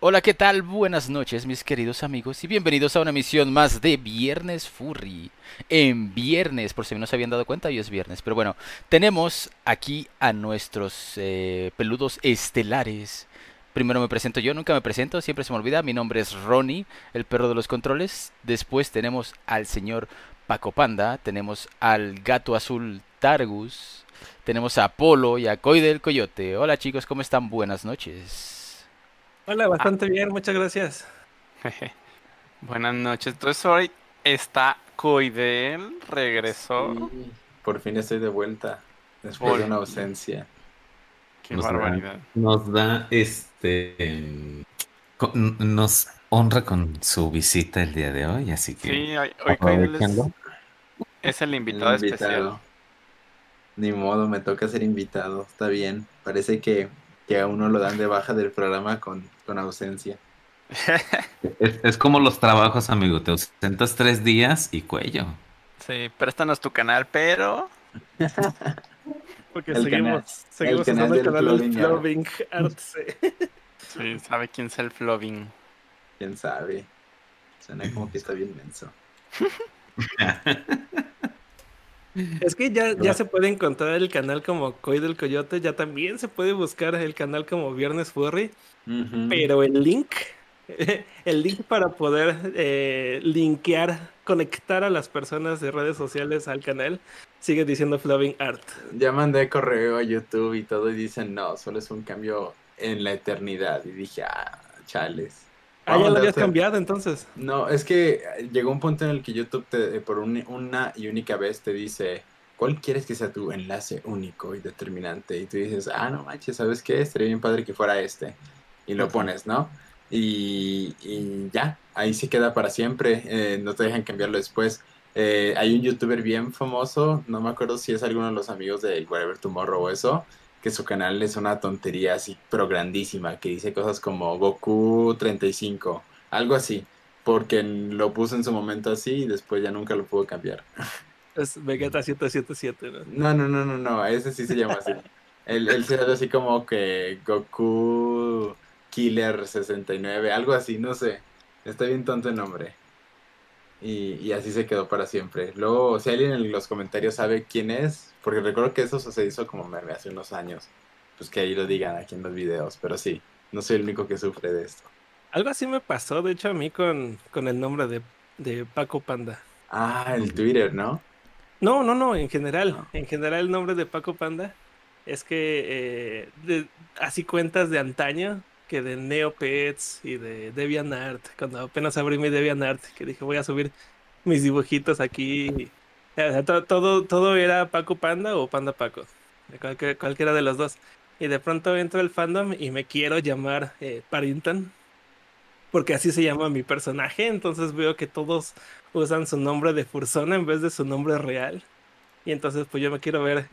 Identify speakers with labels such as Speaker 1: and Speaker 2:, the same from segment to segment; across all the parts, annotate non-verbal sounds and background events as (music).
Speaker 1: Hola, ¿qué tal? Buenas noches, mis queridos amigos, y bienvenidos a una emisión más de Viernes Furry. En viernes, por si no se habían dado cuenta, hoy es viernes. Pero bueno, tenemos aquí a nuestros eh, peludos estelares. Primero me presento yo, nunca me presento, siempre se me olvida. Mi nombre es Ronnie, el perro de los controles. Después tenemos al señor Paco Panda, tenemos al gato azul Targus, tenemos a Polo y a Coide el Coyote. Hola chicos, ¿cómo están? Buenas noches.
Speaker 2: Hola, bastante bien, muchas gracias. (laughs)
Speaker 3: Buenas noches. Entonces hoy está Coidel, regresó.
Speaker 4: Sí, por fin estoy de vuelta después
Speaker 3: Por
Speaker 4: de una ausencia.
Speaker 3: Qué
Speaker 5: Nos da-
Speaker 3: barbaridad.
Speaker 5: Nos da este. Nos honra con su visita el día de hoy, así que.
Speaker 3: Sí, hoy, hoy Coidel es el invitado, especial.
Speaker 4: Ni modo, me toca ser invitado. Está bien. Parece que, que a uno lo dan de baja del programa con, con ausencia. (laughs)
Speaker 5: Es, es como los trabajos, amigo. Te ausentas tres días y cuello.
Speaker 3: Sí, préstanos tu canal, pero (laughs)
Speaker 2: Porque
Speaker 4: El
Speaker 2: seguimos,
Speaker 4: canal-
Speaker 2: seguimos
Speaker 4: el canal
Speaker 2: usando el
Speaker 4: del
Speaker 2: canal del
Speaker 4: Flowing Arts.
Speaker 2: Flowing (laughs)
Speaker 3: sí, sabe quién es el Floving.
Speaker 4: Quién sabe. Suena como que está bien menso. (laughs)
Speaker 2: Es que ya, ya se puede encontrar el canal como Coy del Coyote, ya también se puede buscar el canal como Viernes Furry, pero el link, (laughs) el link para poder eh, linkear, conectar a las personas de redes sociales al canal, sigue diciendo Flowing Art.
Speaker 4: Ya mandé correo a YouTube y todo y dicen, no, solo es un cambio en la eternidad. Y dije, ah, chales.
Speaker 2: Ah, ya lo habías cambiado entonces.
Speaker 4: No, es que llegó un punto en el que YouTube te, por un- una y única vez te dice, ¿cuál quieres que sea tu enlace único y determinante? Y tú dices, ah, no manches, ¿sabes qué? Estaría bien padre que fuera este. Y lo pones, ¿no? Y, y ya, ahí se queda para siempre, eh, no te dejan cambiarlo después. Eh, hay un youtuber bien famoso, no me acuerdo si es alguno de los amigos de Whatever Tomorrow o eso, que su canal es una tontería así, pero grandísima, que dice cosas como Goku 35, algo así, porque lo puso en su momento así y después ya nunca lo pudo cambiar. (laughs)
Speaker 2: Es Vegeta 777, ¿no?
Speaker 4: No, no, no, no, no, ese sí se llama así. Él, él se llama así como que Goku Killer 69, algo así, no sé. Está bien tonto el nombre. Y, y así se quedó para siempre. Luego, si alguien en los comentarios sabe quién es, porque recuerdo que eso se hizo como meme hace unos años, pues que ahí lo digan aquí en los videos. Pero sí, no soy el único que sufre de esto.
Speaker 2: Algo así me pasó, de hecho, a mí con, con el nombre de, de Paco Panda.
Speaker 4: Ah, el Twitter, ¿no?
Speaker 2: No, no, no, en general.
Speaker 4: Ah.
Speaker 2: En general el nombre de Paco Panda es que eh, de- así cuentas de antaño que de Neopets y de DeviantArt. Cuando apenas abrí mi DeviantArt, que dije voy a subir mis dibujitos aquí. Todo, todo era Paco Panda o Panda Paco. cualquiera de los dos. Y de pronto entro al fandom y me quiero llamar eh. Porque así se llama mi personaje. Entonces veo que todos usan su nombre de Fursona en vez de su nombre real. Y entonces pues yo me quiero ver,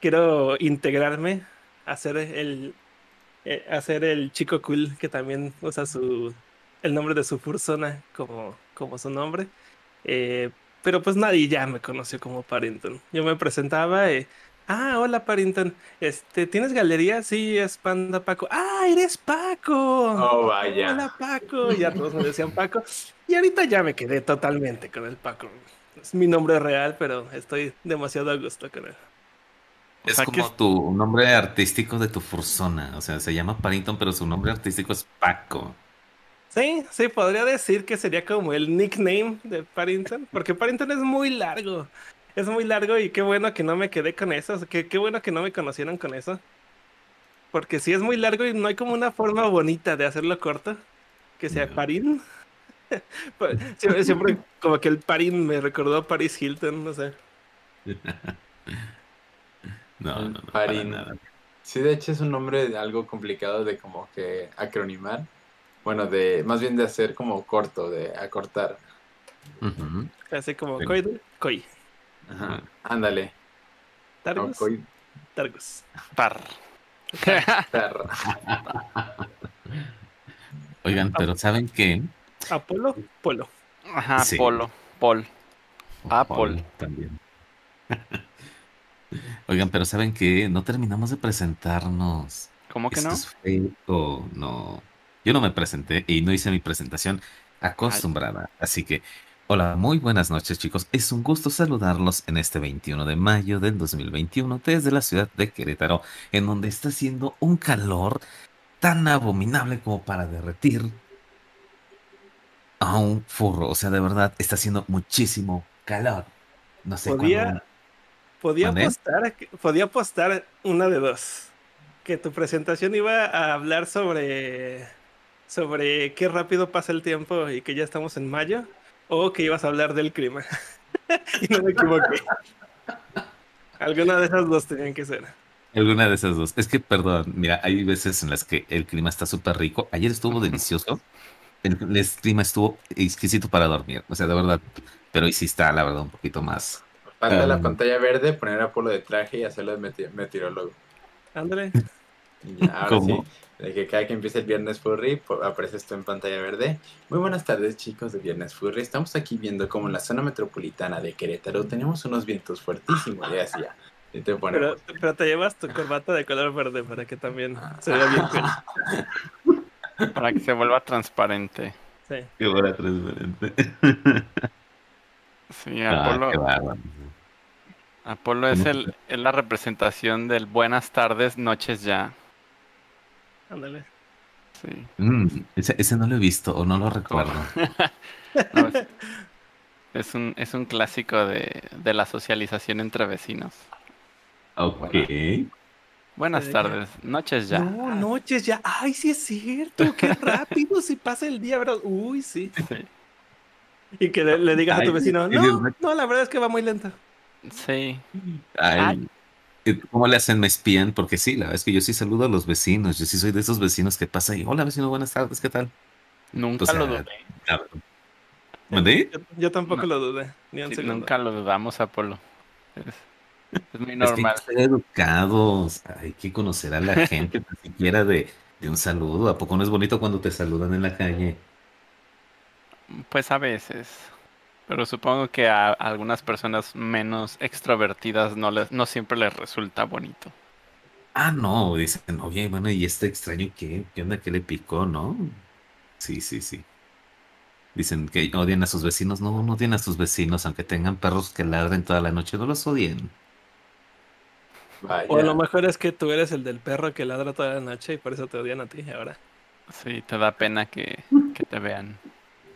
Speaker 2: quiero integrarme, hacer el, eh, hacer el chico cool que también usa su, el nombre de su Fursona como, como su nombre. Eh, pero pues nadie ya me conoció como Paddington. Yo me presentaba, eh, ah, hola Paddington, este, ¿tienes galería? Sí, es Panda Paco. Ah, eres Paco.
Speaker 4: Oh, vaya.
Speaker 2: Hola Paco. Y ya todos me decían Paco. Y ahorita ya me quedé totalmente con el Paco. Es mi nombre real, pero estoy demasiado a gusto con él.
Speaker 3: O
Speaker 5: Es
Speaker 3: sea,
Speaker 5: como tu nombre artístico de tu fursona. O sea, se llama Paddington, pero su nombre artístico es Paco.
Speaker 2: Sí, sí, podría decir que sería como el nickname de Paddington, porque Paddington es muy largo. Es muy largo y qué bueno que no me quedé con eso. o sea, que- qué bueno que no me conocieron con eso. Porque si es muy largo y no hay como una forma bonita de hacerlo corto, que sea. Parín. (laughs) Pues, siempre, siempre como que el Parín me recordó a Paris Hilton, no sé. (laughs)
Speaker 5: No, no, no,
Speaker 4: Parín.
Speaker 5: nada.
Speaker 4: Sí, de hecho es un nombre de algo complicado de como que acronimar. Bueno, de más bien de hacer como corto, de acortar.
Speaker 5: Ujú.
Speaker 2: Así como
Speaker 5: Bien.
Speaker 2: Coid, Coy,
Speaker 4: Ajá. Ándale.
Speaker 2: Targus,
Speaker 4: No, coi-
Speaker 2: Targus.
Speaker 3: par.
Speaker 4: perra.
Speaker 5: Oigan, pero ¿saben qué?
Speaker 2: Apolo, Polo.
Speaker 3: Ajá,
Speaker 5: Sí.
Speaker 3: Polo. Paul. Apple.
Speaker 5: Paul también. (laughs) Oigan, pero ¿saben qué? No terminamos de presentarnos.
Speaker 3: ¿Cómo que
Speaker 5: ¿Esto
Speaker 3: no?
Speaker 5: es fake o no? Yo no me presenté y no hice mi presentación acostumbrada. Así que, hola, muy buenas noches chicos. Es un gusto saludarlos en este 21 de mayo del 2021 desde la ciudad de Querétaro, en donde está haciendo un calor tan abominable como para derretir a un furro. O sea, de verdad, está haciendo muchísimo calor. No sé
Speaker 2: Podía,
Speaker 5: cuándo-
Speaker 2: podía, apostar, podía apostar una de dos. Que tu presentación iba a hablar sobre, sobre qué rápido pasa el tiempo y que ya estamos en mayo. O que ibas a hablar del clima. (laughs) y no me equivoqué. Alguna de esas dos tenían que ser.
Speaker 5: Alguna de esas dos. Es que, perdón, mira, hay veces en las que el clima está súper rico. Ayer estuvo delicioso. El, el clima estuvo exquisito para dormir. O sea, de verdad. Pero hoy sí está, la verdad, un poquito más.
Speaker 4: Falta la
Speaker 5: Um,
Speaker 4: pantalla verde, poner a Polo de traje y hacerlo de meti- meteorólogo.
Speaker 2: Ándale.
Speaker 4: Ya, ahora
Speaker 5: ¿Cómo?
Speaker 4: sí, de que cada que empiece el Viernes Furry, po- apareces tú en pantalla verde. Muy buenas tardes, chicos de Viernes Furry. Estamos aquí viendo cómo en la zona metropolitana de Querétaro tenemos unos vientos fuertísimos. Y te pone,
Speaker 2: Pero, pero te llevas tu corbata de color verde para que también se vea bien cool. (laughs)
Speaker 3: Para que se vuelva transparente.
Speaker 2: Sí.
Speaker 5: Qué buena transparente.
Speaker 3: Sí,
Speaker 5: Ah,
Speaker 3: Apolo,
Speaker 5: bárbaro.
Speaker 3: Apolo es, el, es la representación del buenas tardes, noches ya.
Speaker 2: Ándale.
Speaker 3: Sí.
Speaker 5: Mm, ese, ese no lo he visto o no lo recuerdo. (laughs)
Speaker 3: No, es, es un, es un clásico de, de la socialización entre vecinos.
Speaker 5: Ok.
Speaker 3: Buenas tardes, noches ya.
Speaker 2: No, noches ya. Ay, sí es cierto. Qué (laughs) rápido se pasa el día, ¿verdad? Uy, sí.
Speaker 3: Sí.
Speaker 2: Y que le, le digas a tu vecino, no, no, la verdad es que va muy lento.
Speaker 3: Sí.
Speaker 5: Ay, eh, ¿Cómo le hacen? ¿Me espían? Porque sí, la verdad es que yo sí saludo a los vecinos. Yo sí soy de esos vecinos que pasa y, hola vecino, buenas tardes, ¿qué tal?
Speaker 3: Nunca
Speaker 5: O sea,
Speaker 3: lo dudé.
Speaker 5: ¿Mandé?
Speaker 2: Yo, yo tampoco
Speaker 3: No.
Speaker 2: lo dudé, ni
Speaker 3: Sí, nunca lo dudamos, Apolo. Es, es muy
Speaker 5: Es que hay
Speaker 3: normal.
Speaker 5: que ser educados, hay que conocer a la (laughs) gente, ni siquiera de, de un saludo. ¿A poco no es bonito cuando te saludan en la calle?
Speaker 3: Pues a veces. Pero supongo que a algunas personas menos extrovertidas no, les, no siempre les resulta bonito.
Speaker 5: Ah, no, dicen, oye, bueno, ¿y este extraño qué? ¿Qué onda? ¿Qué le picó, no? Sí, sí, sí. Dicen que odian a sus vecinos. No, no odian a sus vecinos, aunque tengan perros que ladren toda la noche, no los odien.
Speaker 4: Vaya.
Speaker 2: O a lo mejor es que tú eres el del perro que ladra toda la noche y por eso te odian a ti ahora.
Speaker 3: Sí, te da pena que, que te vean.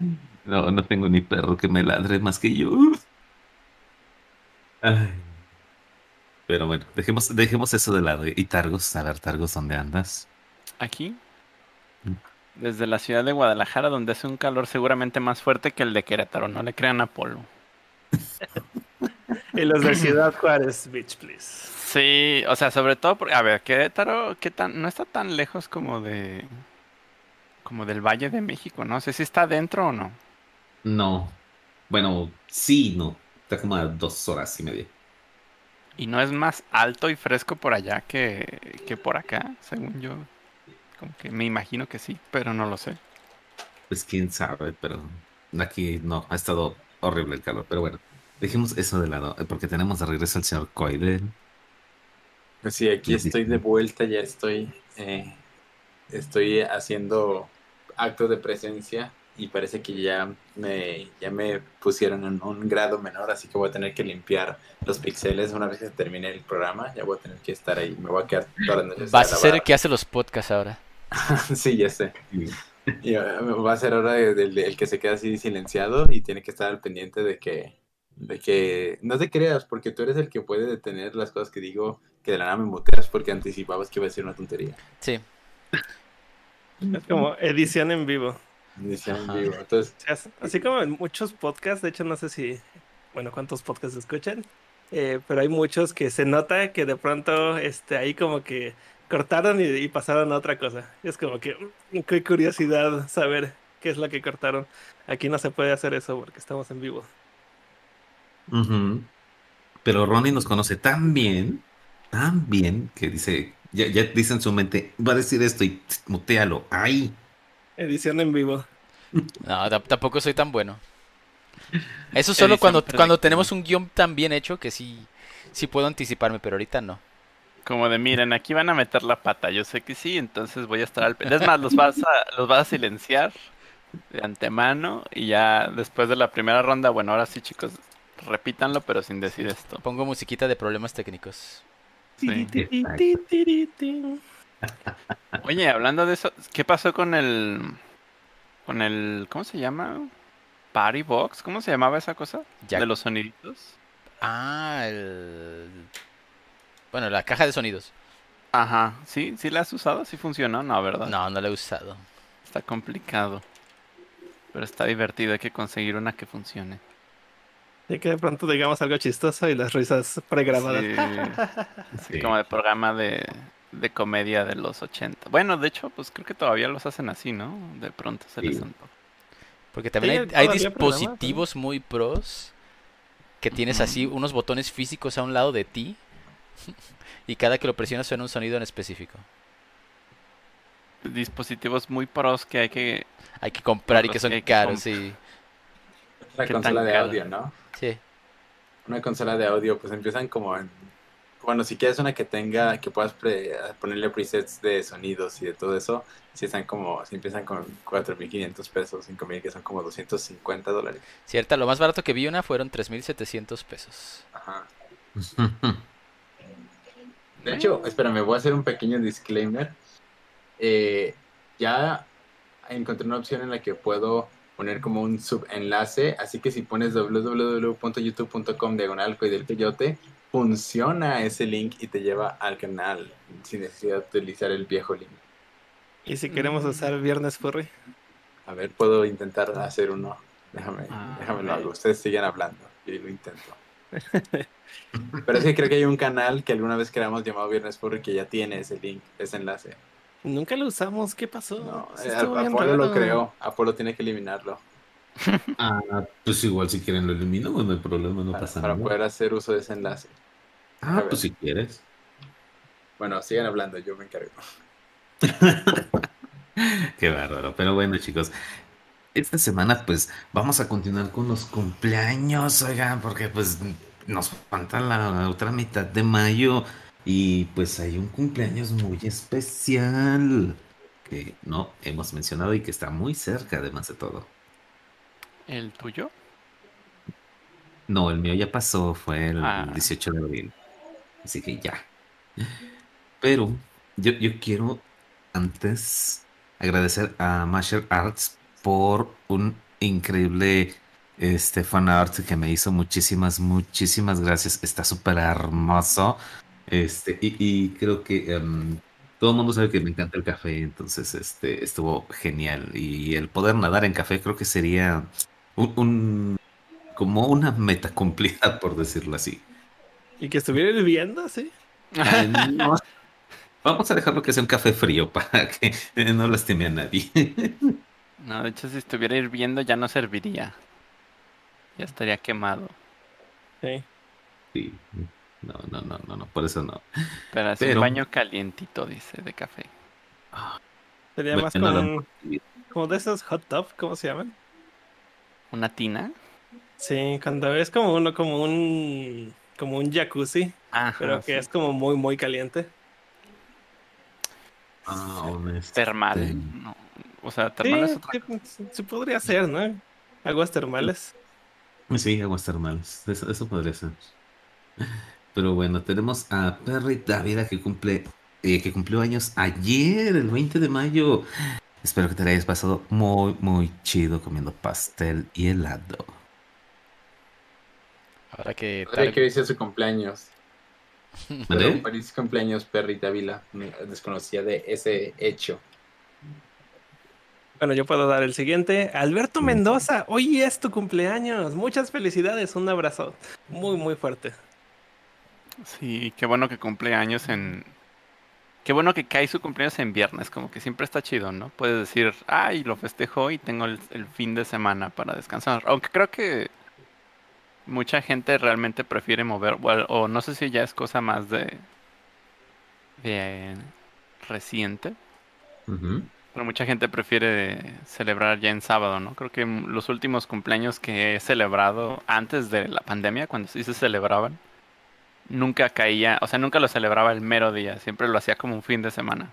Speaker 3: (laughs)
Speaker 5: No, no tengo ni perro que me ladre más que yo. Ay. Pero bueno, dejemos, dejemos eso de lado. Y Targos, a ver, Targos, ¿dónde andas?
Speaker 3: Aquí,
Speaker 5: Mm.
Speaker 3: desde la ciudad de Guadalajara, donde hace un calor seguramente más fuerte que el de Querétaro. No le crean a Apolo. (laughs)
Speaker 2: Y los de Ciudad Juárez, bitch, please.
Speaker 3: Sí, o sea, sobre todo porque, a ver, Querétaro, ¿qué tan, no está tan lejos como de, como del Valle de México, ¿no? sé si está dentro o no.
Speaker 5: No. Bueno, sí, no. Está como a dos horas y media.
Speaker 3: Y no es más alto y fresco por allá que, que por acá, según yo. Como que me imagino que sí, pero no lo sé.
Speaker 5: Pues quién sabe, pero aquí no, ha estado horrible el calor. Pero bueno, dejemos eso de lado, eh, porque tenemos de regreso al señor Coidel.
Speaker 4: Pues sí, aquí estoy de vuelta, ya estoy, eh, estoy haciendo acto de presencia y parece que ya me, ya me pusieron en un grado menor, así que voy a tener que limpiar los pixeles una vez que termine el programa, ya voy a tener que estar ahí, me voy a quedar todas las noches
Speaker 1: Vas a ser el que hace los podcasts ahora. (laughs)
Speaker 4: Sí, ya sé. Y, eh, va a ser hora de- del del que se queda así silenciado y tiene que estar al pendiente de que, de que no te creas, porque tú eres el que puede detener las cosas que digo, que de la nada me muteas porque anticipabas que iba a decir una tontería.
Speaker 1: Sí.
Speaker 2: Es como edición en vivo.
Speaker 4: En vivo. Entonces,
Speaker 2: Así como en muchos podcasts, de hecho no sé si, bueno, cuántos podcasts escuchan, eh, pero hay muchos que se nota que de pronto este, ahí como que cortaron y, y pasaron a otra cosa. Es como que, mm, qué curiosidad saber qué es lo que cortaron. Aquí no se puede hacer eso porque estamos en vivo.
Speaker 5: Pero Ronnie nos conoce tan bien, tan bien, que dice, ya, ya dice en su mente, va a decir esto y mutealo. ¡Ay!
Speaker 2: Edición en vivo.
Speaker 1: No, tam- tampoco soy tan bueno. Eso (laughs) solo
Speaker 3: Edición
Speaker 1: cuando, cuando tenemos un guion tan bien hecho que sí, sí puedo anticiparme, pero ahorita no.
Speaker 3: Como de, miren, aquí van a meter la pata. Yo sé que sí, entonces voy a estar al. Es más, los vas a, los vas a silenciar de antemano y ya después de la primera ronda, bueno, ahora sí, chicos, repítanlo, pero sin decir esto.
Speaker 1: Pongo musiquita de problemas técnicos.
Speaker 3: Sí. Oye, hablando de eso, ¿qué pasó con el con el ¿cómo se llama? Party Box, ¿cómo se llamaba esa cosa?
Speaker 1: Jack.
Speaker 3: De los soniditos.
Speaker 1: Ah, el... Bueno, la caja de sonidos.
Speaker 3: Ajá, ¿sí? ¿Sí la has usado? ¿Sí funcionó? No, ¿verdad?
Speaker 1: No, no la he usado.
Speaker 3: Está complicado. Pero está divertido, hay que conseguir una que funcione.
Speaker 2: Y que de pronto digamos algo chistoso y las risas pregrabadas.
Speaker 3: Sí, (laughs)
Speaker 5: Sí.
Speaker 3: como de programa de, de comedia de los 80. Bueno, de hecho, pues creo que todavía los hacen así, ¿no? De pronto se les
Speaker 5: Sí.
Speaker 3: antoja.
Speaker 1: Porque también
Speaker 2: Sí,
Speaker 1: hay,
Speaker 2: programas,
Speaker 1: dispositivos muy pros que tienes así unos botones físicos a un lado de ti (laughs) y cada que lo presionas suena un sonido en específico.
Speaker 3: Dispositivos muy pros que hay que...
Speaker 1: Hay que comprar y que son
Speaker 3: que hay que
Speaker 1: caros,
Speaker 3: comp-
Speaker 1: sí.
Speaker 4: La
Speaker 3: ¿Qué
Speaker 4: consola de audio, ¿no?
Speaker 1: Sí.
Speaker 4: Una consola de audio, pues empiezan como en... Bueno, si quieres una que tenga, que puedas pre- ponerle presets de sonidos y de todo eso, si están como, si empiezan con 4.500 pesos, 5.000, que son como 250 dólares.
Speaker 1: Cierta, lo más barato que vi una fueron 3.700 pesos.
Speaker 4: Ajá. (laughs) De hecho, espérame, voy a hacer un pequeño disclaimer. Eh, ya encontré una opción en la que puedo poner como un subenlace, así que si pones www.youtube.com diagonal del peyote, funciona ese link y te lleva al canal sin necesidad de utilizar el viejo link.
Speaker 2: Y si queremos usar Viernes Furry.
Speaker 4: A ver, puedo intentar hacer uno. Déjame,
Speaker 3: Ah,
Speaker 4: déjame lo hago. Ustedes sigan hablando y lo intento. (laughs) Pero es que creo que hay un canal que alguna vez creamos llamado Viernes Furry que ya tiene ese link, ese enlace.
Speaker 2: Nunca lo usamos, ¿qué pasó?
Speaker 4: No, eh, Apolo lo creó. Apolo tiene que eliminarlo (laughs)
Speaker 5: Ah, pues igual si quieren lo eliminamos, no hay problema, no
Speaker 4: para,
Speaker 5: pasa
Speaker 4: para
Speaker 5: nada.
Speaker 4: poder hacer uso de ese enlace.
Speaker 5: Ah, pues si quieres.
Speaker 4: Bueno, sigan hablando, yo me encargo. (laughs)
Speaker 5: Qué bárbaro. Pero bueno, chicos, esta semana pues vamos a continuar con los cumpleaños, oigan, porque pues nos falta la otra mitad de mayo y pues hay un cumpleaños muy especial que no hemos mencionado y que está muy cerca además de todo.
Speaker 3: ¿El tuyo?
Speaker 5: No, el mío ya pasó, fue el
Speaker 3: Ah.
Speaker 5: 18 de abril. Así que ya. Pero yo, yo quiero antes agradecer a Masher Arts por un increíble este fan art que me hizo. Muchísimas, muchísimas gracias. Está súper hermoso. Este, y, y creo que em, todo el mundo sabe que me encanta el café, entonces este estuvo genial. Y el poder nadar en café creo que sería un- como una meta cumplida, (laughs) por decirlo así.
Speaker 2: Y que estuviera hirviendo, sí.
Speaker 5: Ay, (laughs) no. Vamos a dejarlo que sea un café frío para que no lastime a nadie.
Speaker 3: No, de hecho, si estuviera hirviendo ya no serviría. Ya estaría quemado.
Speaker 2: Sí.
Speaker 5: Sí. No, no, no, no, no, por eso no.
Speaker 3: Pero es
Speaker 5: Pero-
Speaker 3: un baño calientito, dice, de café.
Speaker 2: Sería
Speaker 5: Bueno,
Speaker 2: más
Speaker 5: no,
Speaker 2: como,
Speaker 5: no.
Speaker 2: un- como de esos hot tub, ¿cómo se llaman?
Speaker 3: ¿Una tina?
Speaker 2: Sí, cuando es como uno, como un, como un jacuzzi,
Speaker 3: Ajá,
Speaker 2: pero que
Speaker 3: sí.
Speaker 2: es como muy, muy caliente.
Speaker 5: Ah, honesto.
Speaker 3: Termal. No, O sea,
Speaker 2: Sí,
Speaker 3: termal es otra
Speaker 2: sí, sí, sí podría ser, ¿no? Aguas termales.
Speaker 5: Sí, aguas termales. Eso, eso podría ser. Pero bueno, tenemos a Perry Dávila que cumple, eh, que cumplió años ayer, el 20 de mayo. Espero que te la hayas pasado muy, muy chido comiendo pastel y helado.
Speaker 1: Ahora que tal-
Speaker 4: que dice su cumpleaños. Feliz cumpleaños, Perry Dávila. Me desconocía de ese hecho.
Speaker 2: Bueno, yo puedo dar el siguiente. Alberto Mendoza, hoy es tu cumpleaños. Muchas felicidades, un abrazo muy, muy fuerte.
Speaker 3: Sí, qué bueno que cumple años en... Qué bueno que cae su cumpleaños en viernes, como que siempre está chido, ¿no? Puedes decir, ay, lo festejo y tengo el, el fin de semana para descansar. Aunque creo que mucha gente realmente prefiere mover, o, o no sé si ya es cosa más de... de reciente, pero mucha gente prefiere celebrar ya en sábado, ¿no? Creo que los últimos cumpleaños que he celebrado antes de la pandemia, cuando sí se celebraban, nunca caía, o sea, nunca lo celebraba el mero día, siempre lo hacía como un fin de semana.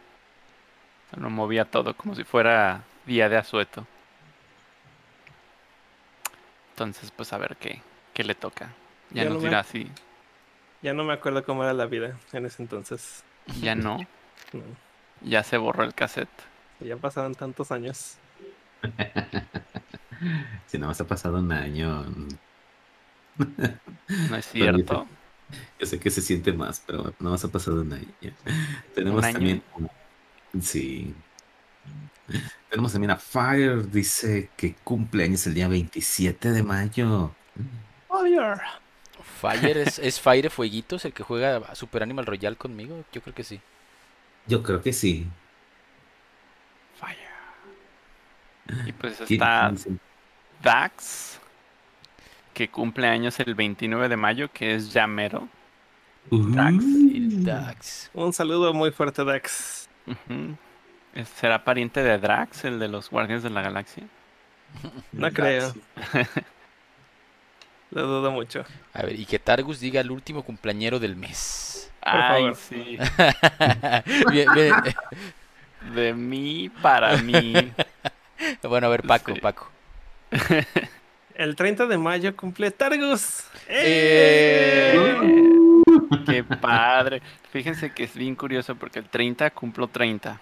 Speaker 3: O sea, lo movía todo como si fuera día de asueto. Entonces, pues a ver qué, qué le toca. Ya nos
Speaker 2: no me-
Speaker 3: dirá si
Speaker 2: Ya no me acuerdo cómo era la vida en ese entonces.
Speaker 3: ya no,
Speaker 2: No,
Speaker 3: ya se borró el cassette.
Speaker 2: ya pasaron tantos años. (laughs)
Speaker 5: Si no más ha pasado un año.
Speaker 3: No es cierto.
Speaker 5: Yo sé que se siente más, pero no más ha pasado un año. Tenemos
Speaker 3: ¿Un año?
Speaker 5: también. Sí. Tenemos también a Fire, dice que cumple años el día 27 de mayo.
Speaker 2: Fire.
Speaker 1: Fire es, (laughs) es Fire Fueguitos, el que juega a Super Animal Royal conmigo. Yo creo que sí.
Speaker 5: Yo creo que sí.
Speaker 3: Fire. Y pues
Speaker 5: ¿Quién-
Speaker 3: está Dax, que cumple años el 29 de mayo, que es Yamero. Dax.
Speaker 2: Un saludo muy fuerte, Dax.
Speaker 3: ¿Será pariente de Drax, el de los Guardianes de la Galaxia?
Speaker 2: No creo. (laughs) Lo dudo mucho.
Speaker 1: A ver, y que Targus diga el último cumpleañero del mes.
Speaker 3: Ay,
Speaker 2: favor.
Speaker 3: sí. (laughs)
Speaker 1: Bien, bien. (laughs)
Speaker 3: De mí para mí. (laughs)
Speaker 1: Bueno, a ver, Paco,
Speaker 3: Sí.
Speaker 1: Paco.
Speaker 2: El 30 de mayo cumple Targus.
Speaker 1: ¡Eh!
Speaker 3: Qué padre. Fíjense que es bien curioso porque el 30 cumplo 30.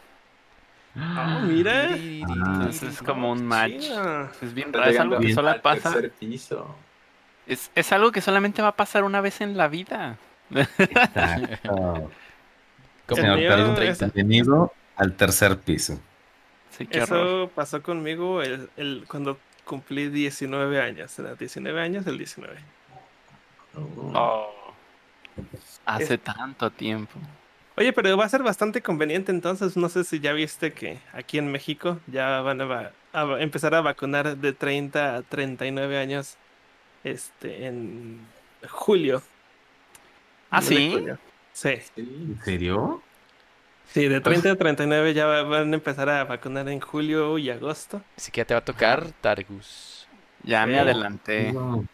Speaker 2: Oh, mira.
Speaker 3: Entonces es como un match.
Speaker 2: Chido.
Speaker 3: Es bien raro. Es algo que solo pasa.
Speaker 4: tercer piso.
Speaker 3: Es, es algo que solamente va a pasar una vez en la vida.
Speaker 5: Exacto. (laughs)
Speaker 1: Como
Speaker 5: bienvenido al tercer piso.
Speaker 3: Sí.
Speaker 2: Eso pasó conmigo el, el- cuando cumplí 19 años. Era 19 años, el 19.
Speaker 3: Oh. Hace
Speaker 2: Es-
Speaker 3: tanto tiempo.
Speaker 2: Oye, pero va a ser bastante conveniente entonces. No sé si ya viste que aquí en México ya van a, va- a empezar a vacunar de 30 a 39 años este, en julio.
Speaker 3: ¿Ah, sí?
Speaker 2: julio. Sí,
Speaker 4: Sí.
Speaker 5: ¿En serio?
Speaker 2: sí, de 30 a 39 ya va- van a empezar a vacunar en julio y agosto.
Speaker 1: Así que ya te va a tocar Targus.
Speaker 3: Ya me
Speaker 2: Sí.
Speaker 3: adelanté.
Speaker 5: No.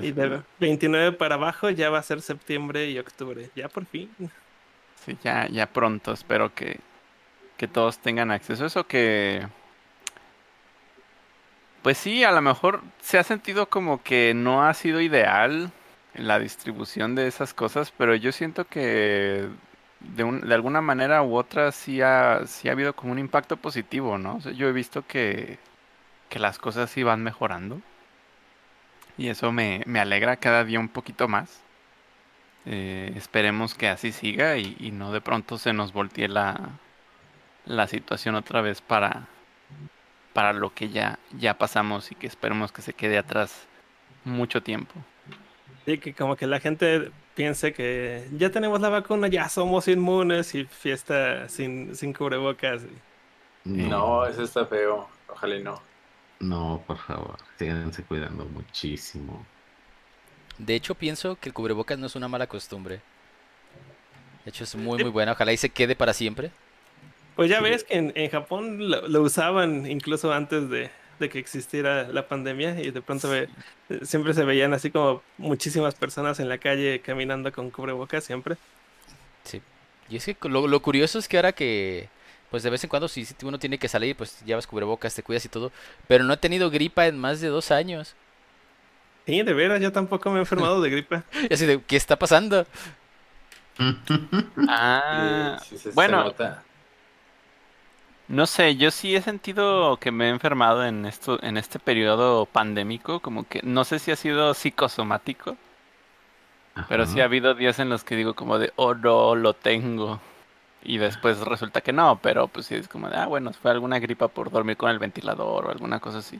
Speaker 2: Y de 29 para abajo ya va a ser septiembre y octubre. Ya por fin.
Speaker 3: Sí, ya, ya pronto espero que, que todos tengan acceso a eso que... Pues sí, a lo mejor se ha sentido como que no ha sido ideal la distribución de esas cosas, pero yo siento que de, un- de alguna manera u otra sí ha, sí ha habido como un impacto positivo, ¿no? O yo he visto que, que las cosas sí van mejorando y eso me, me alegra cada día un poquito más. Eh, esperemos que así siga y, y no de pronto se nos voltee la, la situación otra vez para, para lo que ya, ya pasamos y que esperemos que se quede atrás mucho tiempo.
Speaker 2: Y que como que la gente piense que ya tenemos la vacuna, ya somos inmunes y fiesta sin, sin cubrebocas.
Speaker 4: No, eso está feo. Ojalá y no.
Speaker 5: No, por favor, síganse cuidando muchísimo.
Speaker 1: De hecho, pienso que el cubrebocas no es una mala costumbre. De hecho, es muy, muy buena. Ojalá y se quede para siempre.
Speaker 2: Pues ya
Speaker 4: Sí.
Speaker 2: ves que en, en Japón lo, lo usaban incluso antes de, de que existiera la pandemia y de pronto ve- siempre se veían así como muchísimas personas en la calle caminando con cubrebocas siempre.
Speaker 1: Sí. Y es que lo, lo curioso es que ahora que, pues de vez en cuando, si, si uno tiene que salir, pues llevas cubrebocas, te cuidas y todo. Pero no he tenido gripa en más de dos años.
Speaker 2: Sí, de veras, yo tampoco me he enfermado de gripe. (laughs)
Speaker 1: Y así de, ¿qué está pasando? (laughs)
Speaker 3: Ah,
Speaker 4: Sí, sí, se- se
Speaker 3: bueno,
Speaker 4: nota.
Speaker 3: No sé, yo sí he sentido que me he enfermado en esto, en este periodo pandémico, como que no sé si ha sido psicosomático, pero sí ha habido días en los que digo como de, oh no, lo tengo. Y después resulta que no, pero pues sí es como de, ah, bueno, fue alguna gripa por dormir con el ventilador o alguna cosa así.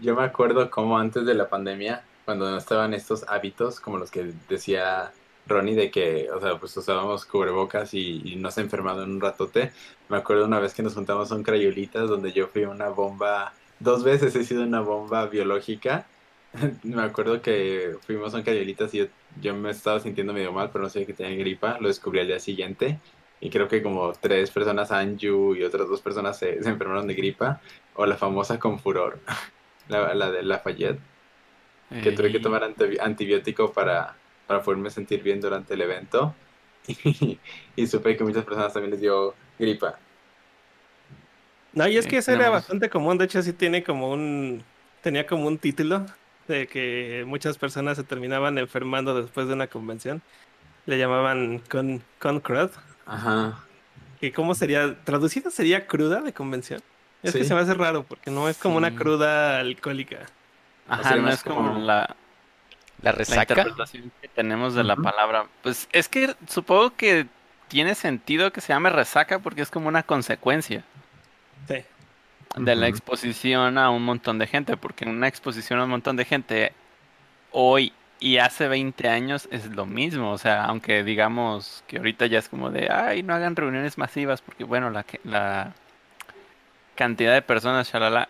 Speaker 4: Yo me acuerdo como antes de la pandemia, cuando no estaban estos hábitos, como los que decía Ronnie, de que, o sea, pues usábamos cubrebocas y, y nos enfermado en un ratote. Me acuerdo una vez que nos juntamos un crayolitas donde yo fui una bomba, dos veces he sido una bomba biológica. (laughs) me acuerdo que fuimos a un crayolitas y yo, yo me estaba sintiendo medio mal, pero no sabía que tenía gripa. Lo descubrí al día siguiente. Y creo que como tres personas, Anju y otras dos personas se, se enfermaron de gripa. O la famosa con furor. (laughs) La, la de Lafayette, que tuve que tomar antibi- antibiótico para, para poderme sentir bien durante el evento. (laughs) Y, y supe que muchas personas también les dio gripa.
Speaker 2: No, y es que eso era bastante común. De hecho, sí tiene como un. Tenía como un título de que muchas personas se terminaban enfermando después de una convención. Le llamaban con, con crud.
Speaker 4: Ajá.
Speaker 2: ¿Y cómo sería? ¿Traducido sería cruda de convención? Es que se me hace raro porque no es como una cruda alcohólica.
Speaker 3: Ajá, no es como
Speaker 4: como-
Speaker 3: la,
Speaker 1: La
Speaker 3: la
Speaker 1: resaca.
Speaker 3: interpretación que tenemos de la palabra. Pues es que supongo que tiene sentido que se llame resaca porque es como una consecuencia
Speaker 2: Sí.
Speaker 3: de la exposición a un montón de gente, porque una exposición a un montón de gente hoy y hace 20 años es lo mismo, o sea, aunque digamos que ahorita ya es como de, ay, no hagan reuniones masivas porque bueno, la, que- la cantidad de personas, shalala,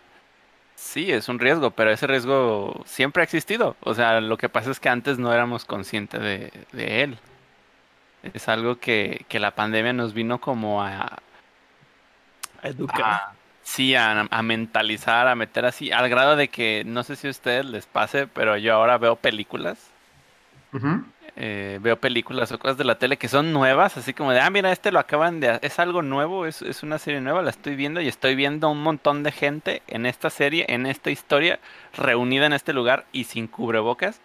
Speaker 3: sí, es un riesgo, pero ese riesgo siempre ha existido, o sea, lo que pasa es que antes no éramos conscientes de, de él. Es algo que, que la pandemia nos vino como a,
Speaker 2: A educar.
Speaker 3: a- sí, a, a mentalizar, a meter así, al grado de que no sé si a ustedes les pase, pero yo ahora veo películas, eh, veo películas o cosas de la tele que son nuevas, así como de, ah, mira, este lo acaban de, es algo nuevo, es, es una serie nueva, la estoy viendo y estoy viendo un montón de gente en esta serie, en esta historia, reunida en este lugar y sin cubrebocas,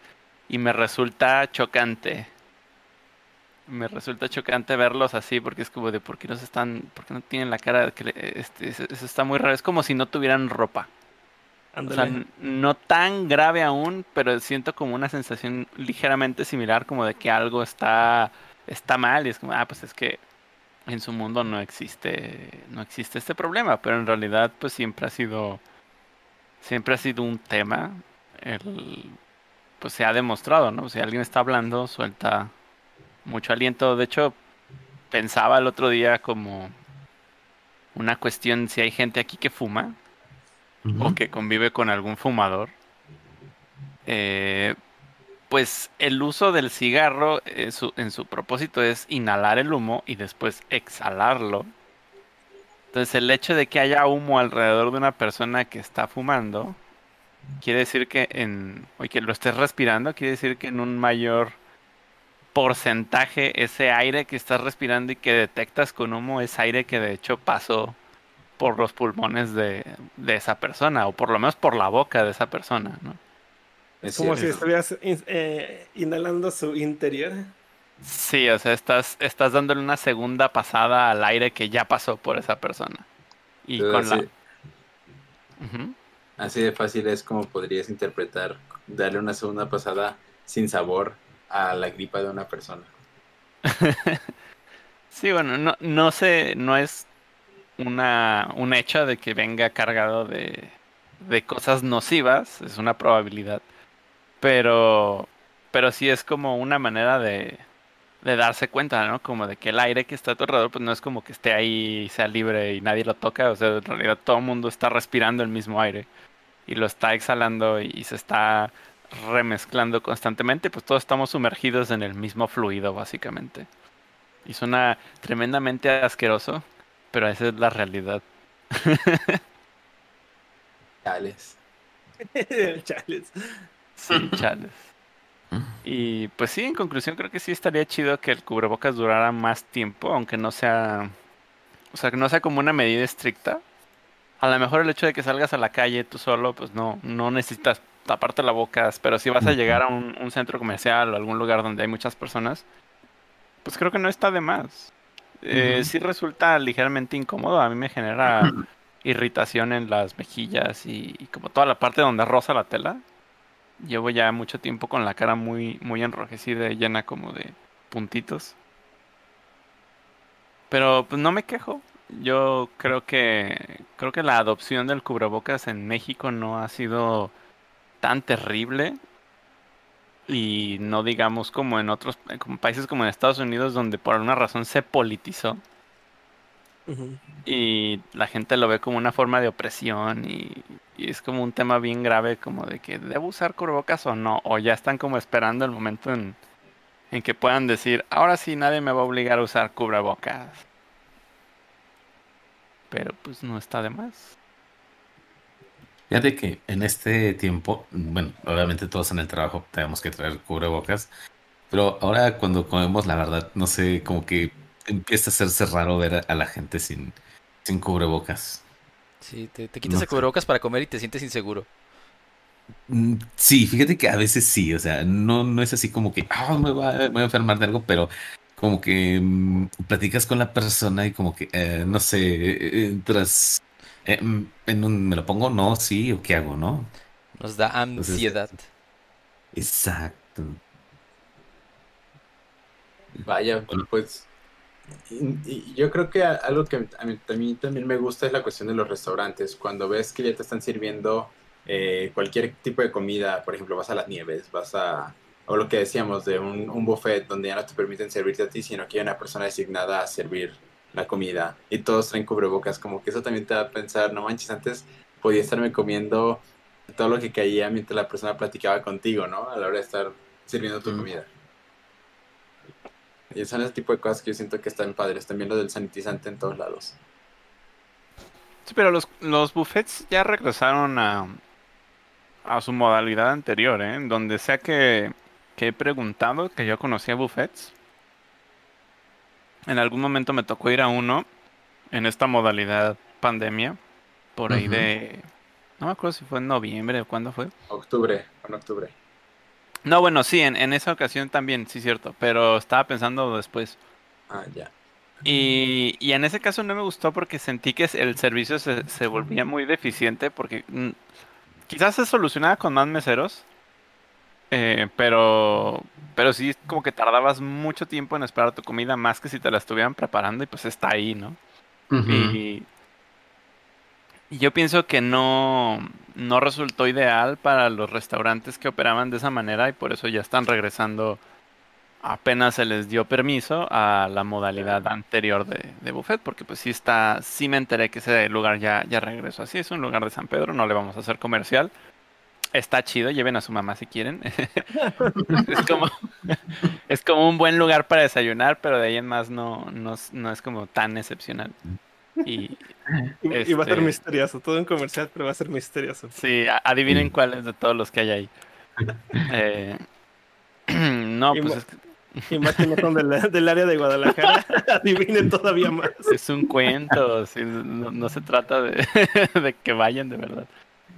Speaker 3: y me resulta chocante. Me resulta chocante verlos así porque es como de por qué no se están, por qué no tienen la cara que le- este, eso está muy raro, es como si no tuvieran ropa. No tan grave aún, pero siento como una sensación ligeramente similar, como de que algo está, está mal. Y es como, ah, pues es que en su mundo no existe, no existe este problema. Pero en realidad, pues siempre ha sido, siempre ha sido un tema. El, pues se ha demostrado, ¿no? Si alguien está hablando, suelta mucho aliento. De hecho, pensaba el otro día como una cuestión, si hay gente aquí que fuma o que convive con algún fumador, eh, pues el uso del cigarro eh, su- en su propósito es inhalar el humo y después exhalarlo. Entonces el hecho de que haya humo alrededor de una persona que está fumando, quiere decir que en, o que lo estés respirando, quiere decir que en un mayor porcentaje ese aire que estás respirando y que detectas con humo es aire que de hecho pasó por los pulmones de, de esa persona, o por lo menos por la boca de esa persona, ¿no?
Speaker 4: Es
Speaker 2: Como si estuvieras in- eh, inhalando su interior.
Speaker 3: Sí, o sea, estás, estás dándole una segunda pasada al aire que ya pasó por esa persona. Y con la...
Speaker 4: así,
Speaker 3: Ujú.
Speaker 4: así de fácil es como podrías interpretar darle una segunda pasada sin sabor a la gripa de una persona. (laughs)
Speaker 3: Sí, bueno, no, no sé, no es una, un hecho de que venga cargado de, cosas nocivas, es una probabilidad, pero, pero sí es como una manera de, de darse cuenta, ¿no? Como de que el aire que está a tu alrededor, pues no es como que esté ahí y sea libre y nadie lo toca, o sea, en realidad todo el mundo está respirando el mismo aire y lo está exhalando y se está remezclando constantemente, pues todos estamos sumergidos en el mismo fluido, básicamente. Y suena tremendamente asqueroso, pero esa es la realidad.
Speaker 4: Chales. (laughs)
Speaker 2: Chales.
Speaker 3: Sí, chales. Y pues sí, en conclusión creo que sí estaría chido que el cubrebocas durara más tiempo, aunque no sea, o sea, que no sea como una medida estricta. A lo mejor el hecho de que salgas a la calle tú solo, pues no, no necesitas taparte la boca, pero si vas a llegar a un, un centro comercial o algún lugar donde hay muchas personas, pues creo que no está de más. Eh. Sí resulta ligeramente incómodo, a mí me genera irritación en las mejillas y, y como toda la parte donde roza la tela. Llevo ya mucho tiempo con la cara muy, muy enrojecida y llena como de puntitos. Pero pues no me quejo. Yo creo que creo que la adopción del cubrebocas en México no ha sido tan terrible y no digamos como en otros como países como en Estados Unidos donde por alguna razón se politizó y la gente lo ve como una forma de opresión y, y es como un tema bien grave como de que debo usar cubrebocas o no, o ya están como esperando el momento en, en que puedan decir, ahora sí nadie me va a obligar a usar cubrebocas. Pero pues no está de más.
Speaker 5: Fíjate que en este tiempo, bueno, obviamente todos en el trabajo tenemos que traer cubrebocas. Pero ahora cuando comemos, la verdad, no sé, como que empieza a hacerse raro ver a, la gente sin, sin cubrebocas.
Speaker 1: Sí, te, te quitas
Speaker 5: No
Speaker 1: el
Speaker 5: sé.
Speaker 1: cubrebocas para comer y te sientes inseguro.
Speaker 5: Mm, Sí, fíjate que a veces sí, o sea, no, no es así como que, ah, me voy a, me voy a enfermar de algo, pero como que mm, platicas con la persona y como que, eh, no sé, eh, entras eh, mm, en un, ¿me lo pongo? No, sí, o qué hago, ¿no?
Speaker 1: Nos da
Speaker 5: Entonces,
Speaker 1: ansiedad.
Speaker 5: Exacto.
Speaker 4: Vaya,
Speaker 5: Bueno.
Speaker 4: pues y, y yo creo que a- algo que a mí, a mí también me gusta es la cuestión de los restaurantes. Cuando ves que ya te están sirviendo eh, cualquier tipo de comida, por ejemplo, vas a las nieves, vas a... O lo que decíamos de un, un buffet donde ya no te permiten servirte a ti, sino que hay una persona designada a servir la comida y todos traen cubrebocas, como que eso también te da a pensar, no manches, antes podía estarme comiendo todo lo que caía mientras la persona platicaba contigo, ¿no? A la hora de estar sirviendo tu
Speaker 5: Mm.
Speaker 4: comida. Y son ese tipo de cosas que yo siento que están padres. También lo del sanitizante en todos lados.
Speaker 3: Sí, pero los, los buffets ya regresaron a, a su modalidad anterior, ¿eh? Donde sea que, que he preguntado, que yo conocía buffets. En algún momento me tocó ir a uno en esta modalidad pandemia, por ahí de... No me acuerdo si fue en noviembre o cuándo fue.
Speaker 4: Octubre, en octubre.
Speaker 3: No, bueno, sí, en, en esa ocasión también, sí, cierto, pero estaba pensando después.
Speaker 4: Ah, ya.
Speaker 3: Y, y en ese caso no me gustó porque sentí que el servicio se, se volvía muy deficiente porque mm, quizás se solucionaba con más meseros, eh, pero, pero sí como que tardabas mucho tiempo en esperar tu comida más que si te la estuvieran preparando y pues está ahí, ¿no? Y, y yo pienso que no, no resultó ideal para los restaurantes que operaban de esa manera y por eso ya están regresando apenas se les dio permiso a la modalidad anterior de, de buffet, porque pues sí está, sí me enteré que ese lugar ya, ya regresó así, es un lugar de San Pedro, no le vamos a hacer comercial. Está chido, lleven a su mamá si quieren. (laughs) es como es como un buen lugar para desayunar, pero de ahí en más no, no, es- no es como tan excepcional. Y (laughs)
Speaker 2: Y, y va a ser
Speaker 3: Este-
Speaker 2: misterioso. Todo un comercial, pero va a ser misterioso.
Speaker 3: sí, adivinen cuáles de todos los que hay ahí. (laughs) Eh, (clears throat) no,
Speaker 2: Y
Speaker 3: pues es que-
Speaker 2: Y más que no son del, del área de Guadalajara, adivinen todavía más.
Speaker 3: Es un cuento, sí, no, no se trata de, de que vayan de verdad.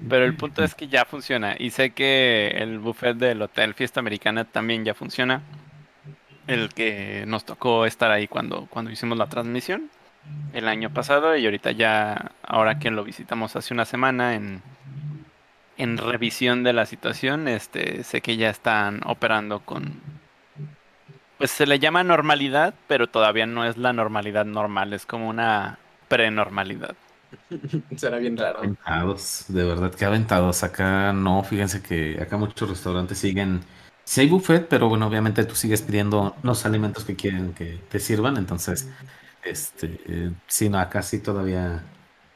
Speaker 3: Pero el punto es que ya funciona. Y sé que el buffet del Hotel Fiesta Americana también ya funciona. El que nos tocó estar ahí cuando, cuando hicimos la transmisión el año pasado. Y ahorita ya, ahora que lo visitamos hace una semana en, en revisión de la situación, este, sé que ya están operando con... Pues se le llama normalidad, pero todavía no es la normalidad normal, es como una prenormalidad. (laughs)
Speaker 4: Será bien raro.
Speaker 5: Aventados, de verdad que aventados. Acá no, fíjense que acá muchos restaurantes siguen. Sí hay buffet, pero bueno, obviamente tú sigues pidiendo los alimentos que quieren que te sirvan. Entonces, este, eh, sí, no, acá sí todavía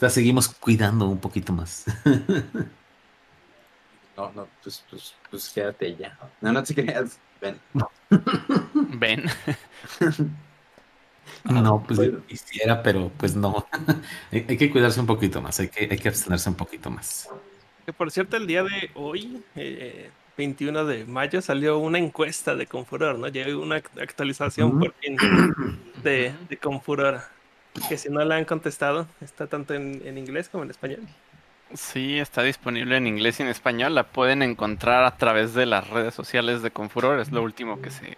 Speaker 5: la seguimos cuidando un poquito más. (laughs)
Speaker 4: No, no, pues, pues, pues quédate ya. No, no te creas. Ven.
Speaker 3: ¿Ven? (laughs)
Speaker 5: No, pues
Speaker 4: bueno.
Speaker 5: quisiera, pero pues no. (laughs) Hay, hay que cuidarse un poquito más, hay que, hay que abstenerse un poquito más.
Speaker 2: Que por cierto, el día de hoy, eh, 21 de mayo, salió una encuesta de Confuror, ¿no? Llegó una act- actualización por fin de, de Confuror. Que si no la han contestado, está tanto en, en inglés como en español.
Speaker 3: Sí, está disponible en inglés y en español. La pueden encontrar a través de las redes sociales de Confuror. Es lo último que se,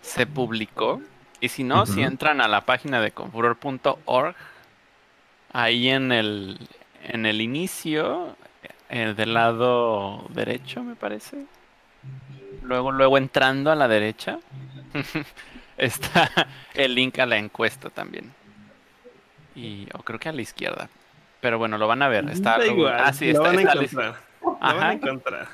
Speaker 3: se publicó. Y si no, si entran a la página de confuror.org, ahí en el, en el inicio, eh, del lado derecho, me parece. Luego, luego entrando a la derecha, (laughs) está el link a la encuesta también. Y, o creo que a la izquierda. Pero bueno, lo van a ver. Está
Speaker 2: Da igual,
Speaker 3: ah, sí,
Speaker 2: lo
Speaker 3: está,
Speaker 2: van a
Speaker 3: está la-
Speaker 2: encontrar. Lo van a encontrar.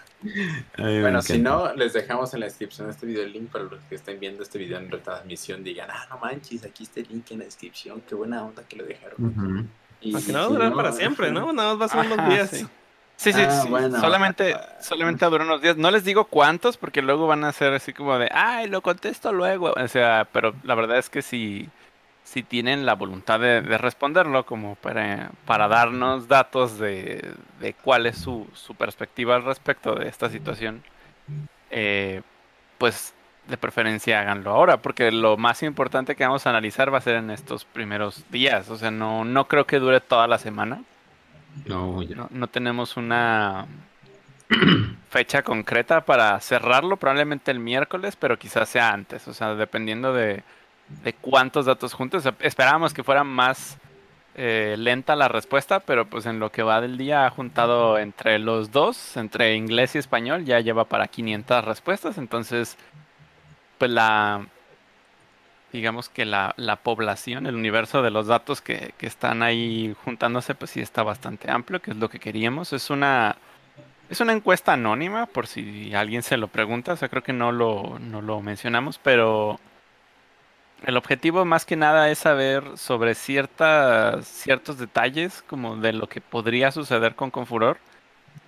Speaker 4: Bueno, si no, les dejamos en la descripción de este video el link para los que estén viendo este video en retransmisión. Digan, ah, no manches, aquí está el link en la descripción. Qué buena onda que lo dejaron. Y
Speaker 2: Porque no va a durar para siempre, ¿no? (laughs) Nada más va a ser unos días.
Speaker 3: sí. Sí, sí,
Speaker 4: Ah,
Speaker 3: sí.
Speaker 4: bueno.
Speaker 3: Solamente, solamente duró unos días. No les digo cuántos, porque luego van a ser así como de, ay, lo contesto luego. O sea, pero la verdad es que si, si tienen la voluntad de, de responderlo, como para, para darnos datos de, de cuál es su, su perspectiva al respecto de esta situación, eh, pues de preferencia háganlo ahora, porque lo más importante que vamos a analizar va a ser en estos primeros días. O sea, no, no creo que dure toda la semana.
Speaker 5: No, ya.
Speaker 3: No, no tenemos una (clears throat) fecha concreta para cerrarlo, probablemente el miércoles, pero quizás sea antes. O sea, dependiendo de, de cuántos datos juntos. Esperábamos que fuera más eh, lenta la respuesta, pero pues en lo que va del día ha juntado entre los dos, entre inglés y español, ya lleva para 500 respuestas. Entonces, pues la, digamos que la, la población, el universo de los datos que, que están ahí juntándose, pues sí está bastante amplio, que es lo que queríamos. Es una, es una encuesta anónima, por si alguien se lo pregunta. O sea, creo que no lo, no lo mencionamos, pero el objetivo más que nada es saber sobre ciertas, ciertos detalles, como de lo que podría suceder con Confuror.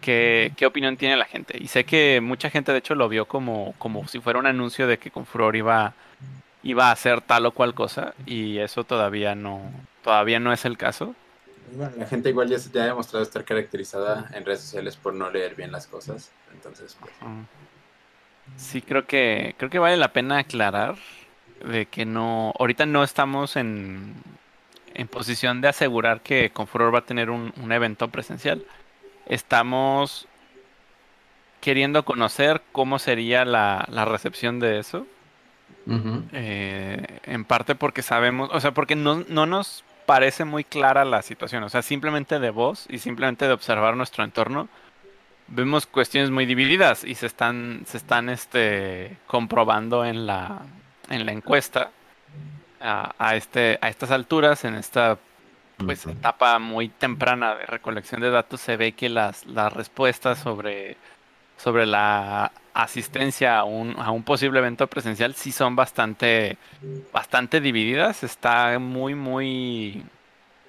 Speaker 3: ¿Qué, qué opinión tiene la gente? Y sé que mucha gente de hecho lo vio como, como si fuera un anuncio de que Confuror iba, iba a hacer tal o cual cosa. Y eso todavía no, todavía no es el caso.
Speaker 4: Bueno, la gente igual ya, ya ha demostrado estar caracterizada en redes sociales por no leer bien las cosas. Entonces, pues.
Speaker 3: Sí, creo que, creo que vale la pena aclarar de que no, ahorita no estamos en, en posición de asegurar que Confuror va a tener un, un evento presencial. Estamos queriendo conocer cómo sería la, la recepción de eso. Eh, en parte porque sabemos, o sea, porque no, no nos parece muy clara la situación. O sea, simplemente de voz y simplemente de observar nuestro entorno, vemos cuestiones muy divididas y se están, se están este, comprobando en la, en la encuesta a, a este, a estas alturas, en esta pues etapa muy temprana de recolección de datos se ve que las, las respuestas sobre, sobre la asistencia a un, a un posible evento presencial sí son bastante, bastante divididas. Está muy, muy,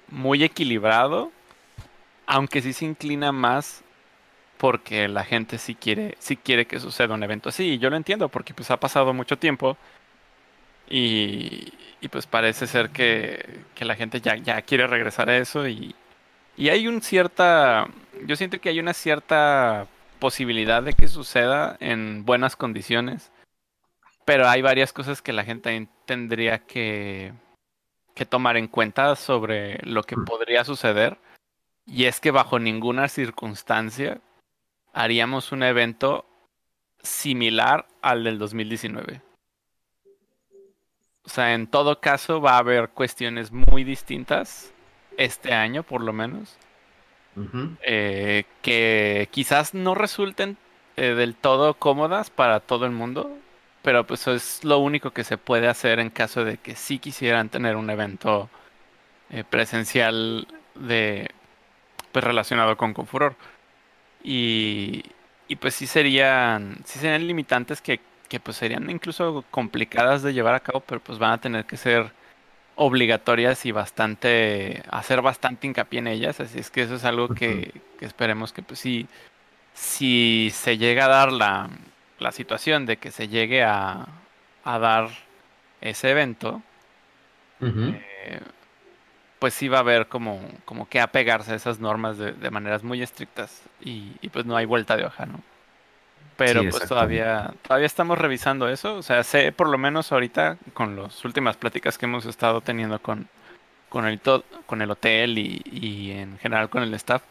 Speaker 3: muy equilibrado. Aunque sí se inclina más porque la gente sí quiere, sí quiere que suceda un evento así. Y yo lo entiendo porque pues ha pasado mucho tiempo. Y, y, pues parece ser que, que la gente ya, ya quiere regresar a eso y, y hay un cierta, yo siento que hay una cierta posibilidad de que suceda en buenas condiciones, pero hay varias cosas que la gente tendría que, que tomar en cuenta sobre lo que podría suceder y es que bajo ninguna circunstancia haríamos un evento similar al del 2019. O sea, en todo caso va a haber cuestiones muy distintas este año, por lo menos, eh, que quizás no resulten eh, del todo cómodas para todo el mundo, pero pues eso es lo único que se puede hacer en caso de que sí quisieran tener un evento eh, presencial de pues relacionado con Confuror. Y, y pues sí serían, sí serían limitantes que, que pues serían incluso complicadas de llevar a cabo, pero pues van a tener que ser obligatorias y bastante, hacer bastante hincapié en ellas, así es que eso es algo que, que esperemos que pues sí, si se llega a dar la, la situación de que se llegue a, a dar ese evento, eh, pues sí va a haber como, como que apegarse a esas normas de, de maneras muy estrictas y, y, pues no hay vuelta de hoja, ¿no? Pero
Speaker 5: Sí,
Speaker 3: pues todavía, todavía estamos revisando eso, o sea, sé por lo menos ahorita con las últimas pláticas que hemos estado teniendo con, con, el, con el hotel y, y en general con el staff,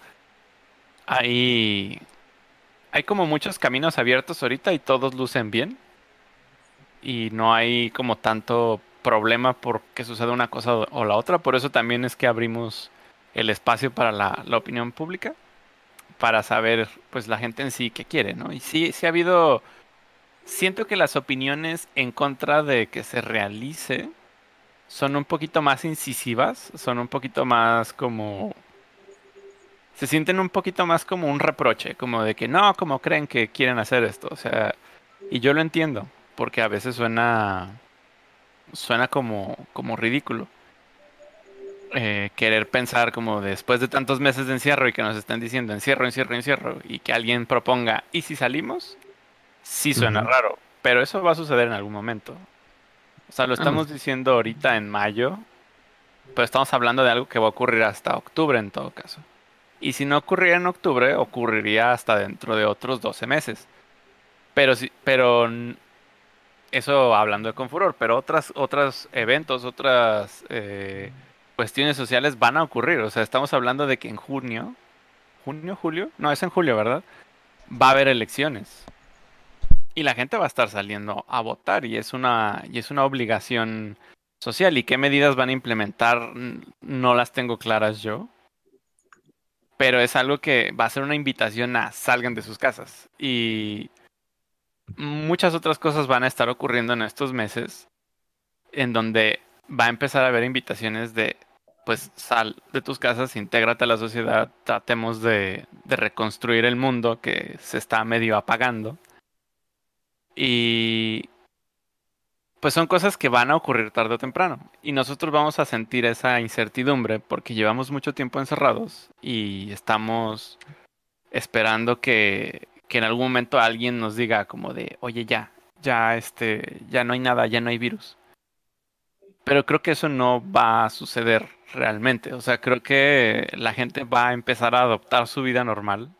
Speaker 3: hay, hay como muchos caminos abiertos ahorita y todos lucen bien. Y no hay como tanto problema por que suceda una cosa o o la otra. Por eso también es que abrimos el espacio para la, la opinión pública, para saber pues la gente en sí qué quiere, ¿no? Y sí, sí ha habido, siento que las opiniones en contra de que se realice son un poquito más incisivas, son un poquito más como... Se sienten un poquito más como un reproche, como de que no, como creen que quieren hacer esto, o sea, y yo lo entiendo, porque a veces suena suena como, como ridículo. Eh, querer pensar como después de tantos meses de encierro y que nos están diciendo encierro, encierro, encierro y que alguien proponga ¿y si salimos? Sí suena raro, pero eso va a suceder en algún momento. O sea, lo estamos
Speaker 5: Vamos.
Speaker 3: diciendo ahorita en mayo, pero estamos hablando de algo que va a ocurrir hasta octubre en todo caso. Y si no ocurriera en octubre, ocurriría hasta dentro de otros 12 meses. Pero sí, pero eso hablando de Confuror, pero otras, otros eventos, otras eh, cuestiones sociales van a ocurrir. O sea, estamos hablando de que en junio, junio, julio, no, es en julio, ¿verdad? Va a haber elecciones. Y la gente va a estar saliendo a votar y es una, y es una obligación social. ¿Y qué medidas van a implementar? No las tengo claras yo. Pero es algo que va a ser una invitación a salgan de sus casas. Y muchas otras cosas van a estar ocurriendo en estos meses en donde va a empezar a haber invitaciones de pues sal de tus casas, intégrate a la sociedad, tratemos de, de reconstruir el mundo que se está medio apagando. Y pues son cosas que van a ocurrir tarde o temprano. Y nosotros vamos a sentir esa incertidumbre porque llevamos mucho tiempo encerrados y estamos esperando que, que en algún momento alguien nos diga como de, oye, ya, ya, este, ya no hay nada, ya no hay virus. Pero creo que eso no va a suceder realmente. O sea, creo que la gente va a empezar a adoptar su vida normal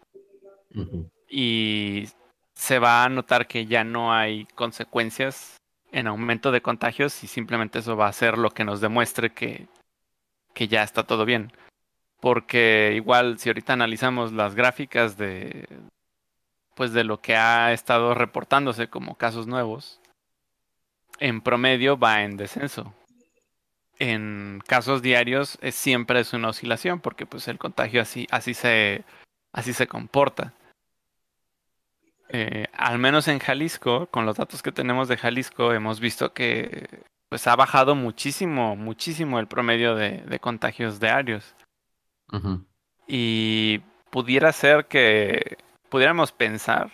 Speaker 3: y se va a notar que ya no hay consecuencias en aumento de contagios y simplemente eso va a ser lo que nos demuestre que, que ya está todo bien. Porque igual si ahorita analizamos las gráficas de pues de lo que ha estado reportándose como casos nuevos, en promedio va en descenso. En casos diarios es, siempre es una oscilación porque pues el contagio así, así, se, así se comporta. Eh, al menos en Jalisco, con los datos que tenemos de Jalisco, hemos visto que pues ha bajado muchísimo, muchísimo el promedio de, contagios diarios. Y pudiera ser que pudiéramos pensar,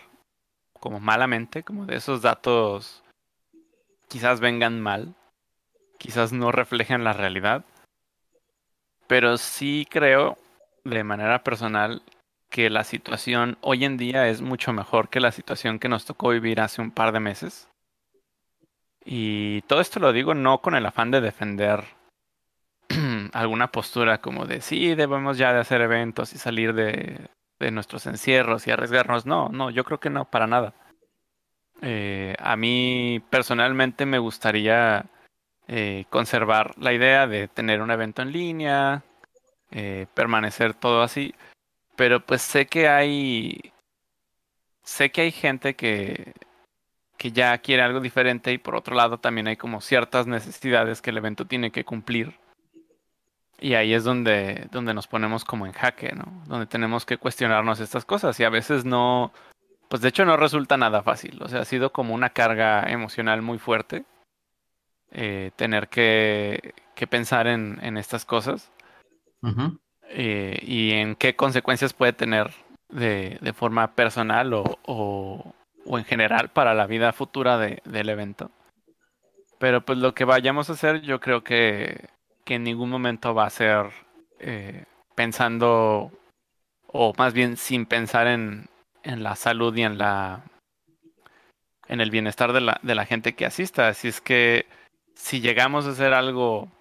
Speaker 3: como malamente, como de esos datos quizás vengan mal, quizás no reflejen la realidad, pero sí creo de manera personal que la situación hoy en día es mucho mejor que la situación que nos tocó vivir hace un par de meses. Y todo esto lo digo no con el afán de defender (clears throat) alguna postura como de sí, debemos ya de hacer eventos y salir de, nuestros encierros y arriesgarnos. No, no, yo creo que no, para nada. Eh, a mí personalmente me gustaría eh, conservar la idea de tener un evento en línea, eh, permanecer todo así, pero pues sé que hay. Sé que hay gente que, que ya quiere algo diferente y por otro lado también hay como ciertas necesidades que el evento tiene que cumplir. Y ahí es donde, donde nos ponemos como en jaque, ¿no? Donde tenemos que cuestionarnos estas cosas y a veces no, pues de hecho no resulta nada fácil. O sea, ha sido como una carga emocional muy fuerte eh, tener que, que pensar en, en estas cosas. Eh, y en qué consecuencias puede tener de, de forma personal o, o, en general para la vida futura de, del evento. Pero pues lo que vayamos a hacer yo creo que, que en ningún momento va a ser eh, pensando o más bien sin pensar en, en la salud y en la en el bienestar de la, de la gente que asista. Así es que si llegamos a hacer algo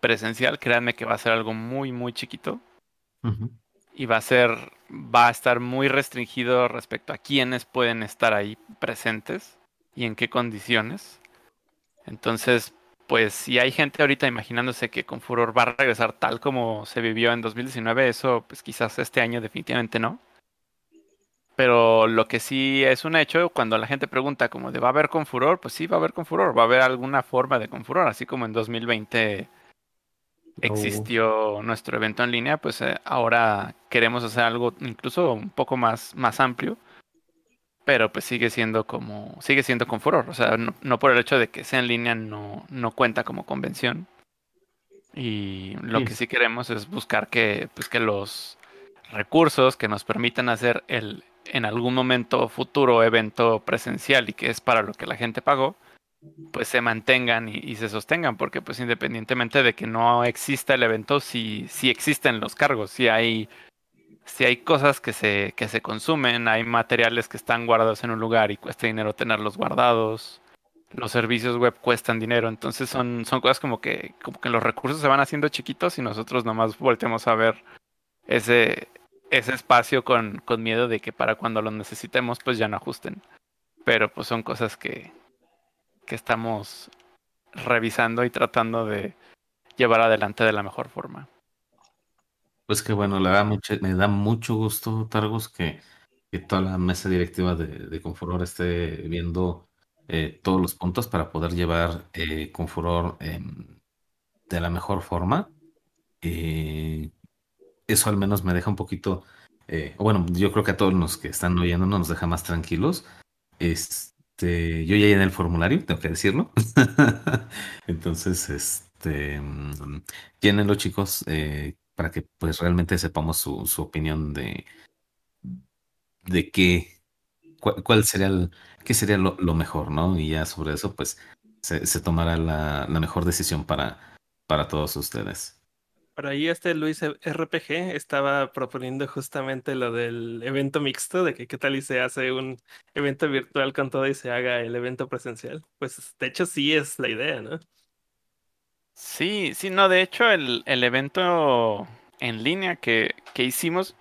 Speaker 3: presencial, créanme que va a ser algo muy, muy chiquito. Y va a ser, va a estar muy restringido respecto a quiénes pueden estar ahí presentes y en qué condiciones. Entonces, pues si hay gente ahorita imaginándose que con furor va a regresar tal como se vivió en 2019, eso pues quizás este año definitivamente no. Pero lo que sí es un hecho, cuando la gente pregunta como de va a haber con furor, pues sí va a haber con furor, va a haber alguna forma de con furor, así como en 2020 existió nuestro evento en línea, pues eh, ahora queremos hacer algo incluso un poco más, más amplio, pero pues sigue siendo como, sigue siendo con furor, o sea, no, por el hecho de que sea en línea no, no cuenta como convención. Y lo que sí queremos es buscar que, pues, que los recursos que nos permitan hacer el en algún momento futuro evento presencial y que es para lo que la gente pagó, pues se mantengan y, se sostengan, porque pues independientemente de que no exista el evento, sí, sí existen los cargos, sí hay, hay cosas que se, que se consumen, hay materiales que están guardados en un lugar y cuesta dinero tenerlos guardados, los servicios web cuestan dinero, entonces son, son cosas como que, como que los recursos se van haciendo chiquitos y nosotros nomás volteamos a ver ese, ese espacio con, con miedo de que para cuando lo necesitemos pues ya no ajusten. Pero pues son cosas que, que estamos revisando y tratando de llevar adelante de la mejor forma.
Speaker 5: Pues que bueno, le da mucho, me da mucho gusto, Targos, que, que toda la mesa directiva de, de Confuror esté viendo eh, todos los puntos para poder llevar eh, Confuror em, de la mejor forma. Eh, eso al menos me deja un poquito, eh, bueno, yo creo que a todos los que están oyendo nos deja más tranquilos. Este, yo ya llené el formulario, tengo que decirlo. (laughs) Entonces, este, mm, llénenlo, chicos, eh, para que pues realmente sepamos su, su opinión de, de qué, cuál, cuál sería el, qué sería lo, mejor, ¿no? Y ya sobre eso, pues, se, se tomará la, la mejor decisión para, para todos ustedes.
Speaker 2: Por ahí este Luis RPG estaba proponiendo justamente lo del evento mixto, de que qué tal y se hace un evento virtual con todo y se haga el evento presencial. Pues de hecho sí es la idea, ¿no?
Speaker 3: Sí, sí, no, de hecho el, el evento en línea que, que hicimos,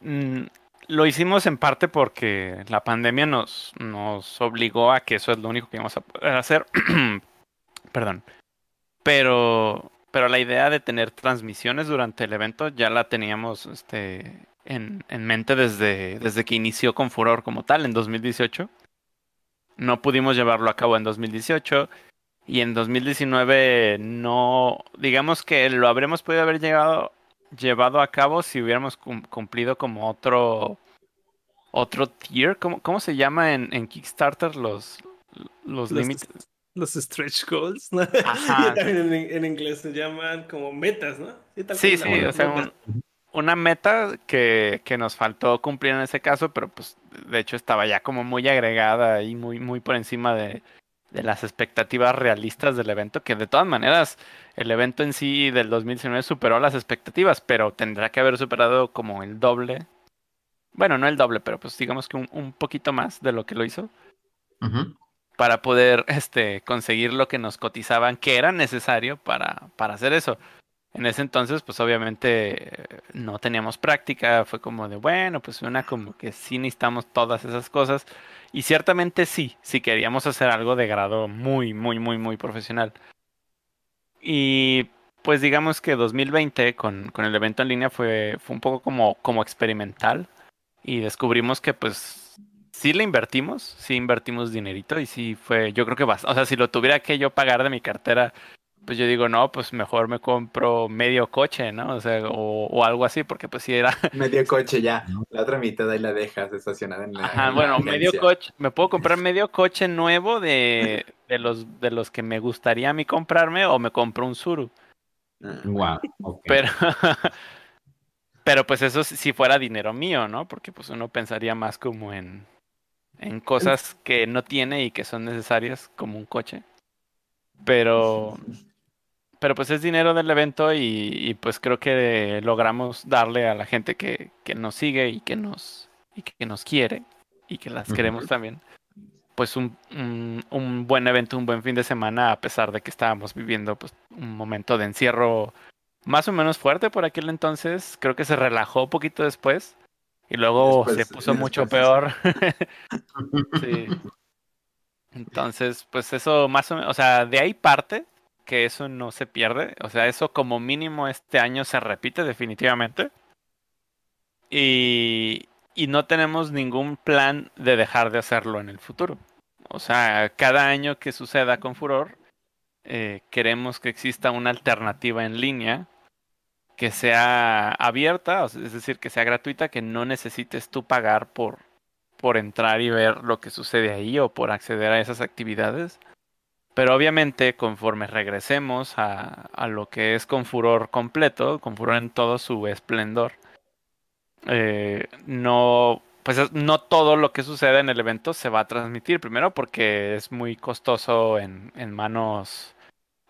Speaker 3: mm, lo hicimos en parte porque la pandemia nos, nos obligó a que eso es lo único que íbamos a hacer. (clears throat) Perdón. Pero, pero la idea de tener transmisiones durante el evento ya la teníamos este, en, en mente desde, desde que inició con Furor como tal en 2018. No pudimos llevarlo a cabo en 2018 y en 2019 no, digamos que lo habremos podido haber llegado, llevado a cabo si hubiéramos cum- cumplido como otro, otro tier. ¿Cómo, cómo se llama en, en Kickstarter los, los
Speaker 2: Los,
Speaker 3: límites?
Speaker 2: Los stretch goals, ¿no?
Speaker 3: Ajá. (laughs)
Speaker 2: También en, en inglés se llaman como metas, ¿no?
Speaker 3: Sí, sí, o sea, un- una meta que, que nos faltó cumplir en ese caso, pero pues de hecho estaba ya como muy agregada y muy, muy por encima de, de las expectativas realistas del evento, que de todas maneras el evento en sí del 2019 superó las expectativas, pero tendrá que haber superado como el doble. Bueno, no el doble, pero pues digamos que un, un poquito más de lo que lo hizo
Speaker 5: Ujú.
Speaker 3: Para poder (laughs) este, conseguir lo que nos cotizaban que era necesario para, para hacer eso. En ese entonces, pues obviamente no teníamos práctica, fue como de, bueno, pues una como que sí necesitamos todas esas cosas. Y ciertamente sí, sí queríamos hacer algo de grado muy, muy, muy, muy profesional. Y pues digamos que 2020 con, con el evento en línea fue, fue un poco como, como experimental. Y descubrimos que pues sí le invertimos, sí invertimos dinerito y sí fue, yo creo que bastante, o sea, si lo tuviera que yo pagar de mi cartera, pues yo digo, no, pues mejor me compro medio coche, ¿no? O sea, o, o algo así, porque pues sí era, (laughs)
Speaker 4: Medio coche ya. La otra mitad ahí la dejas estacionada en la.
Speaker 3: ajá,
Speaker 4: en la
Speaker 3: bueno, medio coche, me puedo comprar medio coche nuevo de, de los, de los que me gustaría a mí comprarme o me compro un Suru,
Speaker 4: Ah,
Speaker 5: Guau, ok.
Speaker 3: pero, (laughs) pero pues eso si si fuera dinero mío, ¿no? Porque pues uno pensaría más como en, en cosas que no tiene y que son necesarias como un coche. Pero, pero pues es dinero del evento y, y, pues creo que logramos darle a la gente que, que nos sigue y que nos, y que nos quiere y que las queremos también. Pues un, un, un buen evento, un buen fin de semana, a pesar de que estábamos viviendo pues, un momento de encierro más o menos fuerte por aquel entonces. Creo que se relajó un poquito después. Y luego
Speaker 4: Después-
Speaker 3: se puso mucho peor. (laughs) Sí. Entonces, pues eso más o menos, o sea, de ahí parte que eso no se pierde. O sea, eso como mínimo este año se repite definitivamente. Y, y no tenemos ningún plan de dejar de hacerlo en el futuro. O sea, cada año que suceda con Furor, eh, queremos que exista una alternativa en línea que sea abierta, es decir, que sea gratuita, que no necesites tú pagar por, por entrar y ver lo que sucede ahí o por acceder a esas actividades. Pero obviamente, conforme regresemos a, a lo que es con furor completo, con furor en todo su esplendor, eh, no, pues es- no todo lo que sucede en el evento se va a transmitir. Primero porque es muy costoso en, en manos,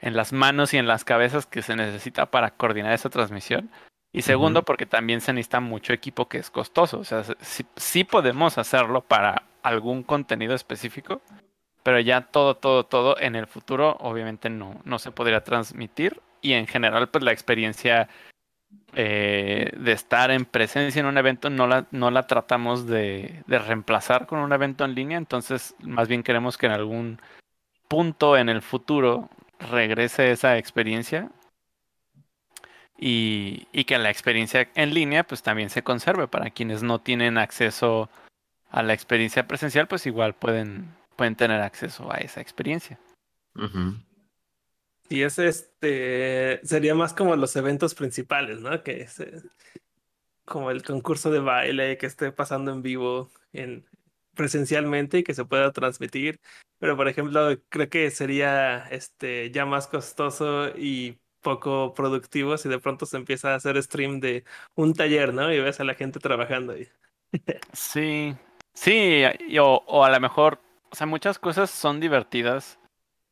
Speaker 3: en las manos y en las cabezas que se necesita para coordinar esa transmisión. Y segundo, porque también se necesita mucho equipo que es costoso. O sea, sí, sí podemos hacerlo para algún contenido específico, pero ya todo, todo, todo en el futuro obviamente no, no se podría transmitir. Y en general, pues la experiencia eh, de estar en presencia en un evento no la, no la tratamos de, de reemplazar con un evento en línea. Entonces, más bien queremos que en algún punto en el futuro regrese esa experiencia y, y que la experiencia en línea pues también se conserve para quienes no tienen acceso a la experiencia presencial pues igual pueden, pueden tener acceso a esa experiencia.
Speaker 2: Y ese este sería más como los eventos principales, ¿no? Que es eh, como el concurso de baile que esté pasando en vivo en presencialmente y que se pueda transmitir. Pero por ejemplo, creo que sería este ya más costoso y poco productivo si de pronto se empieza a hacer stream de un taller, ¿no? Y ves a la gente trabajando ahí. (laughs)
Speaker 3: Sí, sí, o, o a lo mejor, o sea, muchas cosas son divertidas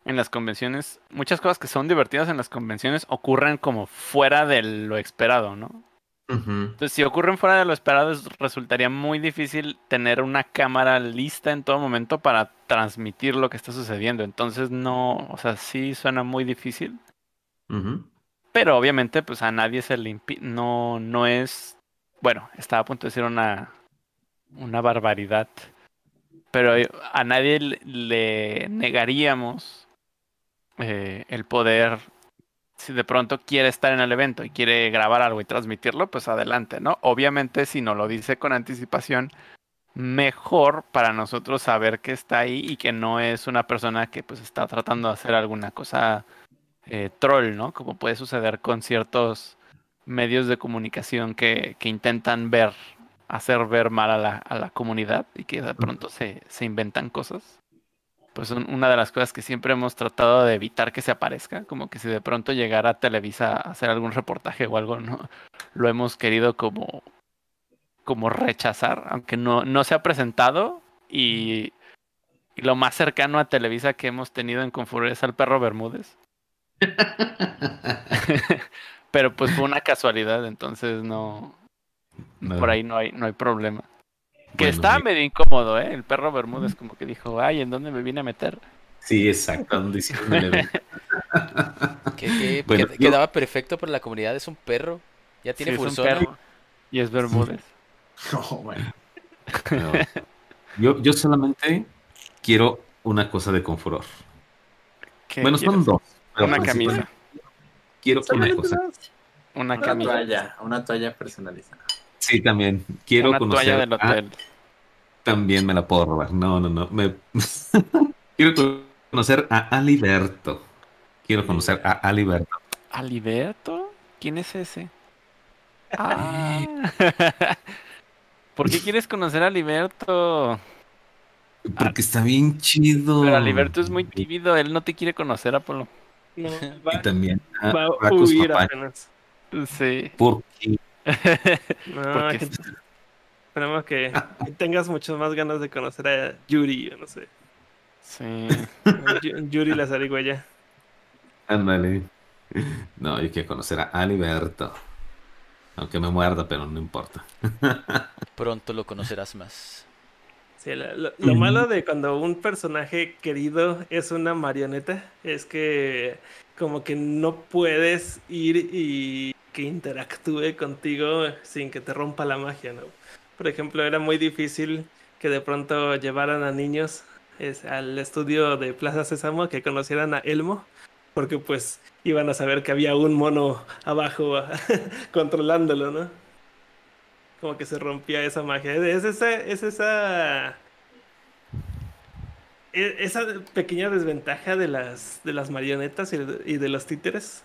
Speaker 3: en las convenciones, muchas cosas que son divertidas en las convenciones ocurren como fuera de lo esperado, ¿no? Entonces, si ocurren fuera de lo esperado, es- resultaría muy difícil tener una cámara lista en todo momento para transmitir lo que está sucediendo. Entonces, no, o sea, sí suena muy difícil. Pero obviamente, pues a nadie se le impide, no, no es, bueno, estaba a punto de decir una, una barbaridad, pero eh, a nadie le- le negaríamos eh, el poder, si de pronto quiere estar en el evento y quiere grabar algo y transmitirlo, pues adelante, ¿no? Obviamente, si no lo dice con anticipación, mejor para nosotros saber que está ahí y que no es una persona que pues está tratando de hacer alguna cosa eh, troll, ¿no? Como puede suceder con ciertos medios de comunicación que, que intentan ver, hacer ver mal a la, a la comunidad y que de pronto se, se inventan cosas. Pues un- una de las cosas que siempre hemos tratado de evitar que se aparezca, como que si de pronto llegara a Televisa a hacer algún reportaje o algo, ¿no? Lo hemos querido como, como rechazar, aunque no, no se ha presentado y, y lo más cercano a Televisa que hemos tenido en Confur es al perro Bermúdez. (laughs) (laughs) Pero pues fue una casualidad, entonces no.
Speaker 5: No.
Speaker 3: Por ahí no hay, no hay problema. Que
Speaker 5: Bueno, mi-
Speaker 3: medio incómodo, ¿eh? El perro Bermúdez como que dijo, ay, ¿en dónde me vine a meter?
Speaker 5: Sí, exacto. ¿dónde hicieron el evento?
Speaker 1: Que, que-
Speaker 5: Bueno,
Speaker 1: que-
Speaker 5: yo-
Speaker 1: quedaba perfecto para la comunidad. Es un perro. Ya tiene
Speaker 3: Sí, es un
Speaker 1: fursona.
Speaker 3: perro. Y es Bermúdez.
Speaker 4: No, (laughs) bueno.
Speaker 5: No. (laughs) Yo, yo solamente quiero una cosa de Confuror.
Speaker 3: ¿Qué
Speaker 5: Bueno, son dos. pero
Speaker 3: Una camisa.
Speaker 5: Quiero una cosa.
Speaker 3: Una
Speaker 4: Una
Speaker 3: camisa.
Speaker 4: toalla, una toalla personalizada.
Speaker 5: Sí, también. Quiero
Speaker 3: Una
Speaker 5: conocer.
Speaker 3: toalla del
Speaker 5: a-
Speaker 3: hotel.
Speaker 5: También me la puedo robar. No, no, no. Me... (laughs) quiero conocer a Aliberto. Quiero conocer a Aliberto.
Speaker 3: ¿Aliberto? ¿Quién es ese? Ah. (laughs) ¿Por qué quieres conocer a Aliberto?
Speaker 5: Porque está bien chido.
Speaker 3: Pero Aliberto es muy tímido, él no te quiere conocer, Apolo.
Speaker 2: No,
Speaker 5: Y
Speaker 2: va,
Speaker 5: también a
Speaker 2: va a huir apenas.
Speaker 3: Sí.
Speaker 5: Porque
Speaker 2: No, que- esperemos que tengas muchas más ganas de conocer a Yuri, yo no sé.
Speaker 3: sí.
Speaker 2: Yu- Yuri la zarigüeya.
Speaker 5: Ándale. No, yo quiero conocer a Aliberto. Aunque me muerda, pero no importa.
Speaker 1: Pronto lo conocerás más.
Speaker 2: Sí, lo, lo- lo
Speaker 5: Ujú.
Speaker 2: malo de cuando un personaje querido es una marioneta es que como que no puedes ir y que interactúe contigo sin que te rompa la magia, ¿no? Por ejemplo, era muy difícil que de pronto llevaran a niños al estudio de Plaza Sésamo que conocieran a Elmo, porque pues iban a saber que había un mono abajo (laughs) controlándolo, ¿no? Como que se rompía esa magia. Es esa, es esa, e- esa pequeña desventaja de las, de las marionetas y de los títeres.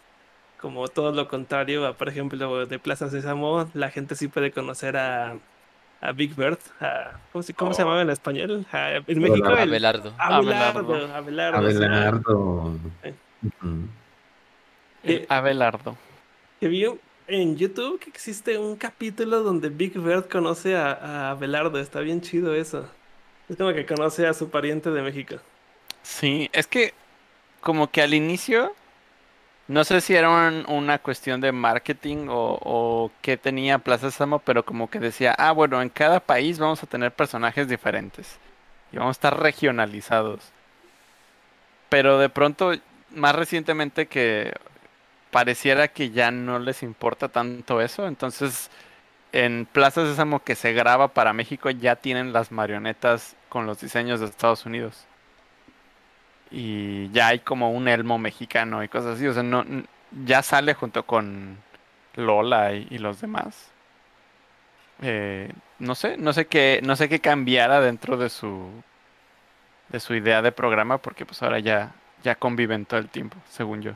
Speaker 2: Como todo lo contrario a, por ejemplo, de Plaza Sésamo, la gente sí puede conocer a, a Big Bird. a- ¿cómo, se, cómo se llamaba en español? A- en México, el,
Speaker 1: Abelardo.
Speaker 2: Abelardo.
Speaker 3: Abelardo.
Speaker 2: Abelardo, sí.
Speaker 5: Abelardo.
Speaker 2: Eh.
Speaker 3: El Abelardo.
Speaker 2: Que vi en YouTube que existe un capítulo donde Big Bird conoce a, a Abelardo. Está bien chido eso. Es como que conoce a su pariente de México.
Speaker 3: Sí, es que como que al inicio, no sé si era un- una cuestión de marketing o, o qué tenía Plaza Sésamo, pero como que decía, ah, bueno, en cada país vamos a tener personajes diferentes y vamos a estar regionalizados. Pero de pronto, más recientemente que pareciera que ya no les importa tanto eso, entonces en Plaza Sésamo que se graba para México ya tienen las marionetas con los diseños de Estados Unidos. Y ya hay como un elmo mexicano y cosas así. O sea, no, ya sale junto con Lola y, y los demás. Eh, no sé, no sé qué, no sé qué cambiara dentro de su de su idea de programa, porque pues ahora ya, ya conviven todo el tiempo, según yo.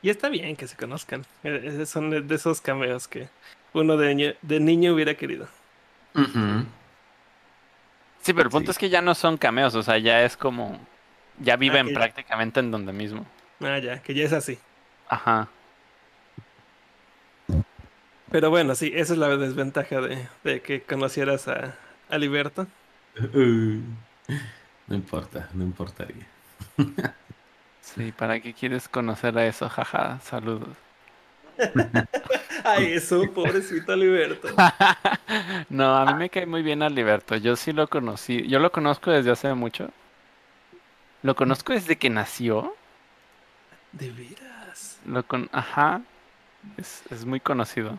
Speaker 2: Y está bien que se conozcan. Eh, Son de esos cameos que uno de, niño- de niño hubiera querido.
Speaker 5: Ujú.
Speaker 3: Sí, pero el punto
Speaker 5: Sí.
Speaker 3: es que ya no son cameos, o sea, ya es como, ya viven
Speaker 2: ya-
Speaker 3: prácticamente en donde mismo.
Speaker 2: Ah, ya, que ya es así.
Speaker 3: Ajá.
Speaker 2: Pero bueno, sí, esa es la desventaja de, de que conocieras a, a Liberto.
Speaker 5: Uh, No importa, no importaría.
Speaker 3: Sí, ¿para qué quieres conocer a eso? Jaja, saludos. (laughs)
Speaker 2: Ay, eso, pobrecito Liberto. (laughs)
Speaker 3: No, a mí me cae muy bien Aliberto. Yo sí lo conocí. Yo lo conozco desde hace mucho. Lo conozco desde que nació.
Speaker 2: De veras.
Speaker 3: Lo con... Ajá. Es, es muy conocido.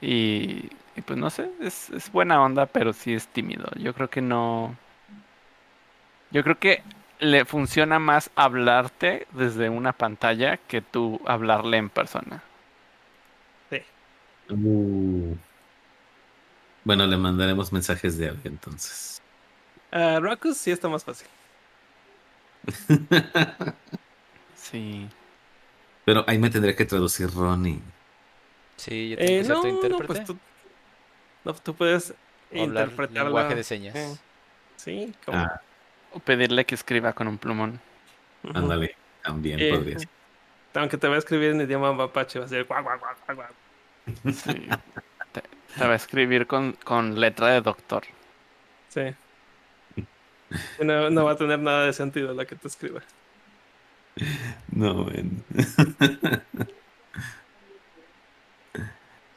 Speaker 3: Y, y pues no sé, es, es buena onda, pero sí es tímido. Yo creo que no. Yo creo que le funciona más hablarte desde una pantalla que tú hablarle en persona.
Speaker 5: Uh. Bueno, le mandaremos mensajes de audio entonces.
Speaker 2: A Rackus sí está más fácil. (laughs)
Speaker 3: Sí.
Speaker 5: Pero ahí me tendría que traducir Ronnie.
Speaker 1: Sí, yo tengo
Speaker 2: Eh,
Speaker 1: que ser
Speaker 2: no,
Speaker 1: tu
Speaker 2: no,
Speaker 1: intérprete.
Speaker 2: pues tú, no, tú puedes interpretarlo.
Speaker 1: lenguaje de señas.
Speaker 2: eh, Sí, como.
Speaker 5: Ah,
Speaker 3: O pedirle que escriba con un plumón.
Speaker 5: ándale, también
Speaker 2: Eh,
Speaker 5: podría ser.
Speaker 2: Aunque te va a escribir en idioma mapache, va a ser guau, guau, guau, guau.
Speaker 3: Sí. te, te va a escribir con, con letra de doctor.
Speaker 2: Sí. No, no va a tener nada de sentido lo que te escriba.
Speaker 5: No, ven. (laughs)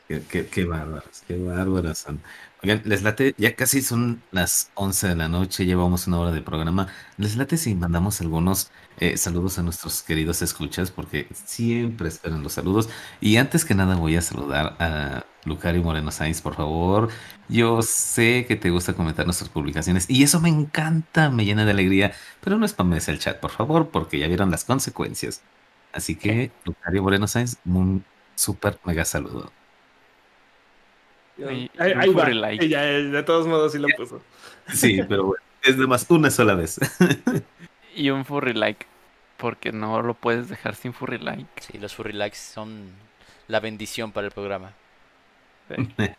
Speaker 5: qué, qué, qué bárbaros, qué bárbaros son. Oigan, les late, ya casi son las 11 de la noche, llevamos una hora de programa. Les late si mandamos algunos eh, saludos a nuestros queridos escuchas, porque siempre esperan los saludos. Y antes que nada voy a saludar a Lucario Moreno Sainz, por favor. Yo sé que te gusta comentar nuestras publicaciones y eso me encanta, me llena de alegría, pero no spames el chat, por favor, porque ya vieron las consecuencias. Así que, Lucario Moreno Sainz, un súper mega saludo.
Speaker 2: Ahí ahí va.
Speaker 3: like.
Speaker 2: Ya, eh, de todos modos sí lo puso.
Speaker 5: Sí, pero bueno, es de más una sola vez. (laughs)
Speaker 3: Y un furry like. Porque no lo puedes dejar sin furry like.
Speaker 1: Sí, los furry likes son la bendición para el programa. (laughs)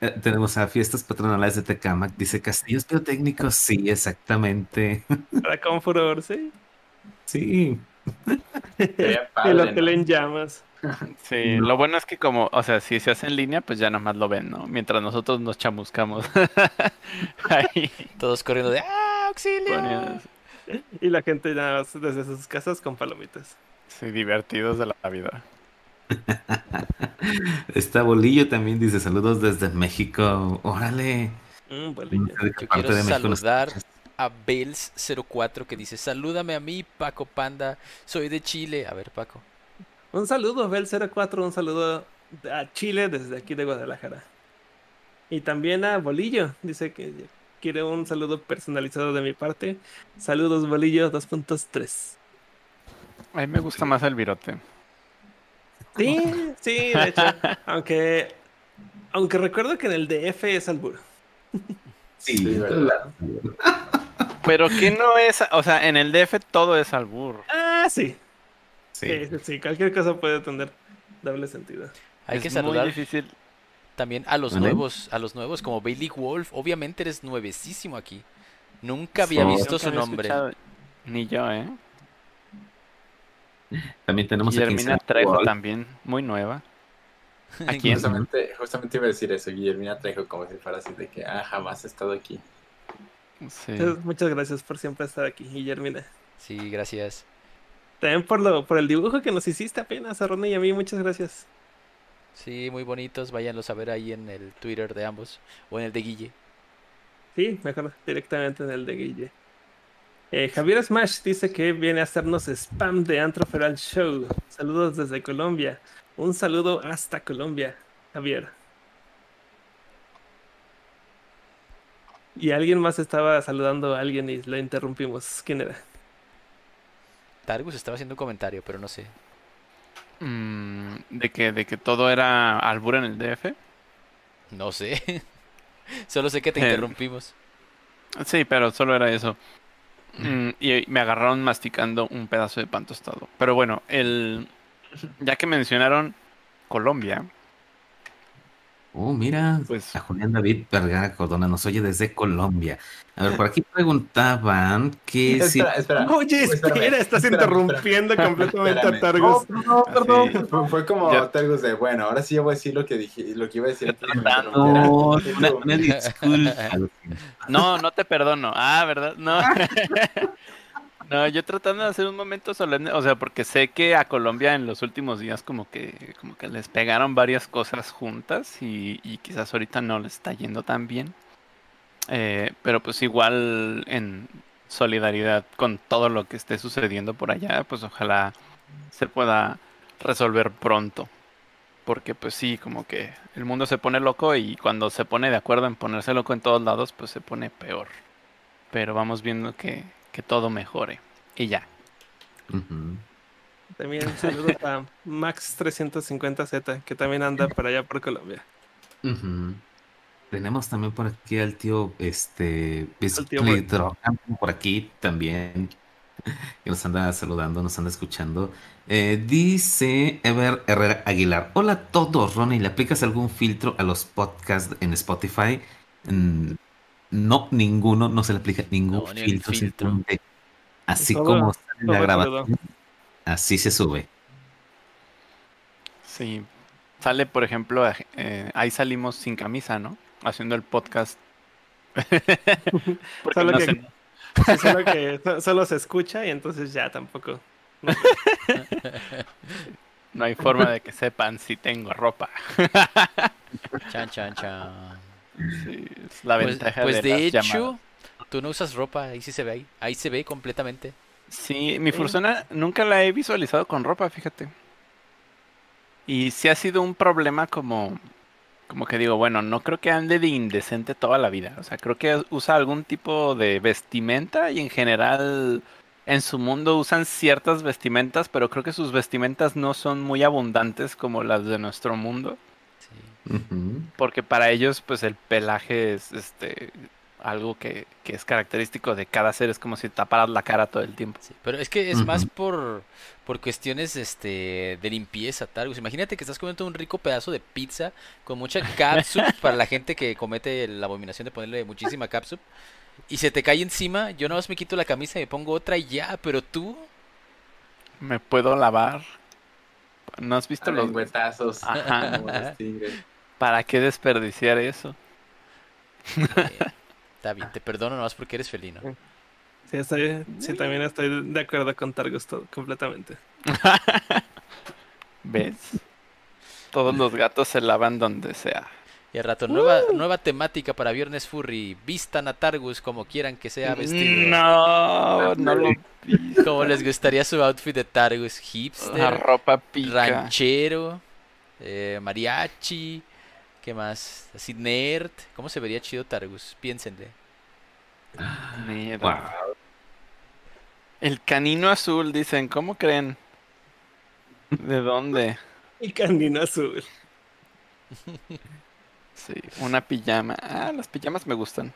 Speaker 5: Eh, Tenemos a Fiestas Patronales de Tecamac, dice Castillos Biotécnicos, sí, exactamente.
Speaker 2: Para con furor, sí.
Speaker 5: Sí, (laughs)
Speaker 4: ¿no?
Speaker 2: tele en llamas. (laughs)
Speaker 3: Sí, lo bueno es que como, o sea, si se hace en línea, pues ya nomás lo ven, ¿no? Mientras nosotros nos chamuscamos. (laughs) Ahí.
Speaker 1: Todos corriendo de ¡Ah, auxilio!
Speaker 3: poniendo-
Speaker 2: Y la gente ya desde sus casas con palomitas.
Speaker 3: Sí, divertidos de la vida.
Speaker 5: está Bolillo también, dice saludos desde México. Órale.
Speaker 2: Mm,
Speaker 5: No
Speaker 2: bolillo.
Speaker 5: sé de qué
Speaker 1: Yo
Speaker 5: parte
Speaker 1: quiero
Speaker 5: de
Speaker 1: saludar. A Bels04 que dice, salúdame a mí, Paco Panda, soy de Chile. A ver, Paco.
Speaker 2: Un saludo, Bel04, un saludo a Chile desde aquí de Guadalajara. Y también a Bolillo, dice que quiere un saludo personalizado de mi parte. Saludos, Bolillo 2.3.
Speaker 3: A mí me gusta más el virote.
Speaker 2: Sí, sí, de hecho. (laughs) aunque, aunque recuerdo que en el DF es albur.
Speaker 5: Sí,
Speaker 4: Sí, ¿verdad?
Speaker 3: Pero que no es, o sea, en el DF todo es albur.
Speaker 2: Ah, sí.
Speaker 5: Sí.
Speaker 2: Sí, sí, sí, Cualquier cosa puede tener doble sentido.
Speaker 1: Hay
Speaker 3: Es
Speaker 1: que
Speaker 3: muy
Speaker 1: saludar
Speaker 3: difícil.
Speaker 1: también a los
Speaker 5: ¿Vale?
Speaker 1: nuevos, a los nuevos como Bailey Wolf. Obviamente eres nuevecísimo aquí. Nunca había
Speaker 5: Sí.
Speaker 1: visto
Speaker 3: Nunca
Speaker 1: su
Speaker 3: había
Speaker 1: nombre.
Speaker 3: escuchado- Ni yo, ¿eh?
Speaker 5: También tenemos a
Speaker 3: Guillermina Trejo también, muy nueva. (laughs) ¿A quién?
Speaker 4: Justamente, justamente iba a decir eso, Guillermina Trejo, como si fuera así de que, ah, jamás he estado aquí.
Speaker 3: Sí.
Speaker 2: Entonces, muchas gracias por siempre estar aquí, Guillermina.
Speaker 1: Sí, gracias.
Speaker 2: También por, lo, por el dibujo que nos hiciste apenas a Ronnie y a mí, muchas gracias.
Speaker 1: Sí, muy bonitos. Váyanlos a ver ahí en el Twitter de ambos o en el de Guille.
Speaker 2: Sí, mejor directamente en el de Guille. Eh, Javier Smash dice que viene a hacernos spam de Antro Feral Show. Saludos desde Colombia. Un saludo hasta Colombia, Javier. Y alguien más estaba saludando a alguien y lo interrumpimos. ¿Quién era?
Speaker 1: Targus estaba haciendo un comentario, pero no sé.
Speaker 3: Mm, de que, de que todo era albur en el DF.
Speaker 1: No sé. (laughs) Solo sé que te
Speaker 3: Eh,
Speaker 1: interrumpimos.
Speaker 3: Sí, pero solo era eso. Mm, y me agarraron masticando un pedazo de pan tostado. Pero bueno, el ya que mencionaron Colombia,
Speaker 5: Oh, mira,
Speaker 3: Pues-
Speaker 5: a Julián David Vergara Cordona nos oye desde Colombia. A ver, por aquí (laughs) preguntaban que si...
Speaker 4: Espera, espera.
Speaker 2: Oye,
Speaker 4: espérame,
Speaker 2: espera, estás
Speaker 4: espérame,
Speaker 2: interrumpiendo
Speaker 4: espérame.
Speaker 2: completamente a
Speaker 4: Espérame.
Speaker 2: Targus.
Speaker 4: No, perdón,
Speaker 3: Así.
Speaker 4: perdón. Fue, fue como
Speaker 3: Ya.
Speaker 4: Targus de, bueno, ahora sí yo voy a decir lo que dije, lo que iba a decir antes de que me
Speaker 5: No,
Speaker 4: interrumpieran.
Speaker 5: una, una disculpa. (laughs)
Speaker 3: no, no te perdono. Ah, ¿verdad? No. (laughs) No, yo tratando de hacer un momento solemne, o sea, porque sé que a Colombia en los últimos días como que como que les pegaron varias cosas juntas y, y quizás ahorita no les está yendo tan bien. Eh, pero pues igual en solidaridad con todo lo que esté sucediendo por allá, pues ojalá se pueda resolver pronto. Porque pues sí, como que el mundo se pone loco y cuando se pone de acuerdo en ponerse loco en todos lados, pues se pone peor. Pero vamos viendo que, que todo mejore. Y ya.
Speaker 2: También saludos a Max350Z, que también anda por allá por Colombia.
Speaker 5: Tenemos también por aquí al tío, este, Drogan, por aquí también, que nos anda saludando, nos anda escuchando. Eh, dice Ever Herrera Aguilar, hola a todos, Ronnie, ¿le aplicas algún filtro a los podcasts en Spotify? Mm, no, ninguno, no se le aplica ningún
Speaker 1: No, ni
Speaker 5: filtro, así
Speaker 2: Todo-
Speaker 5: como sale la
Speaker 2: todo
Speaker 5: grabación, así se sube.
Speaker 3: Sí. Sale, por ejemplo, eh, ahí salimos sin camisa, ¿no? Haciendo el podcast. (laughs)
Speaker 2: Solo
Speaker 3: no,
Speaker 2: que-
Speaker 3: se-
Speaker 2: solo que so- solo se escucha y entonces ya tampoco.
Speaker 3: no (laughs) hay forma de que sepan si tengo ropa. (laughs)
Speaker 1: Chan, chan, chan.
Speaker 3: Sí, es la
Speaker 1: Pues,
Speaker 3: ventaja
Speaker 1: pues
Speaker 3: de,
Speaker 1: de,
Speaker 3: las
Speaker 1: hecho,
Speaker 3: llamadas.
Speaker 1: tú no usas ropa, ahí sí se ve ahí. Ahí se ve completamente.
Speaker 3: Sí, mi fursona nunca la he visualizado con ropa, fíjate. Y sí ha sido un problema como, como que digo, bueno, no creo que ande de indecente toda la vida. O sea, creo que usa algún tipo de vestimenta y en general en su mundo usan ciertas vestimentas, pero creo que sus vestimentas no son muy abundantes como las de nuestro mundo. Porque para ellos, pues el pelaje es este algo que, que es característico de cada ser, es como si taparas la cara todo el tiempo.
Speaker 1: Sí, pero es que es más por, por cuestiones este, de limpieza, Targus. Imagínate que estás comiendo un rico pedazo de pizza con mucha catsup (laughs) para la gente que comete la abominación de ponerle muchísima catsup y se te cae encima. Yo nada más me quito la camisa y me pongo otra y ya, pero tú.
Speaker 3: Me puedo lavar. ¿No has visto los
Speaker 4: Lengüetazos.
Speaker 3: Ajá. (laughs) ¿Para qué desperdiciar eso?
Speaker 1: eh, está bien, te perdono nada más porque eres felino.
Speaker 2: Sí, estoy, sí, también estoy de acuerdo con Targus todo, completamente. (laughs)
Speaker 3: ¿Ves? Todos los gatos se lavan donde sea.
Speaker 1: Y al rato, nueva, nueva temática para Viernes Furry. Vistan a Targus como quieran que sea vestido.
Speaker 3: No, no lo. (laughs)
Speaker 1: Como les gustaría su outfit de Targus.
Speaker 3: La
Speaker 1: Hipster,
Speaker 3: ropa pica.
Speaker 1: ranchero, eh, mariachi. ¿Qué más? Así nerd. ¿Cómo se vería chido Targus? Piénsenle.
Speaker 5: Wow.
Speaker 3: El canino azul, dicen. ¿Cómo creen? ¿De dónde? (laughs)
Speaker 2: Y Canino Azul.
Speaker 3: Sí, una pijama. Ah, las pijamas me gustan.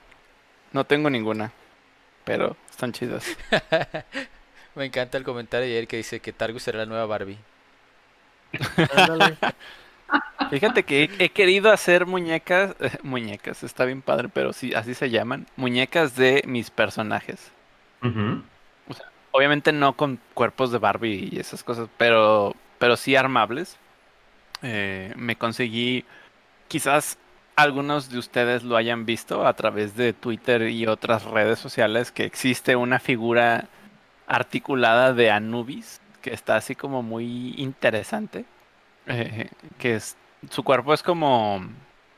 Speaker 3: No tengo ninguna, pero están chidas. (laughs)
Speaker 1: Me encanta el comentario de ayer que dice que Targus será la nueva Barbie. (laughs)
Speaker 3: Fíjate que he, he querido hacer muñecas, (laughs) muñecas, está bien padre, pero sí, así se llaman, muñecas de mis personajes. Obviamente no con cuerpos de Barbie y esas cosas, pero, pero sí armables. Eh, me conseguí, quizás algunos de ustedes lo hayan visto a través de Twitter y otras redes sociales, que existe una figura articulada de Anubis, que está así como muy interesante. Eh, que es, su cuerpo es como,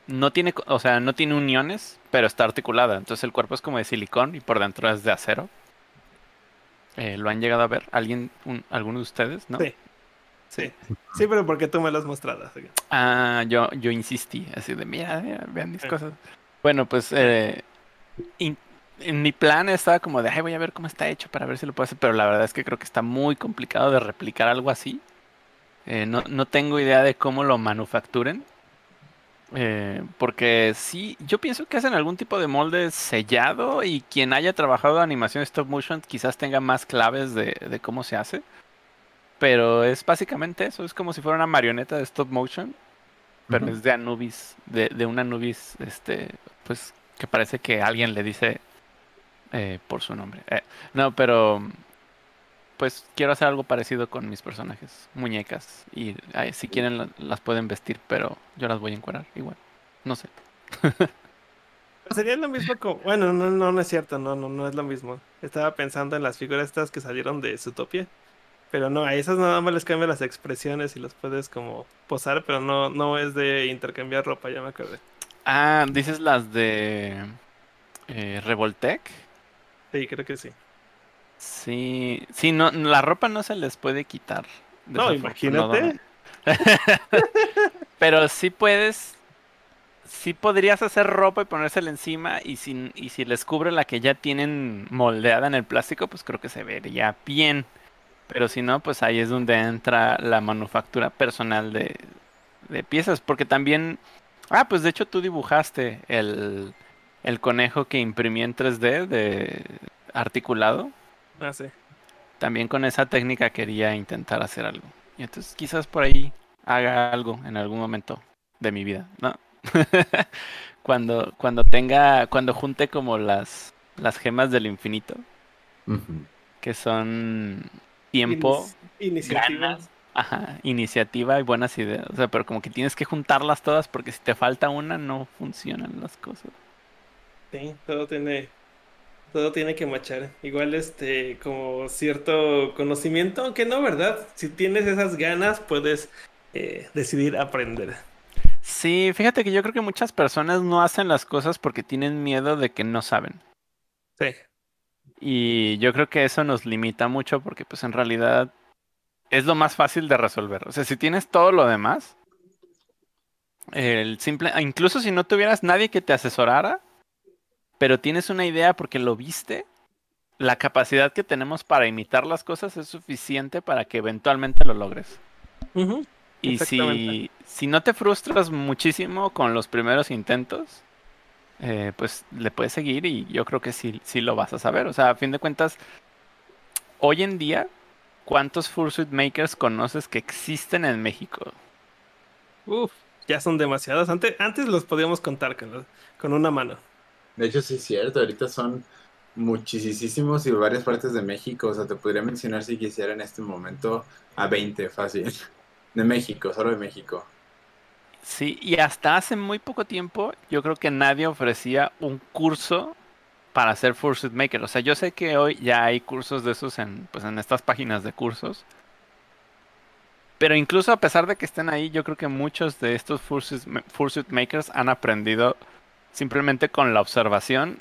Speaker 3: no tiene, o sea, no tiene uniones, pero está articulada. Entonces el cuerpo es como de silicón y por dentro es de acero. Eh, ¿Lo han llegado a ver? ¿Alguien, un- alguno de ustedes? ¿No?
Speaker 2: Sí. Sí. Sí, pero porque tú me lo has mostrado. así que-
Speaker 3: Ah, yo, yo insistí, así de, mira, mira, vean mis
Speaker 2: Sí.
Speaker 3: cosas. Bueno, pues eh, in- en mi plan estaba como de, ay, voy a ver cómo está hecho para ver si lo puedo hacer, pero la verdad es que creo que está muy complicado de replicar algo así. Eh, no, no tengo idea de cómo lo manufacturen. Eh, porque sí, yo pienso que hacen algún tipo de molde sellado y quien haya trabajado animación stop motion quizás tenga más claves de, de cómo se hace. Pero es básicamente eso, es como si fuera una marioneta de stop motion, pero es de Anubis, de, de un Anubis, este, pues que parece que alguien le dice eh, por su nombre. Eh, no, pero pues quiero hacer algo parecido con mis personajes, muñecas. Y ay, si quieren la- las pueden vestir, pero yo las voy a encuadrar igual. No sé.
Speaker 2: Sería lo mismo como. Bueno, no, no, no es cierto, no, no, no es lo mismo. Estaba pensando en las figuras estas que salieron de Zootopia. Pero no, a esas nada más les cambian las expresiones y los puedes como posar, pero no, no es de intercambiar ropa, ya me acordé.
Speaker 3: Ah, dices las de eh, Revoltech.
Speaker 2: Sí, creo que sí.
Speaker 3: Sí, sí, no, la ropa no se les puede quitar.
Speaker 2: No, imagínate. (laughs)
Speaker 3: Pero sí puedes, sí podrías hacer ropa y ponérsela encima y si, y si les cubre la que ya tienen moldeada en el plástico, pues creo que se vería bien. Pero si no, pues ahí es donde entra la manufactura personal de, de piezas. Porque también, ah, pues de hecho tú dibujaste el, el conejo que imprimí en 3D de articulado.
Speaker 2: Ah, sí.
Speaker 3: También con esa técnica quería intentar hacer algo. Y entonces quizás por ahí haga algo en algún momento de mi vida, ¿no? (laughs) cuando, cuando tenga, cuando junte como las, las gemas del infinito, que son tiempo,
Speaker 2: Iniciativa.
Speaker 3: ganas, ajá, iniciativa y buenas ideas. O sea, pero como que tienes que juntarlas todas porque si te falta una no funcionan las cosas.
Speaker 2: Sí, todo tiene, todo tiene que machar. Igual este, como cierto conocimiento, aunque no, ¿verdad? Si tienes esas ganas, puedes eh, decidir aprender.
Speaker 3: Sí, fíjate que yo creo que muchas personas no hacen las cosas porque tienen miedo de que no saben.
Speaker 2: Sí,
Speaker 3: Y yo creo que eso nos limita mucho porque pues en realidad es lo más fácil de resolver. O sea, si tienes todo lo demás, el simple, incluso si no tuvieras nadie que te asesorara, pero tienes una idea porque lo viste, la capacidad que tenemos para imitar las cosas es suficiente para que eventualmente lo logres. Y si, si no te frustras muchísimo con los primeros intentos, eh, pues le puedes seguir y yo creo que sí, sí lo vas a saber. O sea, a fin de cuentas, hoy en día, ¿cuántos Fursuit Makers conoces que existen en México?
Speaker 2: Uf, ya son demasiados. Antes, antes los podíamos contar con, los- con una mano.
Speaker 4: De hecho, sí es cierto, ahorita son muchísimos y varias partes de México. O sea, te podría mencionar si quisiera en este momento a 20, fácil. De México, solo de México.
Speaker 3: Sí, y hasta hace muy poco tiempo yo creo que nadie ofrecía un curso para ser Fursuit Maker. O sea, yo sé que hoy ya hay cursos de esos en, pues, en estas páginas de cursos. Pero incluso a pesar de que estén ahí, yo creo que muchos de estos Fursuit, Fursuit Makers han aprendido simplemente con la observación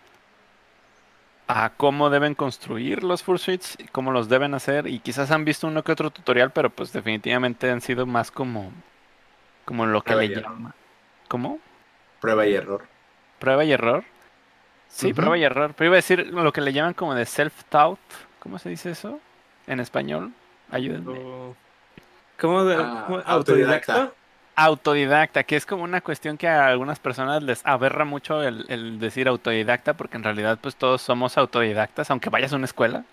Speaker 3: a cómo deben construir los Fursuits, y cómo los deben hacer. Y quizás han visto uno que otro tutorial, pero pues definitivamente han sido más como, como lo que
Speaker 4: Prueba
Speaker 3: le
Speaker 4: y error.
Speaker 3: llama. ¿Cómo?
Speaker 4: Prueba y error.
Speaker 3: ¿Prueba y error? Sí, prueba y error. Pero iba a decir lo que le llaman como de self-taught. ¿Cómo se dice eso? En español. Ayúdenme.
Speaker 2: O- ¿Cómo de,
Speaker 4: Ah,
Speaker 2: cómo-
Speaker 4: autodidacta.
Speaker 2: autodidacta?
Speaker 3: Autodidacta, que es como una cuestión que a algunas personas les aberra mucho el, el decir autodidacta, porque en realidad pues todos somos autodidactas, aunque vayas a una escuela.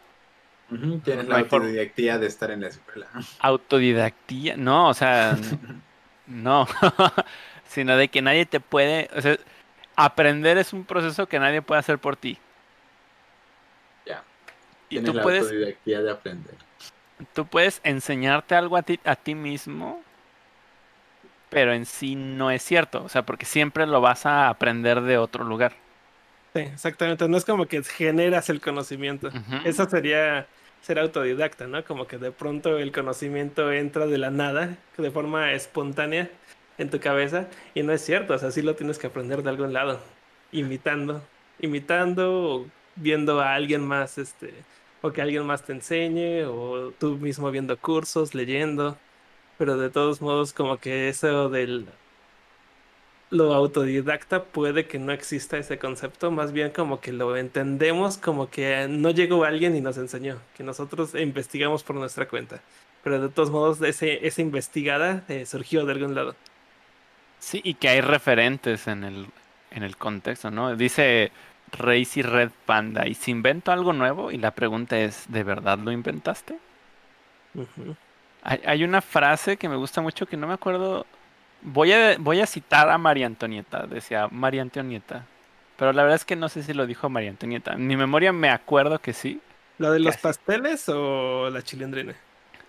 Speaker 4: Tienes
Speaker 3: No
Speaker 4: la
Speaker 3: forma.
Speaker 4: autodidactía de estar en la escuela.
Speaker 3: Autodidactía, no, o sea, (laughs) no, (laughs) sino de que nadie te puede, o sea, aprender es un proceso que nadie puede hacer por ti.
Speaker 4: Ya.
Speaker 3: Y tú
Speaker 4: la
Speaker 3: puedes,
Speaker 4: autodidactía de aprender.
Speaker 3: tú puedes enseñarte algo a ti, a ti mismo, pero en sí no es cierto, o sea, porque siempre lo vas a aprender de otro lugar.
Speaker 2: Sí, exactamente. No es como que generas el conocimiento. Eso sería ser autodidacta, ¿no? Como que de pronto el conocimiento entra de la nada, de forma espontánea en tu cabeza. Y no es cierto, o sea, sí lo tienes que aprender de algún lado. Imitando. Imitando o viendo a alguien más, este, o que alguien más te enseñe, o tú mismo viendo cursos, leyendo. Pero de todos modos, como que eso del lo autodidacta puede que no exista ese concepto, más bien como que lo entendemos como que no llegó alguien y nos enseñó, que nosotros investigamos por nuestra cuenta. Pero de todos modos, ese, esa investigada eh, surgió de algún lado.
Speaker 3: Sí, y que hay referentes en el, en el contexto, ¿no? Dice Racy Red Panda, ¿y si invento algo nuevo? Y la pregunta es, ¿de verdad lo inventaste?
Speaker 2: Ujú.
Speaker 3: Hay, hay una frase que me gusta mucho que no me acuerdo. Voy a, voy a citar a María Antonieta, decía María Antonieta. Pero la verdad es que no sé si lo dijo María Antonieta. En mi memoria me acuerdo que sí.
Speaker 2: ¿La de los
Speaker 3: Casi.
Speaker 2: pasteles o la chilindrina?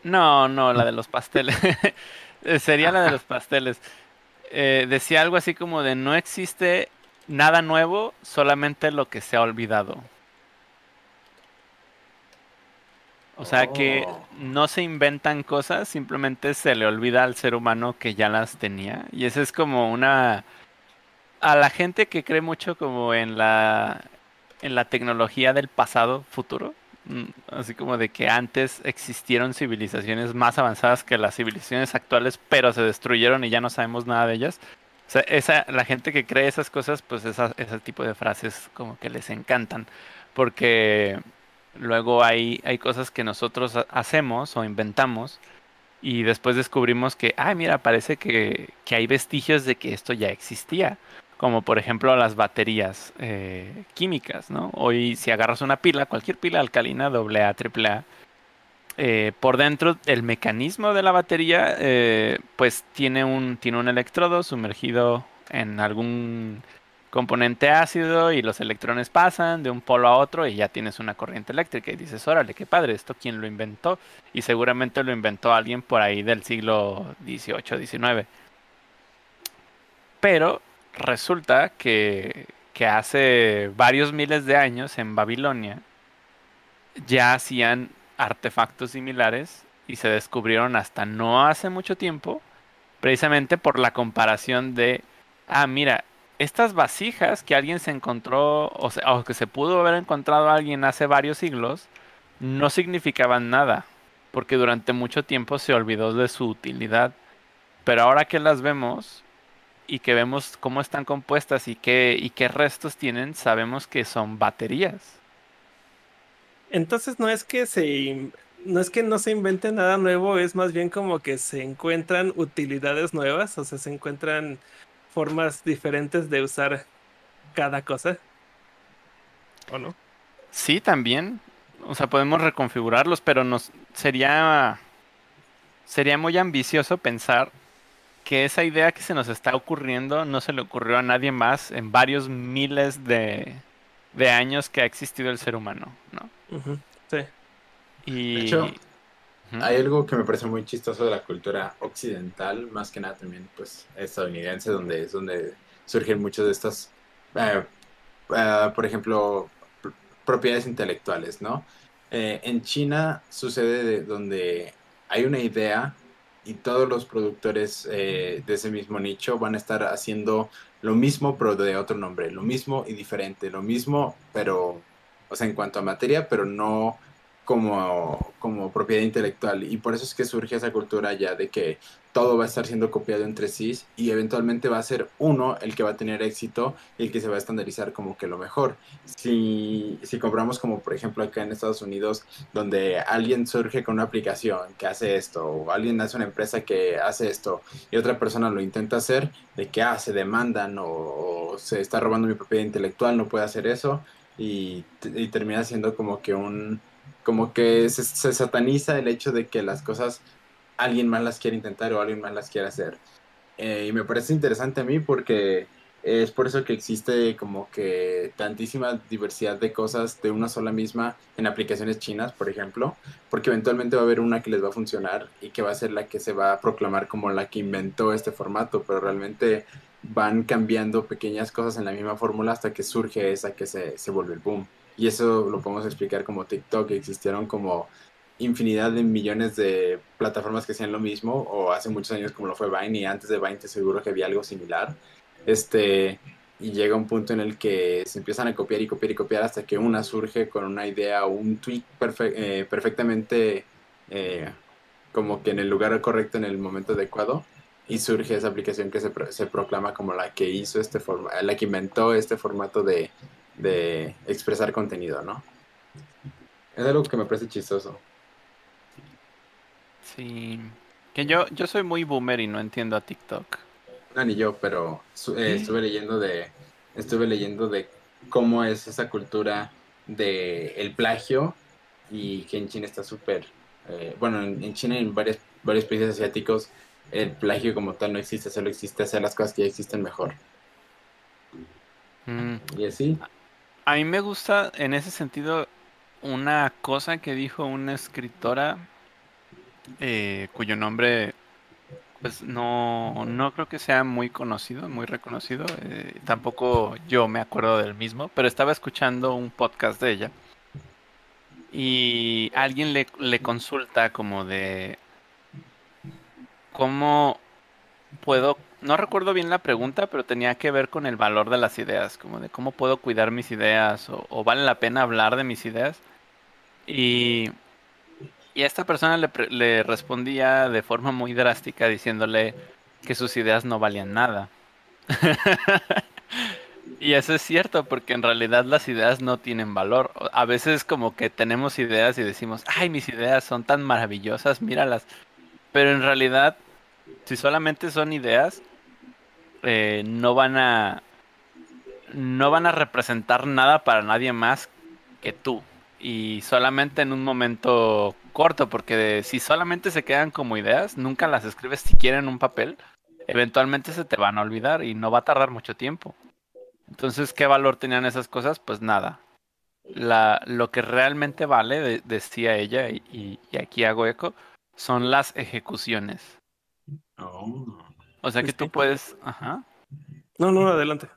Speaker 3: No, no, la de los pasteles. (laughs) Sería la de los pasteles. Eh, decía algo así como de no existe nada nuevo, solamente lo que se ha olvidado. O sea que
Speaker 4: Oh.
Speaker 3: no se inventan cosas, simplemente se le olvida al ser humano que ya las tenía. Y esa es como una... A la gente que cree mucho como en la, en la tecnología del pasado futuro, mm, así como de que antes existieron civilizaciones más avanzadas que las civilizaciones actuales, pero se destruyeron y ya no sabemos nada de ellas. O sea, esa, la gente que cree esas cosas, pues esa- ese tipo de frases como que les encantan, porque luego hay, hay cosas que nosotros ha- hacemos o inventamos y después descubrimos que, ah, mira, parece que, que hay vestigios de que esto ya existía, como por ejemplo las baterías eh, químicas, ¿no? Hoy si agarras una pila, cualquier pila alcalina, AA, AAA, eh, por dentro el mecanismo de la batería eh, pues tiene un, tiene un electrodo sumergido en algún componente ácido y los electrones pasan de un polo a otro y ya tienes una corriente eléctrica y dices, órale, qué padre, ¿esto quién lo inventó? Y seguramente lo inventó alguien por ahí del siglo XVIII, XIX. Pero resulta que, que hace varios miles de años en Babilonia ya hacían artefactos similares y se descubrieron hasta no hace mucho tiempo, precisamente por la comparación de, ah, mira, estas vasijas que alguien se encontró, o, que se pudo haber encontrado alguien hace varios siglos, no significaban nada, porque durante mucho tiempo se olvidó de su utilidad. Pero ahora que las vemos y que vemos cómo están compuestas y qué, y qué restos tienen, sabemos que son baterías.
Speaker 2: Entonces no es que se no es que no se invente nada nuevo, es más bien como que se encuentran utilidades nuevas, o sea, se encuentran formas diferentes de usar cada cosa. ¿O no?
Speaker 3: Sí, también. O sea, podemos reconfigurarlos, pero nos sería sería muy ambicioso pensar que esa idea que se nos está ocurriendo no se le ocurrió a nadie más en varios miles de, de años que ha existido el ser humano, ¿no?
Speaker 2: Sí.
Speaker 3: Y
Speaker 4: De hecho, Hay algo que me parece muy chistoso de la cultura occidental, más que nada también pues estadounidense, donde es donde surgen muchas de estas, eh, eh, por ejemplo, pr- propiedades intelectuales, ¿no? Eh, en China sucede de- donde hay una idea y todos los productores eh, de ese mismo nicho van a estar haciendo lo mismo pero de otro nombre, lo mismo y diferente, lo mismo pero, o sea, en cuanto a materia, pero no como, como propiedad intelectual. Y por eso es que surge esa cultura ya de que todo va a estar siendo copiado entre sí y eventualmente va a ser uno el que va a tener éxito y el que se va a estandarizar como que lo mejor. Si, si compramos como por ejemplo acá en Estados Unidos, donde alguien surge con una aplicación que hace esto, o alguien hace una empresa que hace esto y otra persona lo intenta hacer, de que ah, se demandan o, se está robando mi propiedad intelectual, no puede hacer eso y termina siendo como que un como que se, se, sataniza el hecho de que las cosas alguien más las quiere intentar o alguien más las quiere hacer. Eh, y me parece interesante a mí porque es por eso que existe como que tantísima diversidad de cosas de una sola misma en aplicaciones chinas, por ejemplo, porque eventualmente va a haber una que les va a funcionar y que va a ser la que se va a proclamar como la que inventó este formato, pero realmente van cambiando pequeñas cosas en la misma fórmula hasta que surge esa que se, se vuelve el boom. Y eso lo podemos explicar como TikTok, existieron como infinidad de millones de plataformas que hacían lo mismo, o hace muchos años como lo fue Vine, y antes de Vine te seguro que había algo similar. Este, y llega un punto en el que se empiezan a copiar y copiar y copiar hasta que una surge con una idea o un tweet eh, perfectamente eh, como que en el lugar correcto, en el momento adecuado, y surge esa aplicación que se, se proclama como la que hizo este forma, la que inventó este formato de, de expresar contenido, ¿no? Es algo que me parece chistoso.
Speaker 3: Sí. Que yo, yo soy muy boomer y no entiendo a TikTok.
Speaker 4: No, ni yo, pero su- eh, estuve leyendo de estuve leyendo de cómo es esa cultura de el plagio y que en China está súper eh, bueno en, en China y en varios varios países asiáticos el plagio como tal no existe solo existe hacer las cosas que ya existen mejor
Speaker 3: Mm.
Speaker 4: y así
Speaker 3: A mí me gusta en ese sentido una cosa que dijo una escritora eh, cuyo nombre pues no, no creo que sea muy conocido, muy reconocido. eh, tampoco yo me acuerdo del mismo, pero estaba escuchando un podcast de ella y alguien le, le consulta como de cómo puedo, no recuerdo bien la pregunta, pero tenía que ver con el valor de las ideas, como de cómo puedo cuidar mis ideas o, o vale la pena hablar de mis ideas. Y, y esta persona le, le respondía de forma muy drástica diciéndole que sus ideas no valían nada. (laughs) Y eso es cierto, porque en realidad las ideas no tienen valor. A veces como que tenemos ideas y decimos, ay, mis ideas son tan maravillosas, míralas. Pero en realidad, si solamente son ideas, eh, no van a no van a representar nada para nadie más que tú. Y solamente en un momento corto, porque si solamente se quedan como ideas, nunca las escribes siquiera en un papel, eventualmente se te van a olvidar y no va a tardar mucho tiempo. Entonces, ¿qué valor tenían esas cosas? Pues nada. Lo que realmente vale, de- decía ella, y aquí hago eco, son las ejecuciones.
Speaker 4: Oh.
Speaker 3: O sea que
Speaker 2: Pues
Speaker 3: tú puedes, ajá.
Speaker 2: No, no, adelante.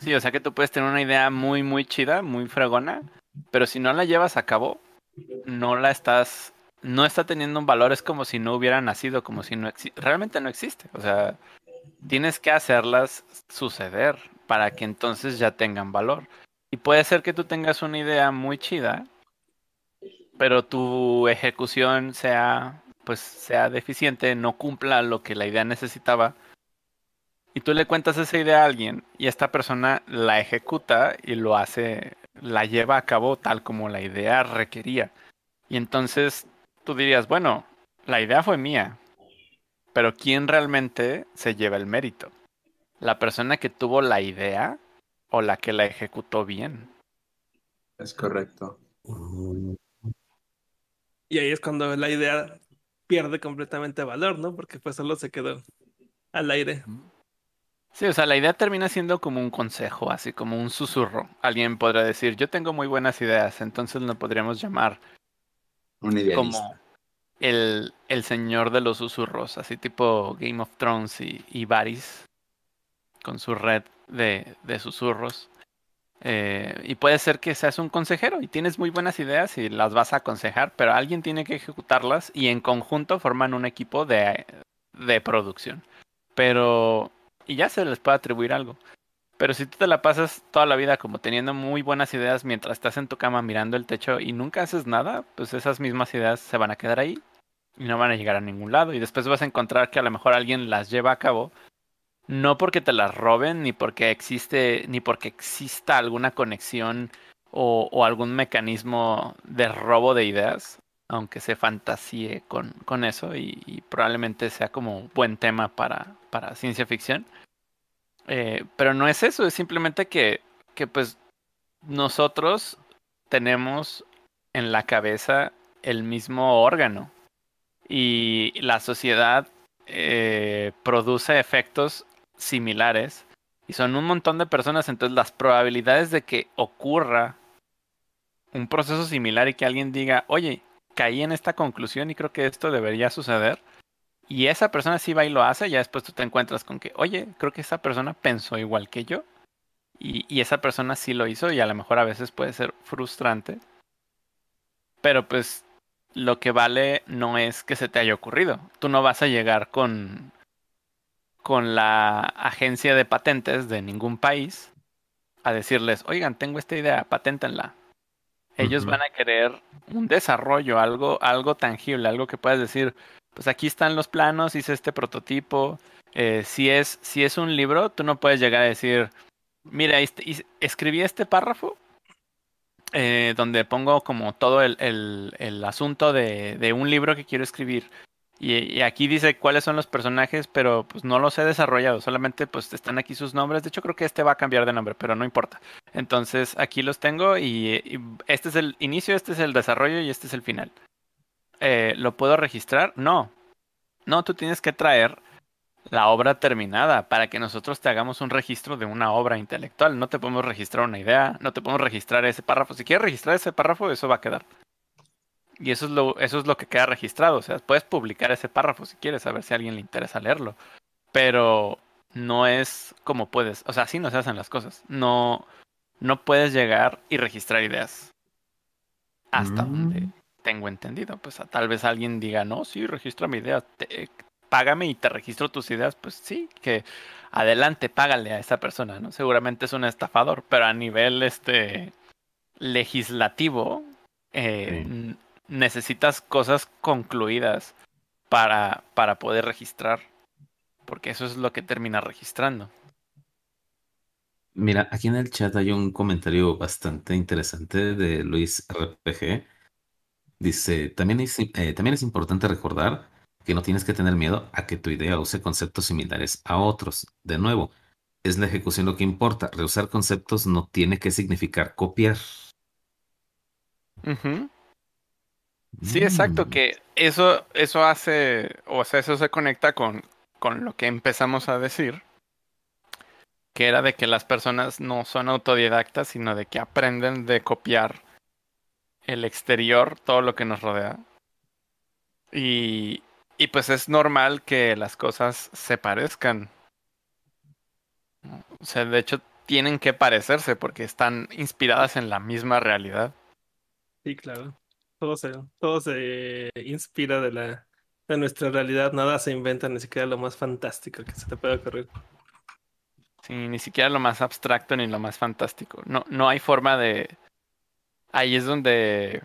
Speaker 3: Sí, o sea que tú puedes tener una idea muy, muy chida, muy fregona, pero si no la llevas a cabo, no la estás, no está teniendo un valor, es como si no hubiera nacido, como si no existe, realmente no existe. O sea, tienes que hacerlas suceder para que entonces ya tengan valor. Y puede ser que tú tengas una idea muy chida, pero tu ejecución sea, pues, sea deficiente, no cumpla lo que la idea necesitaba. Y tú le cuentas esa idea a alguien y esta persona la ejecuta y lo hace, la lleva a cabo tal como la idea requería. Y entonces tú dirías, bueno, la idea fue mía, pero ¿quién realmente se lleva el mérito? ¿La persona que tuvo la idea o la que la ejecutó bien?
Speaker 4: es correcto
Speaker 2: Y ahí es cuando la idea pierde completamente valor, ¿no? Porque pues solo se quedó al aire.
Speaker 3: Sí, o sea, la idea termina siendo como un consejo, así como un susurro. Alguien podrá decir, yo tengo muy buenas ideas, entonces lo podríamos llamar
Speaker 4: un idealista
Speaker 3: como el, el señor de los susurros, así tipo Game of Thrones y, y Varys, con su red de, de susurros. Eh, y puede ser que seas un consejero y tienes muy buenas ideas y las vas a aconsejar, pero alguien tiene que ejecutarlas y en conjunto forman un equipo de, de producción. Pero... Y ya se les puede atribuir algo. Pero si tú te la pasas toda la vida como teniendo muy buenas ideas mientras estás en tu cama mirando el techo y nunca haces nada, pues esas mismas ideas se van a quedar ahí y no van a llegar a ningún lado. Y después vas a encontrar que a lo mejor alguien las lleva a cabo, no porque te las roben, ni porque existe, ni porque exista alguna conexión o, algún mecanismo de robo de ideas, aunque se fantasíe con, con eso y, y probablemente sea como un buen tema para, para ciencia ficción. Eh, pero no es eso, es simplemente que, que pues nosotros tenemos en la cabeza el mismo órgano y la sociedad eh, produce efectos similares y son un montón de personas, entonces las probabilidades de que ocurra un proceso similar y que alguien diga, oye, caí en esta conclusión y creo que esto debería suceder, y esa persona sí va y lo hace, ya después tú te encuentras con que, oye, creo que esa persona pensó igual que yo, y, y esa persona sí lo hizo, y a lo mejor a veces puede ser frustrante, pero pues lo que vale no es que se te haya ocurrido. Tú no vas a llegar con, con la agencia de patentes de ningún país a decirles, oigan, tengo esta idea, paténtenla. Ellos van a querer un desarrollo, algo, algo tangible, algo que puedas decir, pues aquí están los planos, hice este prototipo. Eh, si, es, si es un libro, tú no puedes llegar a decir, mira, este- escribí este párrafo eh, donde pongo como todo el, el- el asunto de, de un libro que quiero escribir. Y, aquí dice cuáles son los personajes, pero pues no los he desarrollado, solamente pues están aquí sus nombres. De hecho creo que este va a cambiar de nombre, pero no importa. Entonces aquí los tengo y, y este es el inicio, este es el desarrollo y este es el final. Eh, ¿Lo puedo registrar? No. No, tú tienes que traer la obra terminada para que nosotros te hagamos un registro de una obra intelectual. No te podemos registrar una idea, no te podemos registrar ese párrafo. Si quieres registrar ese párrafo, eso va a quedar. Y eso es lo, eso es lo que queda registrado. O sea, puedes publicar ese párrafo si quieres, a ver si a alguien le interesa leerlo. Pero no es como puedes. O sea, así no se hacen las cosas. No, no puedes llegar y registrar ideas. Hasta
Speaker 5: Mm.
Speaker 3: donde tengo entendido. Pues a- tal vez alguien diga, no, sí, registra mi idea. Te- págame y te registro tus ideas. Pues sí, que adelante, págale a esa persona, ¿no? Seguramente es un estafador, pero a nivel este legislativo, eh,
Speaker 5: Sí.
Speaker 3: Necesitas cosas concluidas para, para poder registrar. Porque eso es lo que termina registrando.
Speaker 5: Mira, aquí en el chat hay un comentario bastante interesante de Luis RPG. Dice, también es, eh, también es importante recordar que no tienes que tener miedo a que tu idea use conceptos similares a otros. De nuevo, es la ejecución lo que importa. Reusar conceptos no tiene que significar copiar.
Speaker 3: Ujú. Sí, exacto,
Speaker 5: Mm,
Speaker 3: que eso, eso hace, o sea, eso se conecta con, con lo que empezamos a decir, que era de que las personas no son autodidactas, sino de que aprenden de copiar el exterior, todo lo que nos rodea. Y, y pues es normal que las cosas se parezcan. O sea, de hecho, tienen que parecerse porque están inspiradas en la misma realidad.
Speaker 2: Sí, claro. Todo se, todo se inspira de la, de nuestra realidad, nada se inventa, ni siquiera lo más fantástico que se te pueda ocurrir.
Speaker 3: Sí, ni siquiera lo más abstracto ni lo más fantástico. No, no hay forma de. Ahí es donde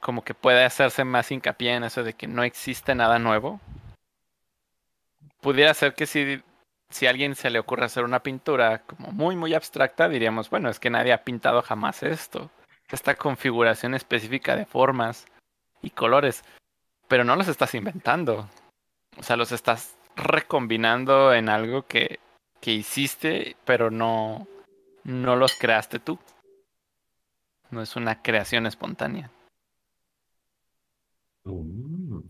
Speaker 3: como que puede hacerse más hincapié en eso de que no existe nada nuevo. Pudiera ser que si, si a alguien se le ocurre hacer una pintura como muy, muy abstracta, diríamos, bueno, es que nadie ha pintado jamás esto. Esta configuración específica de formas y colores. Pero no los estás inventando. O sea, los estás recombinando en algo que, que hiciste, pero no, no los creaste tú. No es una creación espontánea.
Speaker 5: mm.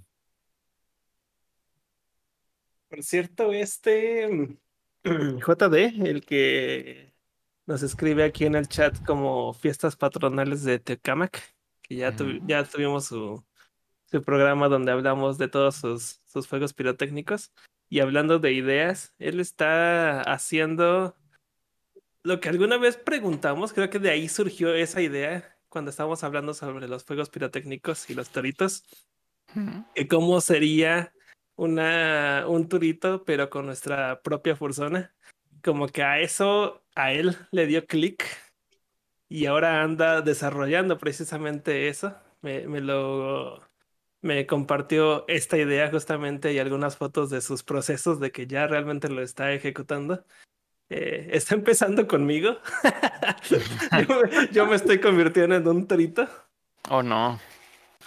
Speaker 2: Por cierto, este mm, (clears throat) JD, el que nos escribe aquí en el chat como fiestas patronales de Tecamac, que ya,
Speaker 3: Ujú.
Speaker 2: ya tuvimos su, su programa donde hablamos de todos sus, sus fuegos pirotécnicos. Y hablando de ideas, él está haciendo lo que alguna vez preguntamos, creo que de ahí surgió esa idea cuando estábamos hablando sobre los fuegos pirotécnicos y los toritos que cómo sería una, un turito, pero con nuestra propia fursona. Como que a eso, a él le dio clic y ahora anda desarrollando precisamente eso. Me, me lo me compartió esta idea justamente y algunas fotos de sus procesos de que ya realmente lo está ejecutando. Eh, está empezando conmigo. (laughs) (laughs) yo, me- yo me estoy convirtiendo en un torito
Speaker 3: Oh no.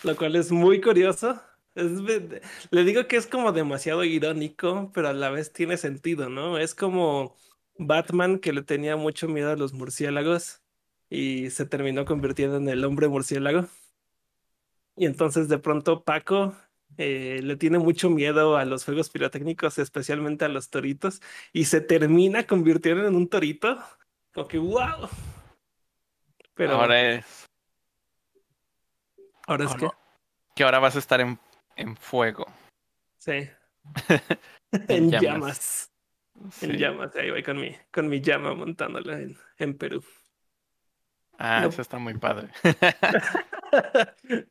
Speaker 2: lo cual es muy curioso. Es le digo que es como demasiado irónico, pero a la vez tiene sentido, ¿no? Es como Batman que le tenía mucho miedo a los murciélagos y se terminó convirtiendo en el hombre murciélago. Y entonces de pronto Paco eh, le tiene mucho miedo a los fuegos pirotécnicos, especialmente a los toritos, y se termina convirtiendo en un torito. Como que wow. Pero ahora,
Speaker 3: Ahora es.
Speaker 2: es
Speaker 3: oh,
Speaker 2: que
Speaker 3: no. Que ahora vas a estar en, en fuego.
Speaker 2: sí. (laughs)
Speaker 3: En
Speaker 2: En
Speaker 3: llamas.
Speaker 2: llamas. En llamas, ahí voy con mi, con mi llama montándola en, en Perú.
Speaker 3: Ah,
Speaker 2: No.
Speaker 3: eso está muy padre. (laughs)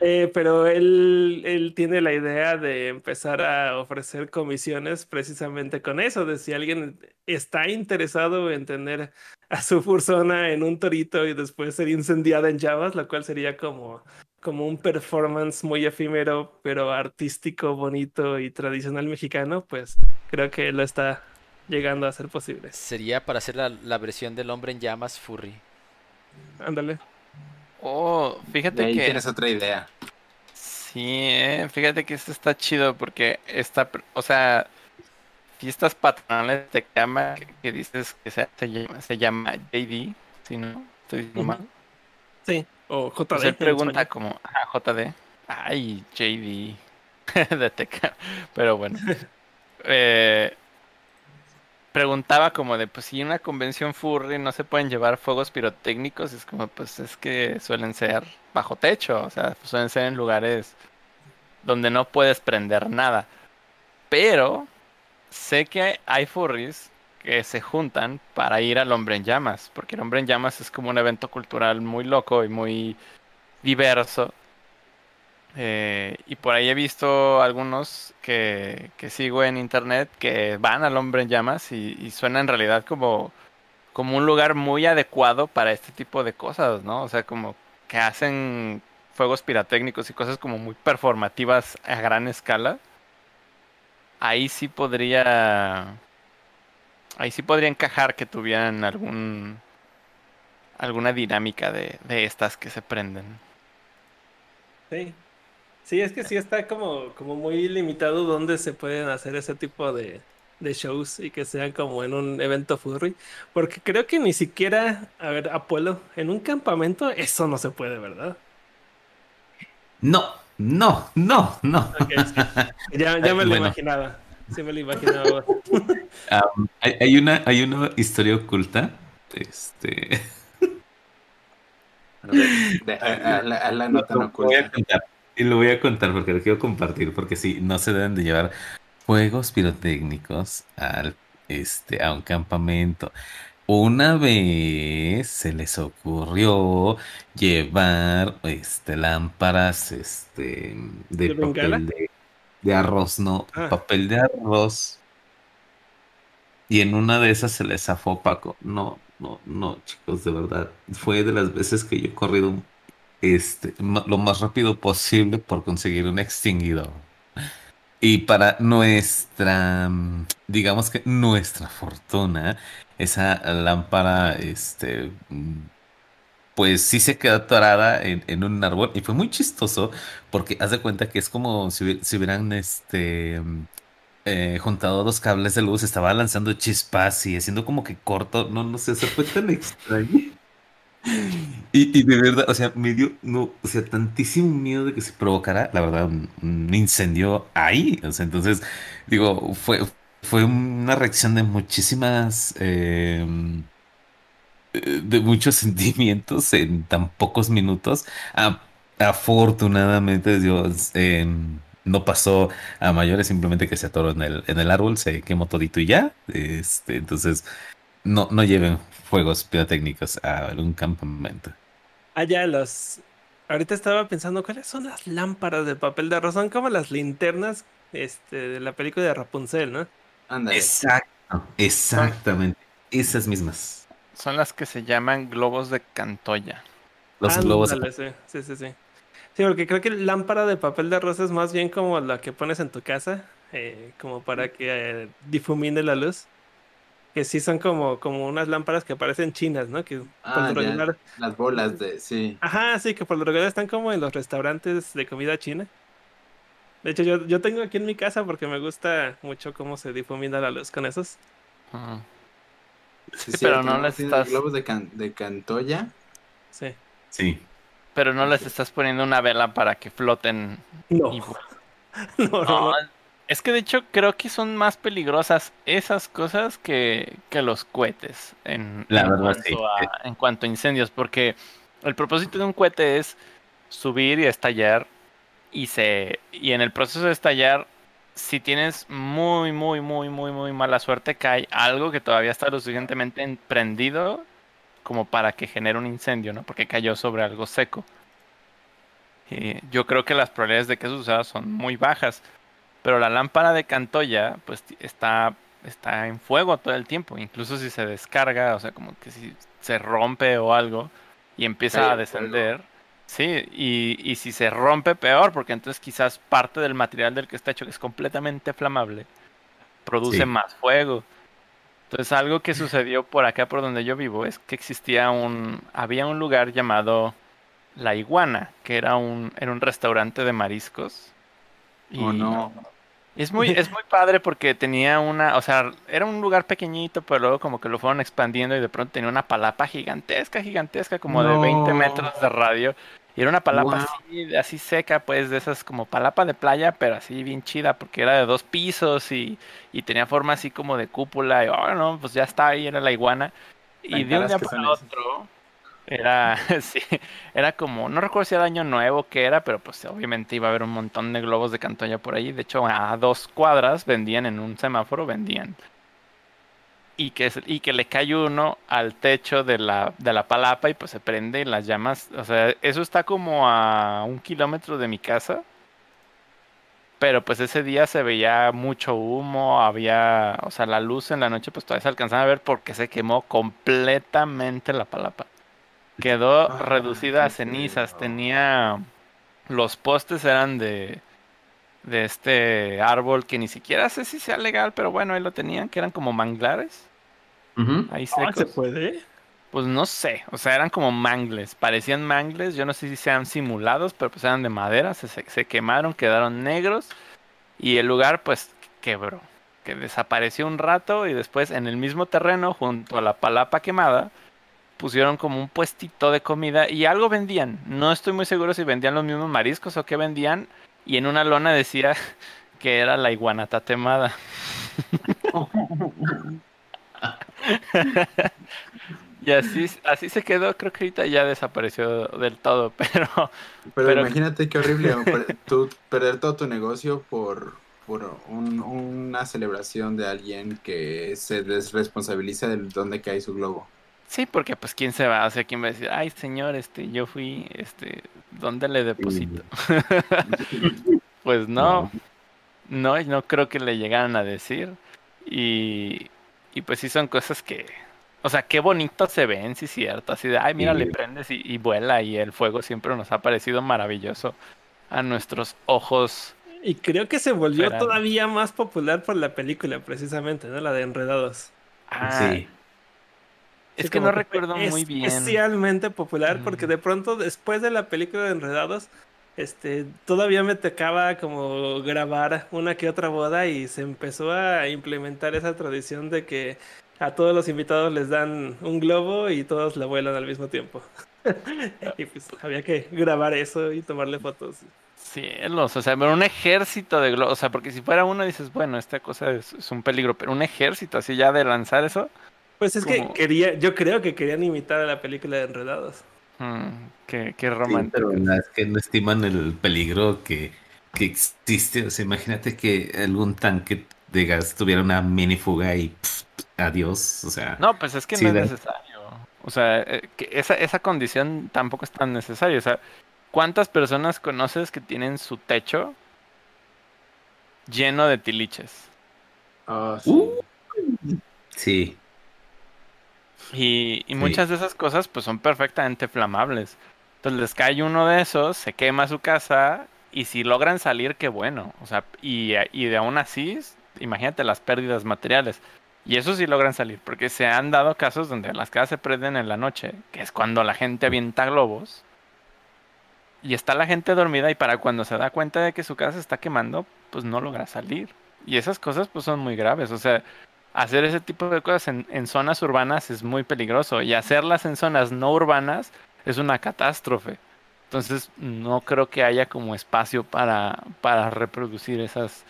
Speaker 2: Eh, pero él, él tiene la idea de empezar a ofrecer comisiones precisamente con eso, de si alguien está interesado en tener a su fursona en un torito y después ser incendiada en llamas, lo cual sería como como un performance muy efímero, pero artístico, bonito y tradicional mexicano, pues creo que lo está llegando a ser posible.
Speaker 1: Sería para hacer la, la versión del hombre en llamas furry.
Speaker 2: Ándale.
Speaker 3: Oh, fíjate
Speaker 4: ahí
Speaker 3: que.
Speaker 4: tienes otra idea.
Speaker 3: Sí, eh, fíjate que esto está chido porque está, o sea, fiestas patronales de cama que, que dices que se, se llama, se llama JD, si no estoy diciendo mal.
Speaker 2: Sí, o JD.
Speaker 3: Pues él pregunta como, ah, JD, ay, JD, (laughs) de Teca, pero bueno. (laughs) Eh, preguntaba como de, pues si en una convención furry no se pueden llevar fuegos pirotécnicos, es como, pues es que suelen ser bajo techo, o sea, suelen ser en lugares donde no puedes prender nada. Pero sé que hay furries que se juntan para ir al Hombre en Llamas, porque el Hombre en Llamas es como un evento cultural muy loco y muy diverso. Eh, y por ahí he visto algunos que, que sigo en internet que van al Hombre en Llamas y, suena en realidad como, como un lugar muy adecuado para este tipo de cosas, ¿no? O sea, como que hacen fuegos pirotécnicos y cosas como muy performativas a gran escala. Ahí sí podría. Ahí sí podría encajar que tuvieran algún. alguna dinámica de, de estas que se prenden.
Speaker 2: Sí. Sí, es que sí está como, como muy limitado donde se pueden hacer ese tipo de, de shows y que sean como en un evento furry. Porque creo que ni siquiera, a ver, Apolo, en un campamento eso no se puede, ¿verdad?
Speaker 5: No, no, no, no.
Speaker 2: Sí. Ya, ya (laughs) me lo
Speaker 5: Bueno.
Speaker 2: imaginaba. Sí me lo imaginaba.
Speaker 5: Am, hay, hay una, hay una historia oculta. Este.
Speaker 4: A ver, de- (laughs) a- a la, a la nota no
Speaker 5: Lo voy a
Speaker 4: oculta.
Speaker 5: contar. Y lo voy a contar porque lo quiero compartir. Porque sí, no se deben de llevar juegos pirotécnicos al, este, a un campamento. Una vez se les ocurrió llevar este, lámparas este, de
Speaker 2: ¿De bengala?
Speaker 5: de, de arroz, no,
Speaker 2: Ah.
Speaker 5: papel de arroz. Y en una de esas se les zafó Paco. No, no, no, chicos, de verdad. Fue de las veces que yo he corrido este, lo más rápido posible por conseguir un extinguidor. Y para nuestra, mm, digamos que nuestra fortuna, esa lámpara, este, mm, pues sí se quedó atorada en, un árbol y fue muy chistoso porque haz de cuenta que es como si, si hubieran, este, mm, eh, juntado dos cables de luz, estaba lanzando chispas y haciendo como que corto, no, no sé, se fue tan extraño. (laughs) Y, de verdad, o sea, me dio, no, o sea, tantísimo miedo de que se provocara, la verdad, un, incendio ahí. O sea, entonces, digo, fue, fue una reacción de muchísimas, eh, de muchos (laughs) sentimientos en tan pocos minutos. A- afortunadamente, Dios, eh, no pasó a mayores, simplemente que se atoró en el, en el árbol, se quemó todito y ya. Este, entonces, no, no lleven fuegos pirotécnicos a un campamento.
Speaker 2: Ah, ya, los. Ahorita estaba pensando, ¿cuáles son las lámparas de papel de arroz? Son como las linternas este, de la película de Rapunzel, ¿no?
Speaker 4: Ándale.
Speaker 5: Exacto, exactamente. Esas mismas.
Speaker 3: Son las que se llaman globos de Cantoya.
Speaker 5: Los globos.
Speaker 2: Sí, sí, sí, sí. Sí, porque creo que lámpara de papel de arroz es más bien como la que pones en tu casa, eh, como para que eh, difumine la luz. Que sí son como, como unas lámparas que parecen chinas, ¿no? Que por
Speaker 4: Ah,
Speaker 2: lo
Speaker 4: ya,
Speaker 2: regular.
Speaker 4: Las bolas de, sí.
Speaker 2: Ajá, sí, que por lo regular están como en los restaurantes de comida china. De hecho, yo, yo tengo aquí en mi casa porque me gusta mucho cómo se difumina la luz con esos.
Speaker 4: Sí,
Speaker 3: Sí, pero no les estás-
Speaker 4: globos de, can- de Cantoya.
Speaker 2: Sí.
Speaker 5: Sí.
Speaker 3: Pero no les estás poniendo una vela para que floten.
Speaker 2: No,
Speaker 3: y- (laughs)
Speaker 2: no, no, no.
Speaker 3: No, es que de hecho creo que son más peligrosas esas cosas que, que los cohetes en,
Speaker 5: La
Speaker 3: en
Speaker 5: verdad,
Speaker 3: cuanto
Speaker 5: sí.
Speaker 3: a, en cuanto a incendios, porque el propósito de un cohete es subir y estallar y se y en el proceso de estallar si tienes muy muy muy muy muy mala suerte cae algo que todavía está lo suficientemente en- prendido como para que genere un incendio, ¿no? Porque cayó sobre algo seco. Y yo creo que las probabilidades de que eso suceda son muy bajas. Pero la lámpara de Cantoya, pues está, está en fuego todo el tiempo. Incluso si se descarga, o sea, como que si se rompe o algo y empieza a
Speaker 4: en
Speaker 3: descender, Sí, y, y si se rompe, peor, porque entonces quizás parte del material del que está hecho, que es completamente flamable, produce
Speaker 5: Sí.
Speaker 3: más fuego. Entonces, algo que sucedió por acá, por donde yo vivo, es que existía un, había un lugar llamado La Iguana, que era un, era un restaurante de mariscos.
Speaker 4: Oh, no.
Speaker 3: Es muy, es muy padre porque tenía una, o sea, era un lugar pequeñito, pero luego como que lo fueron expandiendo y de pronto tenía una palapa gigantesca, gigantesca, como de 20
Speaker 4: No.
Speaker 3: metros de radio. Y era una palapa
Speaker 4: Wow.
Speaker 3: así, así seca, pues, de esas como palapa de playa, pero así bien chida, porque era de dos pisos y, y tenía forma así como de cúpula. Y, oh, no, pues ya está ahí, era la iguana. Y de un día para otro, era, (laughs) sí, era como, no recuerdo si era año nuevo que era, pero pues obviamente iba a haber un montón de globos de Cantoya por ahí. De hecho, a dos cuadras vendían en un semáforo, vendían. Y que, y que le cae uno al techo de la, de la palapa y pues se prende y las llamas. O sea, eso está como a un kilómetro de mi casa. Pero pues ese día se veía mucho humo, había, o sea, la luz en la noche pues todavía se alcanzaba a ver porque se quemó completamente la palapa. Quedó
Speaker 4: Ah,
Speaker 3: reducida a cenizas, tenía, los postes eran de, de este árbol que ni siquiera sé si sea legal, pero bueno, ahí lo tenían, que eran como manglares, Ahí
Speaker 2: Ah, ¿Se puede?
Speaker 3: Pues no sé, o sea, eran como mangles, parecían mangles, yo no sé si sean simulados, pero pues eran de madera, se, se, se quemaron, quedaron negros y el lugar pues quebró, que desapareció un rato y después en el mismo terreno, junto a la palapa quemada, pusieron como un puestito de comida y algo vendían, no estoy muy seguro si vendían los mismos mariscos o qué vendían y en una lona decía (laughs) que era la iguana tatemada. (laughs) (laughs) Y así, así se quedó, creo que ahorita ya desapareció del todo, (laughs) pero
Speaker 4: Pero,
Speaker 3: Pero-
Speaker 4: imagínate qué horrible tú perder todo tu negocio por, por un- una celebración de alguien que se desresponsabiliza de dónde cae su globo.
Speaker 3: sí, porque pues quién se va, o sea, quién va a decir, ay señor, este, yo fui, este, ¿dónde le deposito? (laughs) Pues no, no, no creo que le llegaran a decir. Y, y pues sí son cosas que, o sea, qué bonito se ven, sí cierto, así de, ay, mira, le prendes y, y vuela y el fuego siempre nos ha parecido maravilloso a nuestros ojos.
Speaker 2: Y creo que se volvió todavía más popular por la película, precisamente, ¿no? La de Enredados.
Speaker 3: Ah,
Speaker 5: Sí.
Speaker 3: es
Speaker 2: Sí,
Speaker 3: que no recuerdo muy bien.
Speaker 2: Especialmente popular, porque de pronto, después de la película de Enredados, este, todavía me tocaba como grabar una que otra boda y se empezó a implementar esa tradición de que a todos los invitados les dan un globo y todos la vuelan al mismo tiempo. (laughs) y pues había que grabar eso y tomarle fotos.
Speaker 3: Cielos, o sea, pero un ejército de globos, o sea, porque si fuera uno dices, bueno, esta cosa es, es un peligro, pero un ejército así ya de lanzar eso,
Speaker 2: Pues es que quería, yo creo que querían imitar a la película de Enredados.
Speaker 3: Mm, qué, qué
Speaker 5: Sí,
Speaker 3: romántico.
Speaker 5: pero la verdad es que no estiman el peligro que, que existe. O sea, imagínate que algún tanque de gas tuviera una mini fuga y pff, adiós. O sea,
Speaker 3: No, pues es que
Speaker 5: Sí,
Speaker 3: no es necesario. O sea, eh, que esa, esa condición tampoco es tan necesaria. O sea, ¿cuántas personas conoces que tienen su techo lleno de tiliches?
Speaker 4: Ah, sí.
Speaker 5: Uh. sí.
Speaker 3: Y, y
Speaker 5: Sí.
Speaker 3: muchas de esas cosas pues son perfectamente flamables. Entonces les cae uno de esos, se quema su casa y si logran salir, qué bueno. O sea, y, y de aún así, imagínate las pérdidas materiales. Y eso sí logran salir, porque se han dado casos donde las casas se prenden en la noche, que es cuando la gente avienta globos. Y está la gente dormida y para cuando se da cuenta de que su casa se está quemando, pues no logra salir. Y esas cosas pues son muy graves. O sea, hacer ese tipo de cosas en, en zonas urbanas es muy peligroso y hacerlas en zonas no urbanas es una catástrofe. Entonces no creo que haya como espacio para, para reproducir esas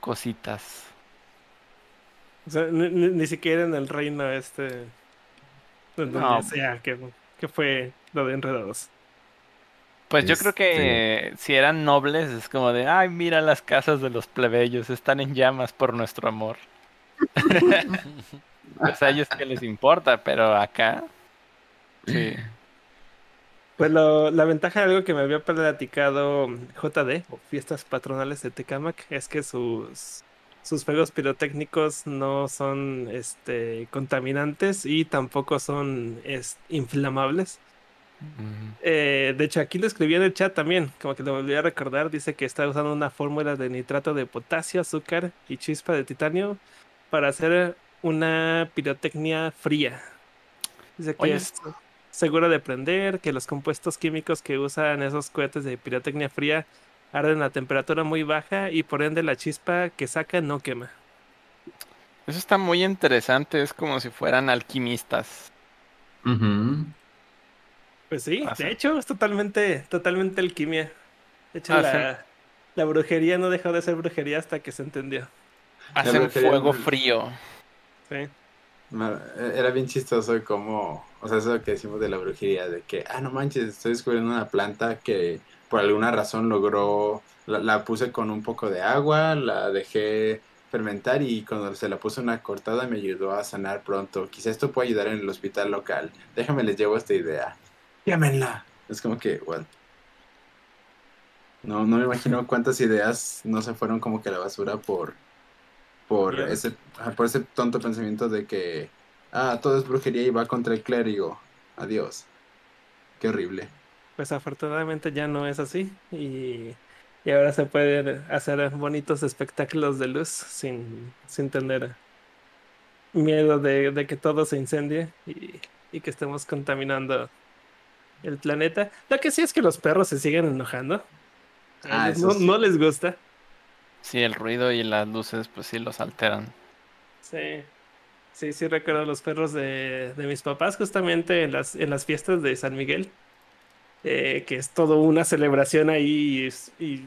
Speaker 3: cositas.
Speaker 2: O sea, ni, ni- ni siquiera en el reino este. Donde
Speaker 3: No.
Speaker 2: sea que, que fue lo de Enredados.
Speaker 3: Pues yo creo
Speaker 5: Este-
Speaker 3: que si eran nobles es como de, ay, mira las casas de los plebeyos, están en llamas por nuestro amor. (laughs) pues a ellos que les importa, pero acá, sí.
Speaker 2: Pues lo- la ventaja de algo que me había platicado JD, o Fiestas Patronales de Tecamac, es que sus, sus fuegos pirotécnicos no son este, contaminantes y tampoco son es, inflamables. Eh, de hecho, aquí lo escribí en el chat también, como que lo volví a recordar. Dice que está usando una fórmula de nitrato de potasio, azúcar y chispa de titanio para hacer una pirotecnia fría. Dice que
Speaker 3: Oye,
Speaker 2: es segura de prender, que los compuestos químicos que usan esos cohetes de pirotecnia fría arden a temperatura muy baja y por ende la chispa que saca no quema.
Speaker 3: Eso está muy interesante, es como si fueran alquimistas.
Speaker 2: Pues sí,
Speaker 3: Pasa.
Speaker 2: de hecho es totalmente, totalmente alquimia. De hecho,
Speaker 3: Ah,
Speaker 2: la, la brujería no dejó de ser brujería hasta que se entendió.
Speaker 3: Hacen fuego frío.
Speaker 2: Sí.
Speaker 4: Ma- Era bien chistoso como, o sea, eso que decimos de la brujería, de que, ah, no manches, estoy descubriendo una planta que por alguna razón logró, la, la puse con un poco de agua, la dejé fermentar y cuando se la puse una cortada me ayudó a sanar pronto. Quizá esto pueda ayudar en el hospital local. Déjame les llevo esta idea. Llámenla. Es como que, what? No, no me imagino cuántas ideas no se fueron como que a la basura por, por ese, por ese tonto pensamiento de que, ah, todo es brujería y va contra el clérigo. Adiós. Qué horrible.
Speaker 2: Pues afortunadamente ya no es así y, y ahora se pueden hacer bonitos espectáculos de luz sin, sin tener miedo de, de que todo se incendie y, y que estemos contaminando el planeta. Lo que sí es que los perros se siguen enojando.
Speaker 4: Ah,
Speaker 2: no,
Speaker 4: sí.
Speaker 2: no les gusta.
Speaker 3: Sí, el ruido y las luces, pues sí los alteran.
Speaker 2: Sí, sí, sí recuerdo los perros de, de mis papás justamente en las, en las fiestas de San Miguel, eh, que es todo una celebración ahí y,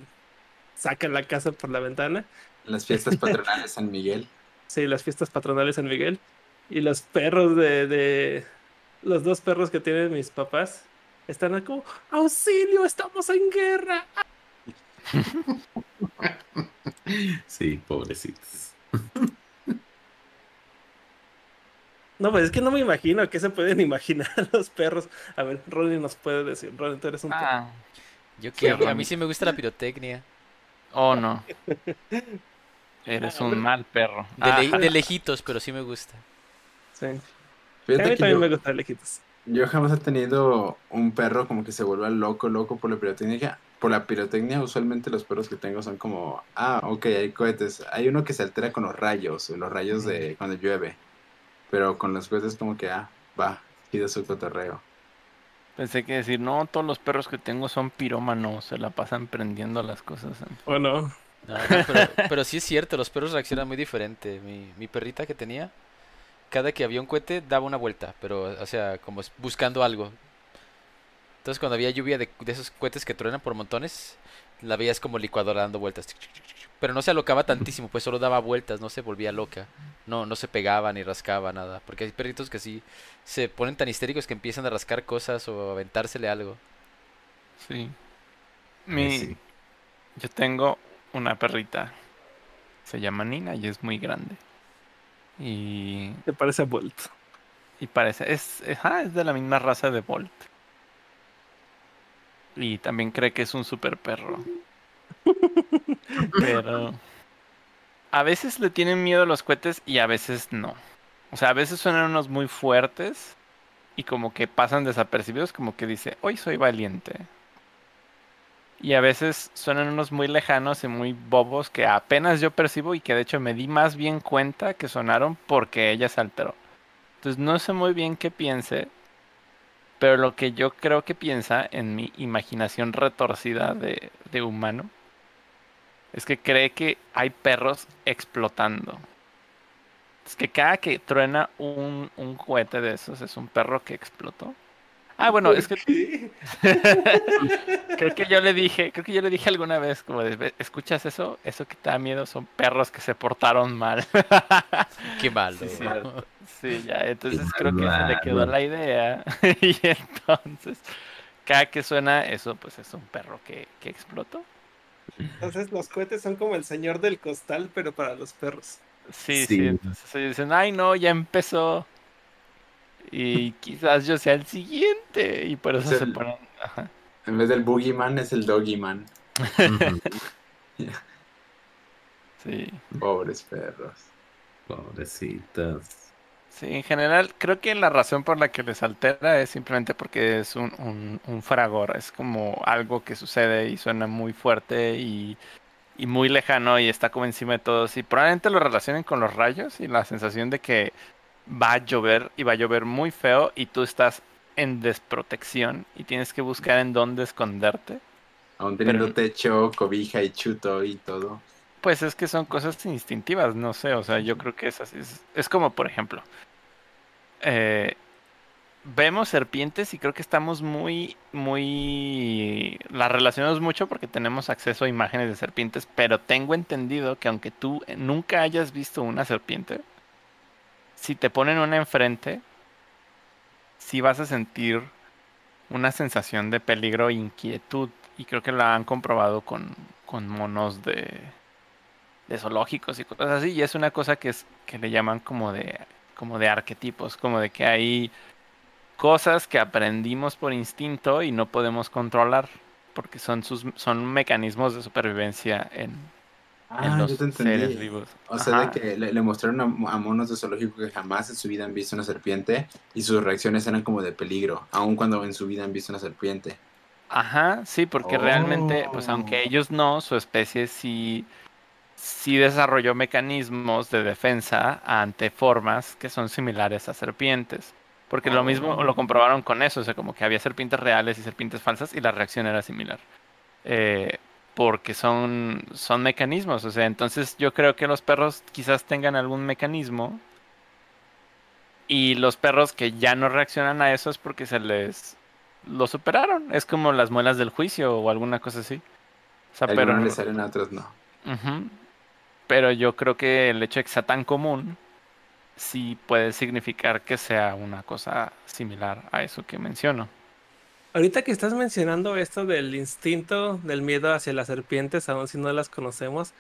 Speaker 2: sacan la casa por la ventana.
Speaker 4: Las fiestas patronales de San Miguel. (laughs)
Speaker 2: Sí, las fiestas patronales de San Miguel. Y los perros de, de los dos perros que tienen mis papás están ahí como, auxilio, estamos en guerra. (laughs)
Speaker 5: Sí, pobrecitos.
Speaker 2: No, pues es que no me imagino qué se pueden (laughs) imaginar los perros. A ver, Ronnie nos puede decir, Ronnie, tú eres un
Speaker 3: Ah,
Speaker 1: Yo que
Speaker 3: Sí,
Speaker 1: a mí sí me gusta la pirotecnia.
Speaker 3: oh no. (laughs) Eres un mal perro.
Speaker 1: De, le-
Speaker 3: Ajá.
Speaker 1: de lejitos, pero sí me gusta.
Speaker 2: Sí. A mí
Speaker 4: que
Speaker 2: también
Speaker 4: yo,
Speaker 2: me gustan lejitos.
Speaker 4: Yo jamás he tenido un perro como que se vuelva loco, loco por la pirotecnia. Por la pirotecnia, usualmente los perros que tengo son como, ah, ok, hay cohetes. Hay uno que se altera con los rayos, los rayos de cuando llueve. Pero con los cohetes como que, ah, va, pide su cotorreo.
Speaker 3: Pensé que decir, no, todos los perros que tengo son pirómanos, se la pasan prendiendo las cosas.
Speaker 2: ¿O no?
Speaker 1: No, no, pero, pero sí es cierto, los perros reaccionan muy diferente. Mi, mi perrita que tenía, cada que había un cohete daba una vuelta, pero, o sea, como buscando algo. Entonces cuando había lluvia de, de esos cohetes que truenan por montones, la veías como licuadora dando vueltas. Pero no se alocaba tantísimo, pues solo daba vueltas, no se volvía loca. No, no se pegaba ni rascaba nada. Porque hay perritos que sí se ponen tan histéricos que empiezan a rascar cosas o a aventársele algo.
Speaker 3: Sí. Mi,
Speaker 5: Sí.
Speaker 3: Yo tengo una perrita. Se llama Nina y es muy grande. Y,
Speaker 2: ¿Te parece a Bolt?
Speaker 3: y parece, es, es, ah, es de la misma raza de Bolt. Y también cree que es un super perro. (laughs) Pero a veces le tienen miedo a los cohetes y a veces no. O sea, a veces suenan unos muy fuertes y como que pasan desapercibidos, como que dice, hoy soy valiente. Y a veces suenan unos muy lejanos y muy bobos que apenas yo percibo y que de hecho me di más bien cuenta que sonaron porque ella se alteró. Entonces no sé muy bien qué piense, pero lo que yo creo que piensa en mi imaginación retorcida de, de humano es que cree que hay perros explotando. Es que cada que truena un, un cohete de esos es un perro que explotó. Ah, bueno, es que (laughs) creo que yo le dije, creo que yo le dije alguna vez, como de, "Ve, ¿escuchas eso? Eso que te da miedo son perros que se portaron mal. (laughs)
Speaker 1: Qué malo.
Speaker 3: Sí, ya, entonces creo que se le quedó la idea. (laughs) y entonces, cada que suena eso, pues es un perro que, que explotó.
Speaker 2: Entonces los cohetes son como el señor del costal, pero para los perros.
Speaker 3: Sí, sí,
Speaker 5: Sí.
Speaker 3: entonces ellos dicen, ay no, ya empezó. Y quizás yo sea el siguiente. Y por eso
Speaker 4: Es
Speaker 3: se
Speaker 4: el-
Speaker 3: ponen. Ajá.
Speaker 4: En vez del boogeyman es el doggyman. (laughs)
Speaker 3: Sí,
Speaker 4: Pobres perros.
Speaker 5: Pobrecitos.
Speaker 3: Sí, en general, creo que la razón por la que les altera es simplemente porque es un, un, un fragor. Es como algo que sucede y suena muy fuerte y, y muy lejano y está como encima de todos. Y probablemente lo relacionen con los rayos y la sensación de que va a llover y va a llover muy feo y tú estás en desprotección y tienes que buscar en dónde esconderte.
Speaker 4: Aún teniendo
Speaker 3: Pero-
Speaker 4: techo, cobija y chuto y todo.
Speaker 3: Pues es que son cosas instintivas, no sé, o sea, yo creo que es así. Es, es como, por ejemplo, eh, vemos serpientes y creo que estamos muy, muy... Las relacionamos mucho porque tenemos acceso a imágenes de serpientes, pero tengo entendido que aunque tú nunca hayas visto una serpiente, si te ponen una enfrente, sí vas a sentir una sensación de peligro e inquietud. Y creo que la han comprobado con, con monos de, de zoológicos y cosas así. Y es una cosa que es que le llaman como de como de arquetipos, como de que hay cosas que aprendimos por instinto y no podemos controlar porque son sus son mecanismos de supervivencia en, en
Speaker 4: Ah,
Speaker 3: los
Speaker 4: yo te
Speaker 3: seres
Speaker 4: entendí.
Speaker 3: vivos.
Speaker 4: O sea,
Speaker 3: Ajá.
Speaker 4: de que le, le mostraron a, a monos de zoológico que jamás en su vida han visto una serpiente y sus reacciones eran como de peligro, aun cuando en su vida han visto una serpiente.
Speaker 3: Ajá, sí, porque realmente, pues
Speaker 4: Oh.
Speaker 3: aunque ellos no, su especie sí, sí desarrolló mecanismos de defensa ante formas que son similares a serpientes. Porque lo mismo
Speaker 4: Oh.
Speaker 3: lo comprobaron con eso, o sea, como que había serpientes reales y serpientes falsas y la reacción era similar. Eh, porque son, son mecanismos, o sea, entonces yo creo que los perros quizás tengan algún mecanismo y los perros que ya no reaccionan a eso es porque se les lo superaron. Es como las muelas del juicio o alguna cosa así. O sea,
Speaker 4: A
Speaker 3: pero,
Speaker 4: algunos le salen, a otros no.
Speaker 3: Pero yo creo que el hecho de que sea tan común sí puede significar que sea una cosa similar a eso que menciono.
Speaker 2: Ahorita que estás mencionando esto del instinto, del miedo hacia las serpientes, aun si no las conocemos,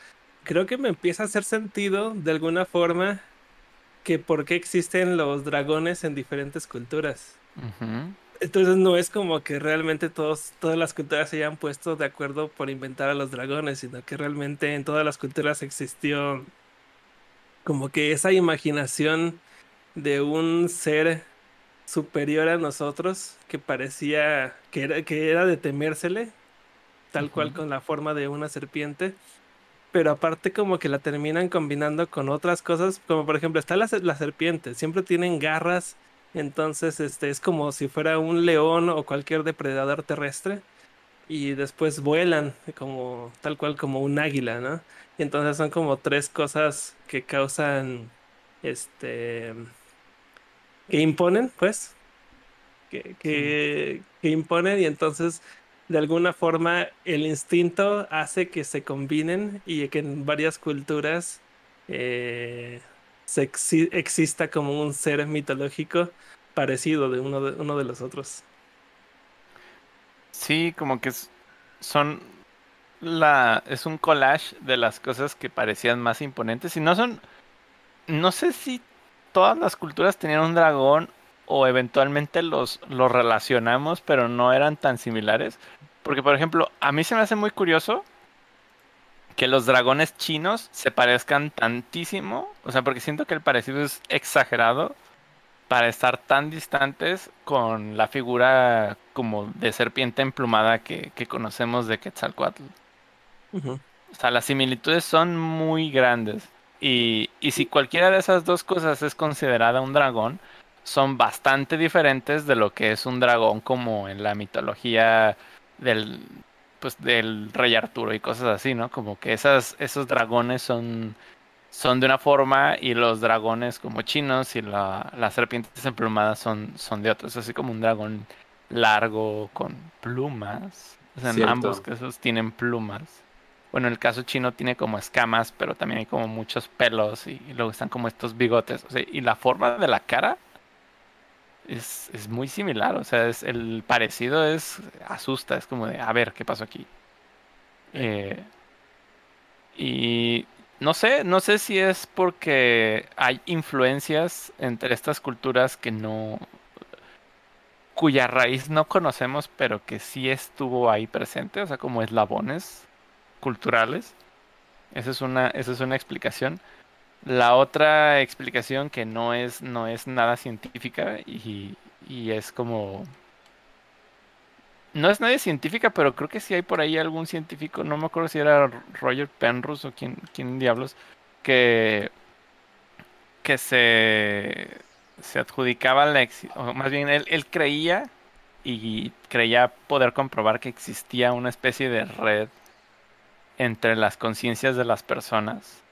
Speaker 2: creo que me empieza a hacer sentido de alguna forma que por qué existen los dragones en diferentes culturas. Entonces no es como que realmente todos, todas las culturas se hayan puesto de acuerdo por inventar a los dragones, sino que realmente en todas las culturas existió como que esa imaginación de un ser superior a nosotros que parecía que era, que era de temérsele, tal cual con la forma de una serpiente. Pero aparte como que la terminan combinando con otras cosas, como por ejemplo está la, la serpiente, siempre tienen garras, entonces este es como si fuera un león o cualquier depredador terrestre y después vuelan como tal cual como un águila, ¿no? Y entonces son como tres cosas que causan este que imponen, pues, que, que, que imponen y entonces de alguna forma el instinto hace que se combinen y que en varias culturas eh, se exi- exista como un ser mitológico parecido de uno de, uno de los otros.
Speaker 3: Sí, como que es- son la es un collage de las cosas que parecían más imponentes y no son no sé si todas las culturas tenían un dragón o eventualmente los los relacionamos, pero no eran tan similares, porque por ejemplo, a mí se me hace muy curioso que los dragones chinos se parezcan tantísimo, o sea, porque siento que el parecido es exagerado para estar tan distantes con la figura como de serpiente emplumada que, que conocemos de Quetzalcóatl.
Speaker 2: Ujú.
Speaker 3: O sea, las similitudes son muy grandes. Y, y si cualquiera de esas dos cosas es considerada un dragón, son bastante diferentes de lo que es un dragón como en la mitología del, pues, del rey Arturo y cosas así, ¿no? Como que esas, esos dragones son, son de una forma y los dragones como chinos y la- las serpientes emplumadas son, son de otros. Así como un dragón largo con plumas. O sea, en ambos casos tienen plumas. Bueno, en el caso chino tiene como escamas, pero también hay como muchos pelos y, y luego están como estos bigotes. O sea, y la forma de la cara es, es muy similar. O sea, es, el parecido es asusta. Es como de, a ver, ¿qué pasó aquí? Eh, y no sé, no sé si es porque hay influencias entre estas culturas que no, cuya raíz no conocemos, pero que sí estuvo ahí presente, o sea, como eslabones culturales. Esa es una, esa es una explicación. la otra explicación que no es, no es nada científica y, y es como... No es nada científica, pero creo que sí hay por ahí algún científico, no me acuerdo si era Roger Penrose o quién, quién diablos, que, que se, se adjudicaba la... exi- O más bien, él, él creía y creía poder comprobar que existía una especie de red entre las conciencias de las personas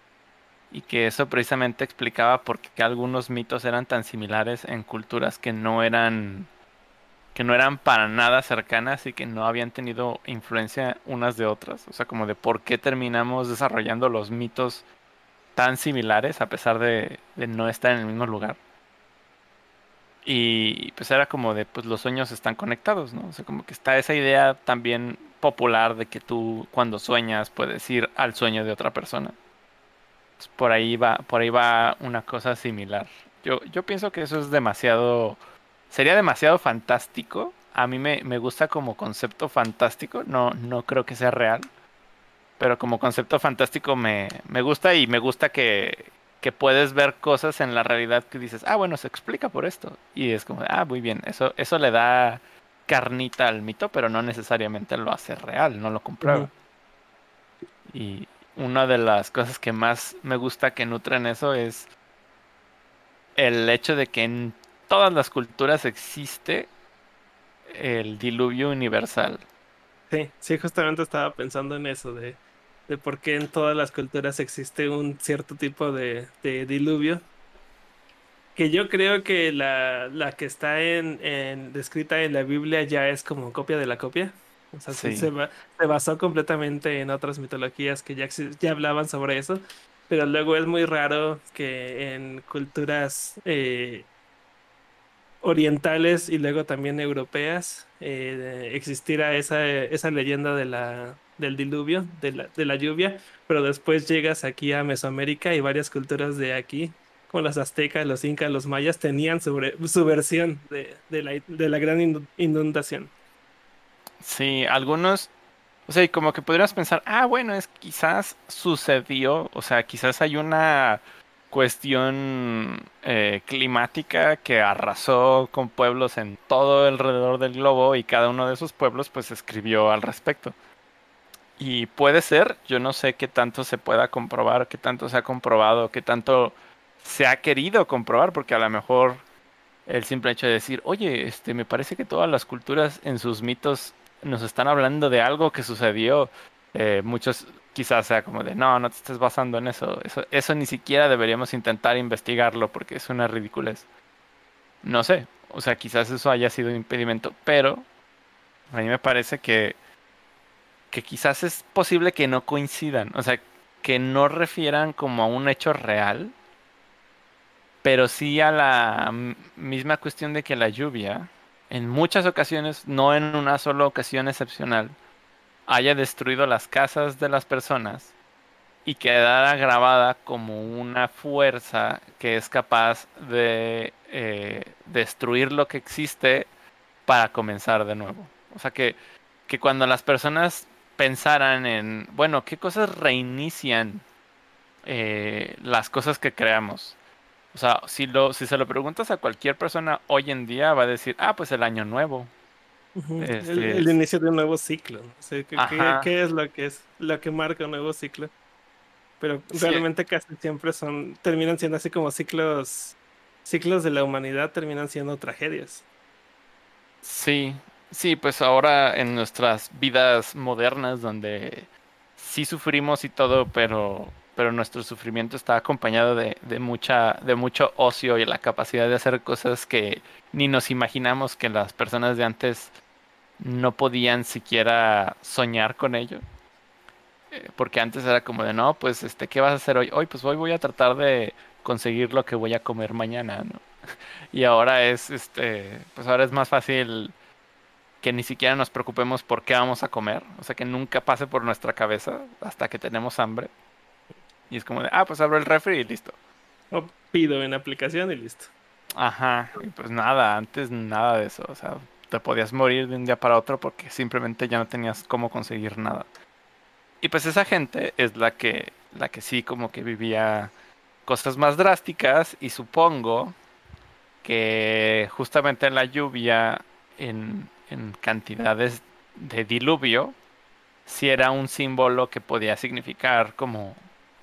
Speaker 3: y que eso precisamente explicaba por qué algunos mitos eran tan similares en culturas que no eran que no eran para nada cercanas y que no habían tenido influencia unas de otras, o sea, como de por qué terminamos desarrollando los mitos tan similares a pesar de, no estar en el mismo lugar. Y pues era como de, pues los sueños están conectados, ¿no? O sea, como que está esa idea también popular de que tú cuando sueñas puedes ir al sueño de otra persona. Por ahí va, por ahí va una cosa similar. Yo, yo pienso que eso es demasiado, sería demasiado fantástico. A mí me, me gusta como concepto fantástico, no, no creo que sea real. Pero como concepto fantástico me, me gusta y me gusta que, que puedes ver cosas en la realidad que dices, ah, bueno, se explica por esto. Y es como, ah, muy bien, eso, eso le da carnita al mito, pero no necesariamente lo hace real, no lo comprueba. Y una de las cosas que más me gusta que nutren eso es el hecho de que en todas las culturas existe el diluvio universal.
Speaker 2: Sí, sí, justamente estaba pensando en eso, de, de por qué en todas las culturas existe un cierto tipo de, de diluvio. Que yo creo que la, la que está en, en- descrita en la Biblia ya es como copia de la copia. O sea, sí, se, ba- se basó completamente en otras mitologías que ya, ya hablaban sobre eso. Pero luego es muy raro que en culturas eh, orientales y luego también europeas eh, existiera esa, esa leyenda de la, del diluvio, de la, de la lluvia, pero después llegas aquí a Mesoamérica y varias culturas de aquí, como los aztecas, los incas, los mayas, tenían su versión de, de la, de la gran inund- inundación.
Speaker 3: Sí, algunos, o sea, como que podrías pensar, ah, bueno, es quizás sucedió, o sea, quizás hay una cuestión eh, climática que arrasó con pueblos en todo alrededor del globo y cada uno de esos pueblos pues escribió al respecto. Y puede ser, yo no sé qué tanto se pueda comprobar, qué tanto se ha comprobado, qué tanto se ha querido comprobar, porque a lo mejor el simple hecho de decir, oye, este, me parece que todas las culturas en sus mitos nos están hablando de algo que sucedió. Eh, muchos quizás sea como de, no, no te estés basando en eso. Eso, eso ni siquiera deberíamos intentar investigarlo porque es una ridiculez. No sé, o sea, quizás eso haya sido un impedimento, pero a mí me parece que, que quizás es posible que no coincidan, o sea, que no refieran como a un hecho real, pero sí a la misma cuestión de que la lluvia, en muchas ocasiones, no en una sola ocasión excepcional, haya destruido las casas de las personas y quedara grabada como una fuerza que es capaz de eh, destruir lo que existe para comenzar de nuevo. O sea que, que cuando las personas pensaran en, bueno, ¿qué cosas reinician eh, las cosas que creamos? O sea, si, lo, si se lo preguntas a cualquier persona hoy en día, va a decir, ah, pues el año nuevo. Este
Speaker 2: El, inicio de un nuevo ciclo. O sea, ¿qué, es lo que es lo que marca un nuevo ciclo? Pero
Speaker 3: Sí.
Speaker 2: realmente casi siempre son, terminan siendo así como ciclos, ciclos de la humanidad terminan siendo tragedias.
Speaker 3: Sí, sí, pues ahora en nuestras vidas modernas donde sí sufrimos y todo, pero, pero nuestro sufrimiento está acompañado de, de mucha, de mucho ocio y la capacidad de hacer cosas que ni nos imaginamos que las personas de antes no podían siquiera soñar con ello. Eh, Porque antes era como de, no, pues, este, ¿qué vas a hacer hoy? Hoy, pues hoy voy a tratar de conseguir lo que voy a comer mañana, ¿no? (laughs) Y ahora es, este, pues ahora es más fácil que ni siquiera nos preocupemos por qué vamos a comer, o sea, que nunca pase por nuestra cabeza hasta que tenemos hambre. Y es como de, ah, pues abro el refri y listo.
Speaker 2: O pido en aplicación y listo.
Speaker 3: Ajá, y pues nada, antes nada de eso, o sea, te podías morir de un día para otro porque simplemente ya no tenías cómo conseguir nada. Y pues esa gente es la que, la que sí como que vivía cosas más drásticas y supongo que justamente la lluvia en, en cantidades de diluvio si era un símbolo que podía significar como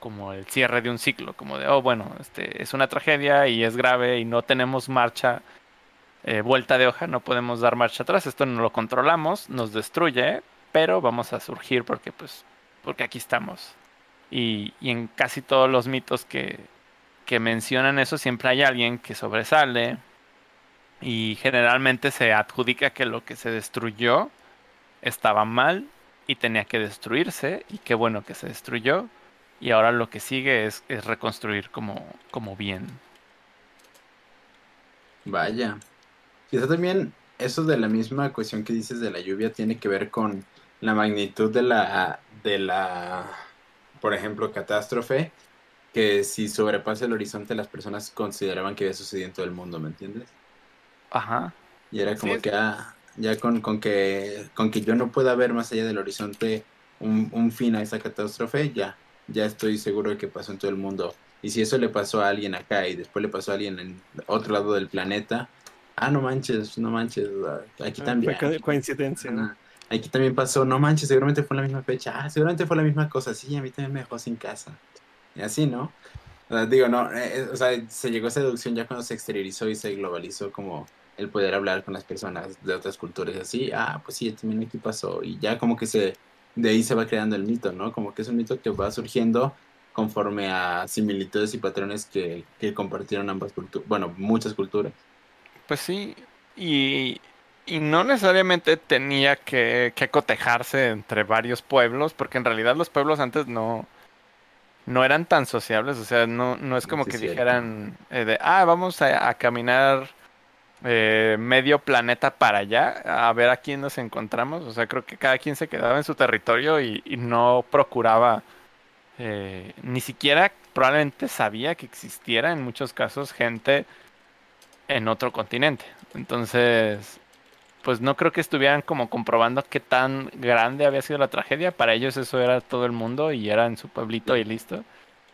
Speaker 3: como el cierre de un ciclo, como de, oh, bueno, este es una tragedia y es grave y no tenemos marcha, eh, vuelta de hoja, no podemos dar marcha atrás, esto no lo controlamos, nos destruye, pero vamos a surgir porque, pues, porque aquí estamos. Y, y en casi todos los mitos que, que mencionan eso, siempre hay alguien que sobresale y generalmente se adjudica que lo que se destruyó estaba mal y tenía que destruirse y qué bueno que se destruyó y ahora lo que sigue es, es reconstruir como, como bien.
Speaker 4: Vaya. Quizá también eso de la misma cuestión que dices de la lluvia tiene que ver con la magnitud de la, de la, por ejemplo, catástrofe, que si sobrepasa el horizonte las personas consideraban que había sucedido en todo el mundo, ¿me entiendes?
Speaker 3: Ajá.
Speaker 4: Y era como
Speaker 3: Sí,
Speaker 4: que, ah, ya con, con que, con que yo no pueda ver más allá del horizonte un, un fin a esa catástrofe, ya, ya estoy seguro de que pasó en todo el mundo. Y si eso le pasó a alguien acá y después le pasó a alguien en otro lado del planeta, ah, no manches, no manches, ah, aquí
Speaker 2: Ah,
Speaker 4: también.
Speaker 2: Fue co- coincidencia, ¿no?
Speaker 4: Ajá. Aquí también pasó, no manches, seguramente fue en la misma fecha, ah, seguramente fue la misma cosa, sí, a mí también me dejó sin casa. Y así, ¿no? O sea, digo, no, eh, eh, o sea, se llegó a esa deducción ya cuando se exteriorizó y se globalizó como el poder hablar con las personas de otras culturas así, ah, pues sí, también aquí pasó. Y ya como que se, de ahí se va creando el mito, ¿no? Como que es un mito que va surgiendo conforme a similitudes y patrones que, que compartieron ambas culturas, bueno, muchas culturas.
Speaker 3: Pues sí, y, y no necesariamente tenía que, que cotejarse entre varios pueblos, porque en realidad los pueblos antes no, no eran tan sociables, o sea, no, no es como
Speaker 4: Sí,
Speaker 3: que dijeran eh, de, ah, vamos a, a caminar eh, medio planeta para allá, a ver a quién nos encontramos, o sea, creo que cada quien se quedaba en su territorio y, y no procuraba, eh, ni siquiera probablemente sabía que existiera en muchos casos gente en otro continente. Entonces, pues no creo que estuvieran como comprobando qué tan grande había sido la tragedia. Para ellos eso era todo el mundo y era en su pueblito y listo.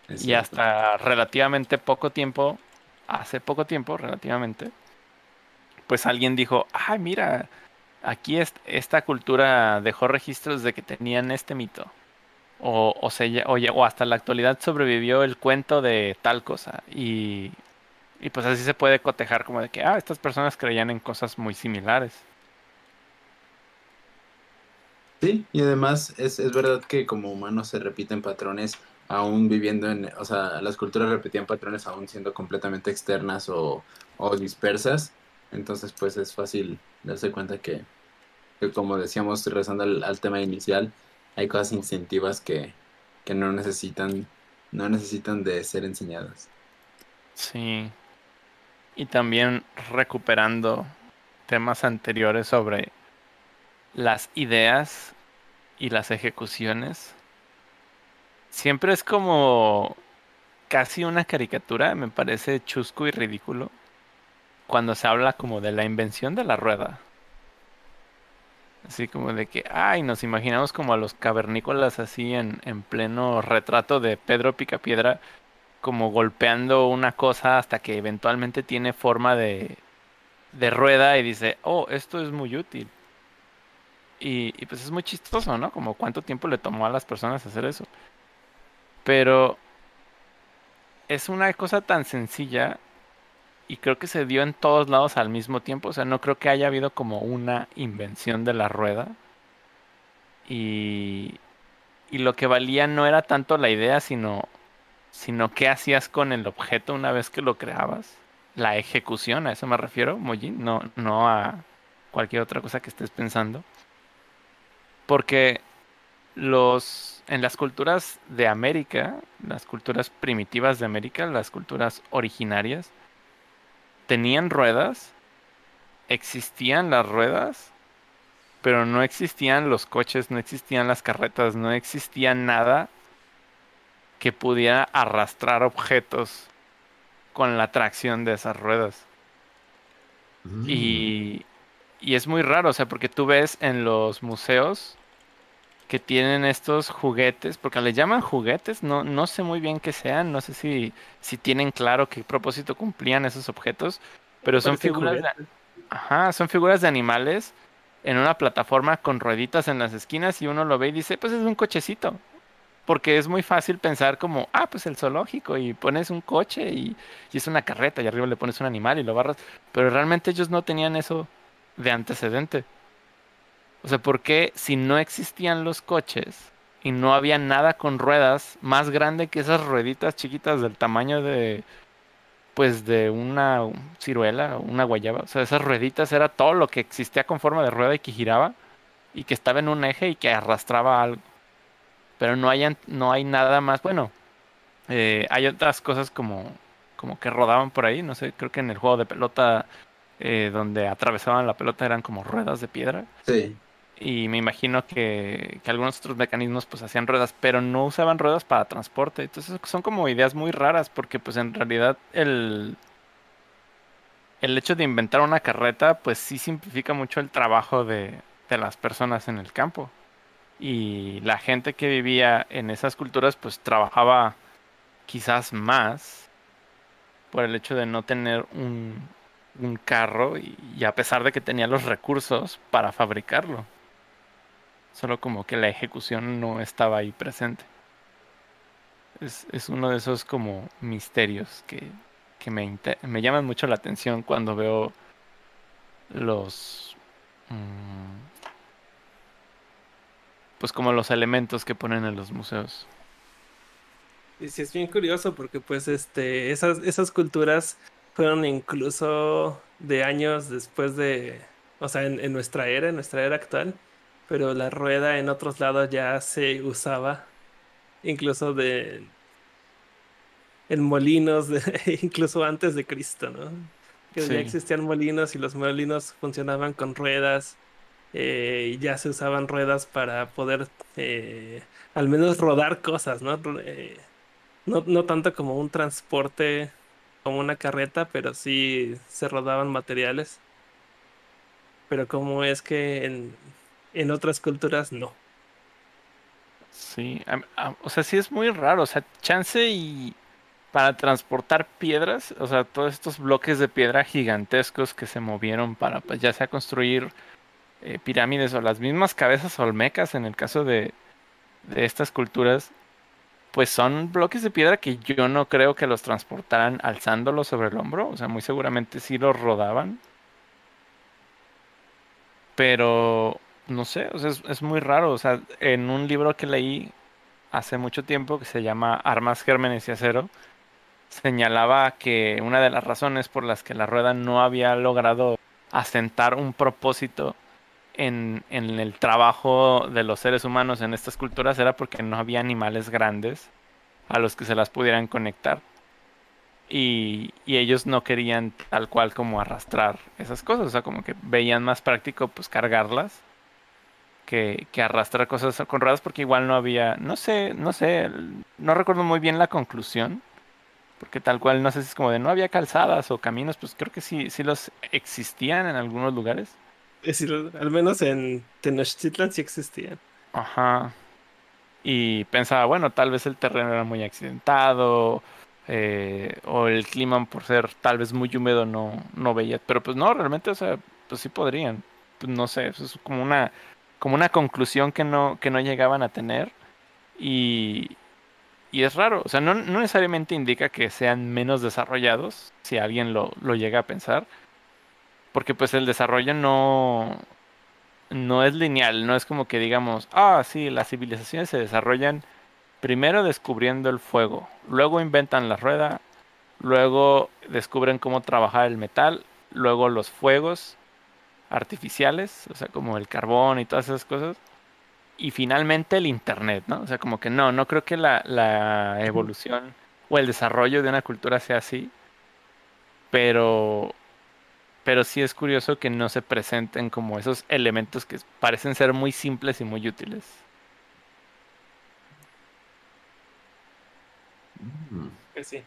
Speaker 3: Y hasta relativamente poco tiempo, hace poco tiempo, relativamente, pues alguien dijo, ay, mira, aquí est- esta cultura dejó registros de que tenían este mito. O, o, hasta la actualidad sobrevivió el cuento de tal cosa. Y, pues así se puede cotejar como de que, ah, estas personas creían en cosas muy similares.
Speaker 4: Sí, y además es, es verdad que como humanos se repiten patrones aún viviendo en, o sea, las culturas repetían patrones aún siendo completamente externas o dispersas, entonces pues es fácil darse cuenta que, como decíamos, regresando al, al tema inicial, hay cosas instintivas que, que no necesitan, no necesitan de ser enseñadas.
Speaker 3: Sí. Y también recuperando temas anteriores sobre las ideas y las ejecuciones. Siempre es como casi una caricatura, me parece chusco y ridículo, cuando se habla como de la invención de la rueda. Así como de que, ay, nos imaginamos como a los cavernícolas así en, en pleno retrato de Pedro Picapiedra como golpeando una cosa hasta que eventualmente tiene forma de, de rueda y dice, oh, esto es muy útil. Y, y pues es muy chistoso, ¿no? Como cuánto tiempo le tomó a las personas hacer eso. Pero es una cosa tan sencilla y creo que se dio en todos lados al mismo tiempo. O sea, no creo que haya habido como una invención de la rueda. Y, y lo que valía no era tanto la idea, sino sino qué hacías con el objeto una vez que lo creabas. La ejecución, a eso me refiero, Mojin, no, no a cualquier otra cosa que estés pensando. Porque los en las culturas de América, las culturas primitivas de América, las culturas originarias, tenían ruedas, existían las ruedas, pero no existían los coches, no existían las carretas, no existía nada que pudiera arrastrar objetos con la tracción de esas ruedas.
Speaker 5: Mm.
Speaker 3: Y, y es muy raro, o sea, porque tú ves en los museos que tienen estos juguetes, porque le llaman juguetes, no, no sé muy bien qué sean, no sé si, si tienen claro qué propósito cumplían esos objetos, pero son figuras de, ajá, son figuras de animales en una plataforma con rueditas en las esquinas y uno lo ve y dice, pues es un cochecito. Porque es muy fácil pensar como, ah, pues el zoológico y pones un coche y, y es una carreta y arriba le pones un animal y lo barras. Pero realmente ellos no tenían eso de antecedente. O sea, ¿por qué si no existían los coches y no había nada con ruedas más grande que esas rueditas chiquitas del tamaño de, pues de una ciruela, una guayaba? O sea, esas rueditas era todo lo que existía con forma de rueda y que giraba y que estaba en un eje y que arrastraba algo. Pero no no hay nada más. Bueno, eh, hay otras cosas como, como que rodaban por ahí. No sé, creo que en el juego de pelota eh, donde atravesaban la pelota eran como ruedas de piedra.
Speaker 4: Sí.
Speaker 3: Y me imagino que, que algunos otros mecanismos pues hacían ruedas, pero no usaban ruedas para transporte. Entonces son como ideas muy raras porque pues en realidad el, el hecho de inventar una carreta pues sí simplifica mucho el trabajo de, de las personas en el campo. Y la gente que vivía en esas culturas pues trabajaba quizás más por el hecho de no tener un, un carro y, y a pesar de que tenía los recursos para fabricarlo. Solo como que la ejecución no estaba ahí presente. Es, es uno de esos como misterios que, que me, me llaman mucho la atención cuando veo los... mm, pues como los elementos que ponen en los museos.
Speaker 2: Y sí es bien curioso porque pues este esas esas culturas fueron incluso de años después de, o sea, en, en nuestra era, en nuestra era actual, pero la rueda en otros lados ya se usaba, incluso de en molinos, de- (laughs) incluso antes de Cristo, ¿no? Que
Speaker 3: Sí.
Speaker 2: ya existían molinos y los molinos funcionaban con ruedas eh, y ya se usaban ruedas para poder eh, al menos rodar cosas, ¿no? Eh, no, no tanto como un transporte, como una carreta, pero sí se rodaban materiales. Pero como es que en, en otras culturas no.
Speaker 3: Sí, o sea, sí es muy raro, o sea, chance y para transportar piedras, o sea, todos estos bloques de piedra gigantescos que se movieron para, pues, ya sea construir eh, pirámides o las mismas cabezas olmecas en el caso de, de estas culturas, pues son bloques de piedra que yo no creo que los transportaran alzándolos sobre el hombro, o sea, muy seguramente sí los rodaban, pero no sé, o sea, es, es muy raro, o sea, en un libro que leí hace mucho tiempo que se llama Armas, Gérmenes y Acero, señalaba que una de las razones por las que la rueda no había logrado asentar un propósito en, en el trabajo de los seres humanos en estas culturas era porque no había animales grandes a los que se las pudieran conectar. Y, y ellos no querían tal cual como arrastrar esas cosas, o sea, como que veían más práctico pues cargarlas que, que arrastrar cosas con ruedas porque igual no había, no sé, no sé, no recuerdo muy bien la conclusión, porque tal cual no sé si es como de no había calzadas o caminos, pues creo que sí, sí los existían en algunos lugares.
Speaker 2: Al menos en Tenochtitlan sí existían.
Speaker 3: Ajá. Y pensaba, bueno, tal vez el terreno era muy accidentado, eh, o el clima por ser tal vez muy húmedo no, no veía, pero pues no, realmente, o sea, pues sí podrían. Pues no sé, eso es como una, como una conclusión que no, que no llegaban a tener. Y, y es raro, o sea, no, no necesariamente indica que sean menos desarrollados, si alguien lo, lo llega a pensar, porque pues el desarrollo no, no es lineal, no es como que digamos, ah, sí, las civilizaciones se desarrollan primero descubriendo el fuego, luego inventan la rueda, luego descubren cómo trabajar el metal, luego los fuegos artificiales, o sea, como el carbón y todas esas cosas, y finalmente el internet, ¿no? O sea, como que no, no creo que la, la evolución o el desarrollo de una cultura sea así, pero pero sí es curioso que no se presenten como esos elementos que parecen ser muy simples y muy útiles.
Speaker 4: Mm.
Speaker 2: Pues sí.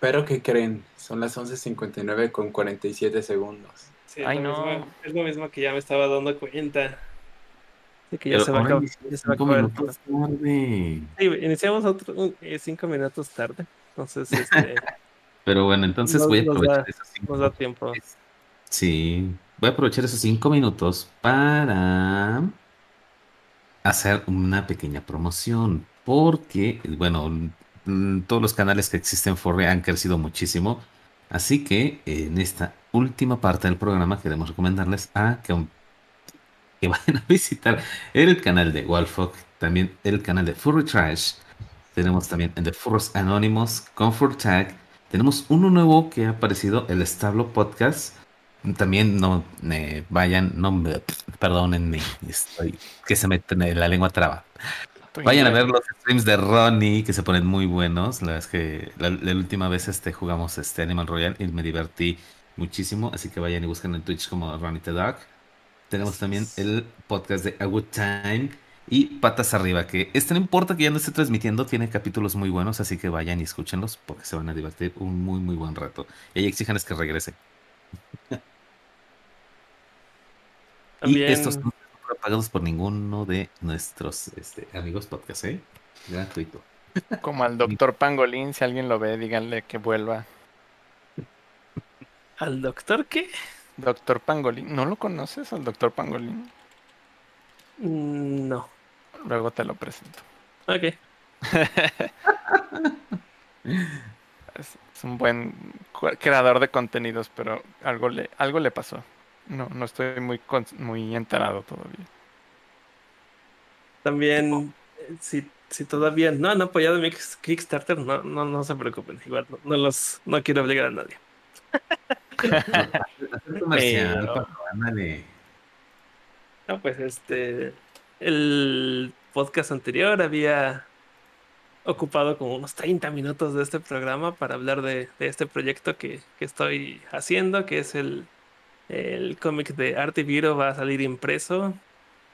Speaker 4: Pero ¿qué creen? Son las 11.59 con 47 segundos.
Speaker 2: Sí, es
Speaker 3: Ay,
Speaker 2: lo
Speaker 3: no.
Speaker 2: mismo, es lo mismo que ya me estaba dando cuenta. De que ya
Speaker 5: Pero
Speaker 2: se va a acabar.
Speaker 5: iniciamos
Speaker 2: ya se va a
Speaker 5: cinco
Speaker 2: acabar el
Speaker 5: minutos tarde.
Speaker 2: Sí, iniciamos otro, un- eh, cinco minutos tarde. Entonces, este, (laughs)
Speaker 5: Pero bueno, entonces
Speaker 2: Nos-
Speaker 5: voy a aprovechar
Speaker 2: da-
Speaker 5: esos cinco
Speaker 2: nos da tiempo.
Speaker 5: Sí, voy a aprovechar esos cinco minutos para hacer una pequeña promoción, porque, bueno, mm, todos los canales que existen Forre han crecido muchísimo, así que en esta última parte del programa queremos recomendarles a que, que vayan a visitar el canal de Wolfok, también el canal de Furry Trash, tenemos también el de Furros Anónimos, Comfort Tag, tenemos uno nuevo que ha aparecido, el Establo Podcast. También no eh, vayan, no me, perdónenme, estoy, que se me la lengua traba. Vayan a ver los streams de Ronnie, que se ponen muy buenos. La verdad es que la, la última vez este, jugamos este Animal Royale y me divertí muchísimo. Así que vayan y busquen en Twitch como Ronnie the Dog. Tenemos también el podcast de A Good Time y Patas Arriba, que este no importa que ya no esté transmitiendo, tiene capítulos muy buenos, así que vayan y escúchenlos porque se van a divertir un muy, muy buen rato. Y ahí exijan que regrese. (laughs)
Speaker 2: También,
Speaker 5: Y estos no son pagados por ninguno de nuestros este, amigos podcast, ¿eh? Gratuito.
Speaker 3: Como al doctor Pangolín, si alguien lo ve, díganle que vuelva.
Speaker 2: ¿Al doctor qué?
Speaker 3: Doctor Pangolín, ¿no lo conoces al doctor Pangolín?
Speaker 2: Mm, No.
Speaker 3: Luego te lo presento.
Speaker 2: Ok. (laughs)
Speaker 3: Es, es un buen creador de contenidos, pero algo le, algo le pasó. No, no estoy muy, muy enterado todavía.
Speaker 2: También, si, si todavía no han apoyado mi Kick- Kickstarter, no, no, no se preocupen. Igual no, no los no quiero obligar a nadie.
Speaker 5: Hacer comercial,
Speaker 2: Pero-
Speaker 5: Paco, ándale.
Speaker 2: No, pues este. El podcast anterior había ocupado como unos 30 minutos de este programa para hablar de, de este proyecto que, que estoy haciendo, que es el, el cómic de Arte Viro, va a salir impreso.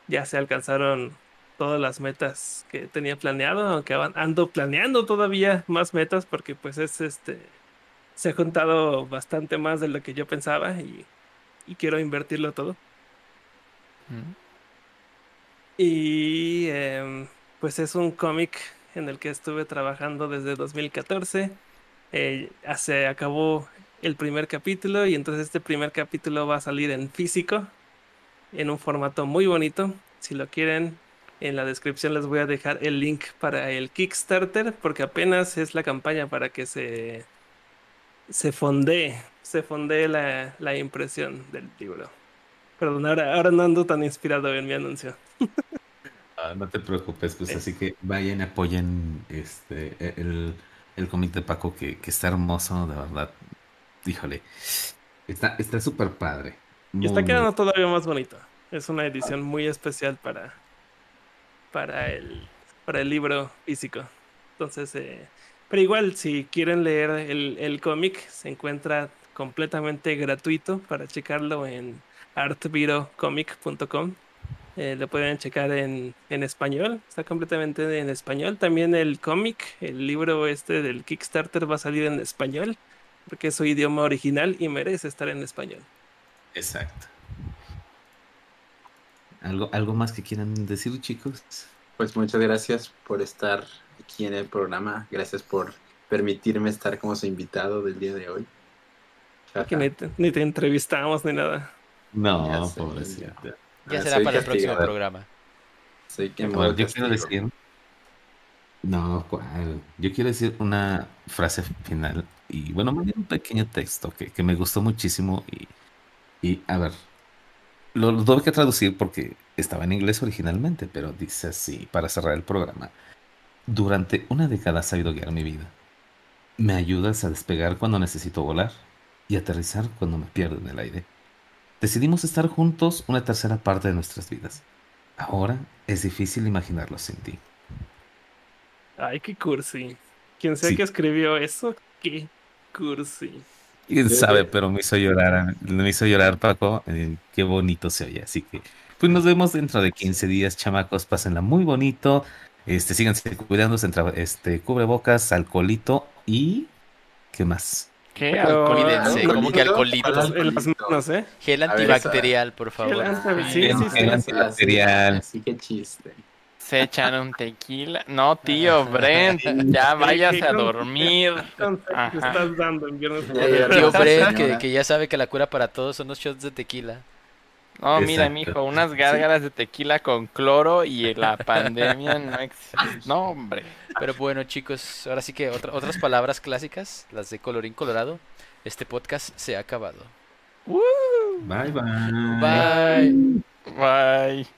Speaker 2: Ya se alcanzaron todas las metas que tenía planeado, aunque ando planeando todavía más metas porque pues es este se ha juntado bastante más de lo que yo pensaba y, y quiero invertirlo todo.
Speaker 3: Mm.
Speaker 2: Y em, pues es un cómic en el que estuve trabajando desde 2014. Eh, se acabó el primer capítulo y entonces este primer capítulo va a salir en físico, en un formato muy bonito. Si lo quieren, en la descripción les voy a dejar el link para el Kickstarter porque apenas es la campaña para que se, se fondee, se fondee la, la impresión del libro. Perdón, ahora, ahora no ando tan inspirado en mi anuncio. (laughs)
Speaker 5: Ah, no te preocupes, pues
Speaker 2: Sí.
Speaker 5: así que vayan apoyen este el, el cómic de Paco que, que está hermoso, de verdad. Híjole, está está súper padre.
Speaker 2: Y está quedando
Speaker 5: muy-
Speaker 2: todavía más bonito. Es una edición muy especial para, para, el, para el libro físico. Entonces, eh, pero igual, si quieren leer el, el cómic, se encuentra completamente gratuito para checarlo en artvirocomic.com. Eh, lo pueden checar en, en español, está completamente en español. También el cómic, el libro este del Kickstarter va a salir en español, porque es su idioma original y merece estar en español.
Speaker 5: Exacto. ¿Algo, ¿Algo más que quieran decir, chicos?
Speaker 4: Pues muchas gracias por estar aquí en el programa. Gracias por permitirme estar como su invitado del día de hoy.
Speaker 2: Que ni te, ni te entrevistamos ni nada.
Speaker 4: Ya
Speaker 5: No,
Speaker 4: sé,
Speaker 5: pobrecito.
Speaker 1: Ya
Speaker 4: Ah,
Speaker 1: será para el próximo programa.
Speaker 4: Soy que
Speaker 5: Bueno, yo quiero decir. No, ¿cuál? Yo quiero decir una frase final y bueno, bien un pequeño texto que, que me gustó muchísimo y, y a ver, lo, lo tuve que traducir porque estaba en inglés originalmente, pero dice así para cerrar el programa. Durante una década has sabido guiar mi vida. Me ayudas a despegar cuando necesito volar y aterrizar cuando me pierdo en el aire. Decidimos estar juntos una tercera parte de nuestras vidas. Ahora es difícil imaginarlo sin ti.
Speaker 2: Ay, qué cursi. Quien sea
Speaker 5: Sí.
Speaker 2: que escribió eso, qué cursi.
Speaker 5: Quién sabe, pero me hizo llorar, me hizo llorar Paco. eh, qué bonito se oye. Así que, pues nos vemos dentro de 15 días, chamacos. Pásenla muy bonito. Este, síganse cuidándose entre este cubrebocas, alcoholito y ¿qué más?
Speaker 3: ¿Qué?
Speaker 2: Pero-
Speaker 3: ¿Alcohol?
Speaker 1: Cuídense,
Speaker 2: no,
Speaker 1: como que alcoholitos.
Speaker 2: En las manos, ¿eh?
Speaker 1: Gel antibacterial, por favor.
Speaker 2: anti- sí,
Speaker 5: El-
Speaker 2: sí,
Speaker 5: el
Speaker 2: sí.
Speaker 5: antibacterial.
Speaker 4: Así que chiste.
Speaker 3: Se echan un tequila. No, tío, (laughs) Brent, ya (laughs) váyase a dormir. (laughs) Ajá.
Speaker 2: estás dando en viernes.
Speaker 1: Eh, tío Brent, que, que ya sabe que la cura para todos son los shots de tequila.
Speaker 3: No, mira,
Speaker 5: Exacto.
Speaker 3: mijo, unas gárgaras de tequila con cloro y la pandemia no existe. No, hombre.
Speaker 1: Pero bueno, chicos, ahora sí que otra- otras palabras clásicas, las de colorín colorado. Este podcast se ha acabado.
Speaker 5: Bye bye.
Speaker 1: Bye.
Speaker 3: Bye.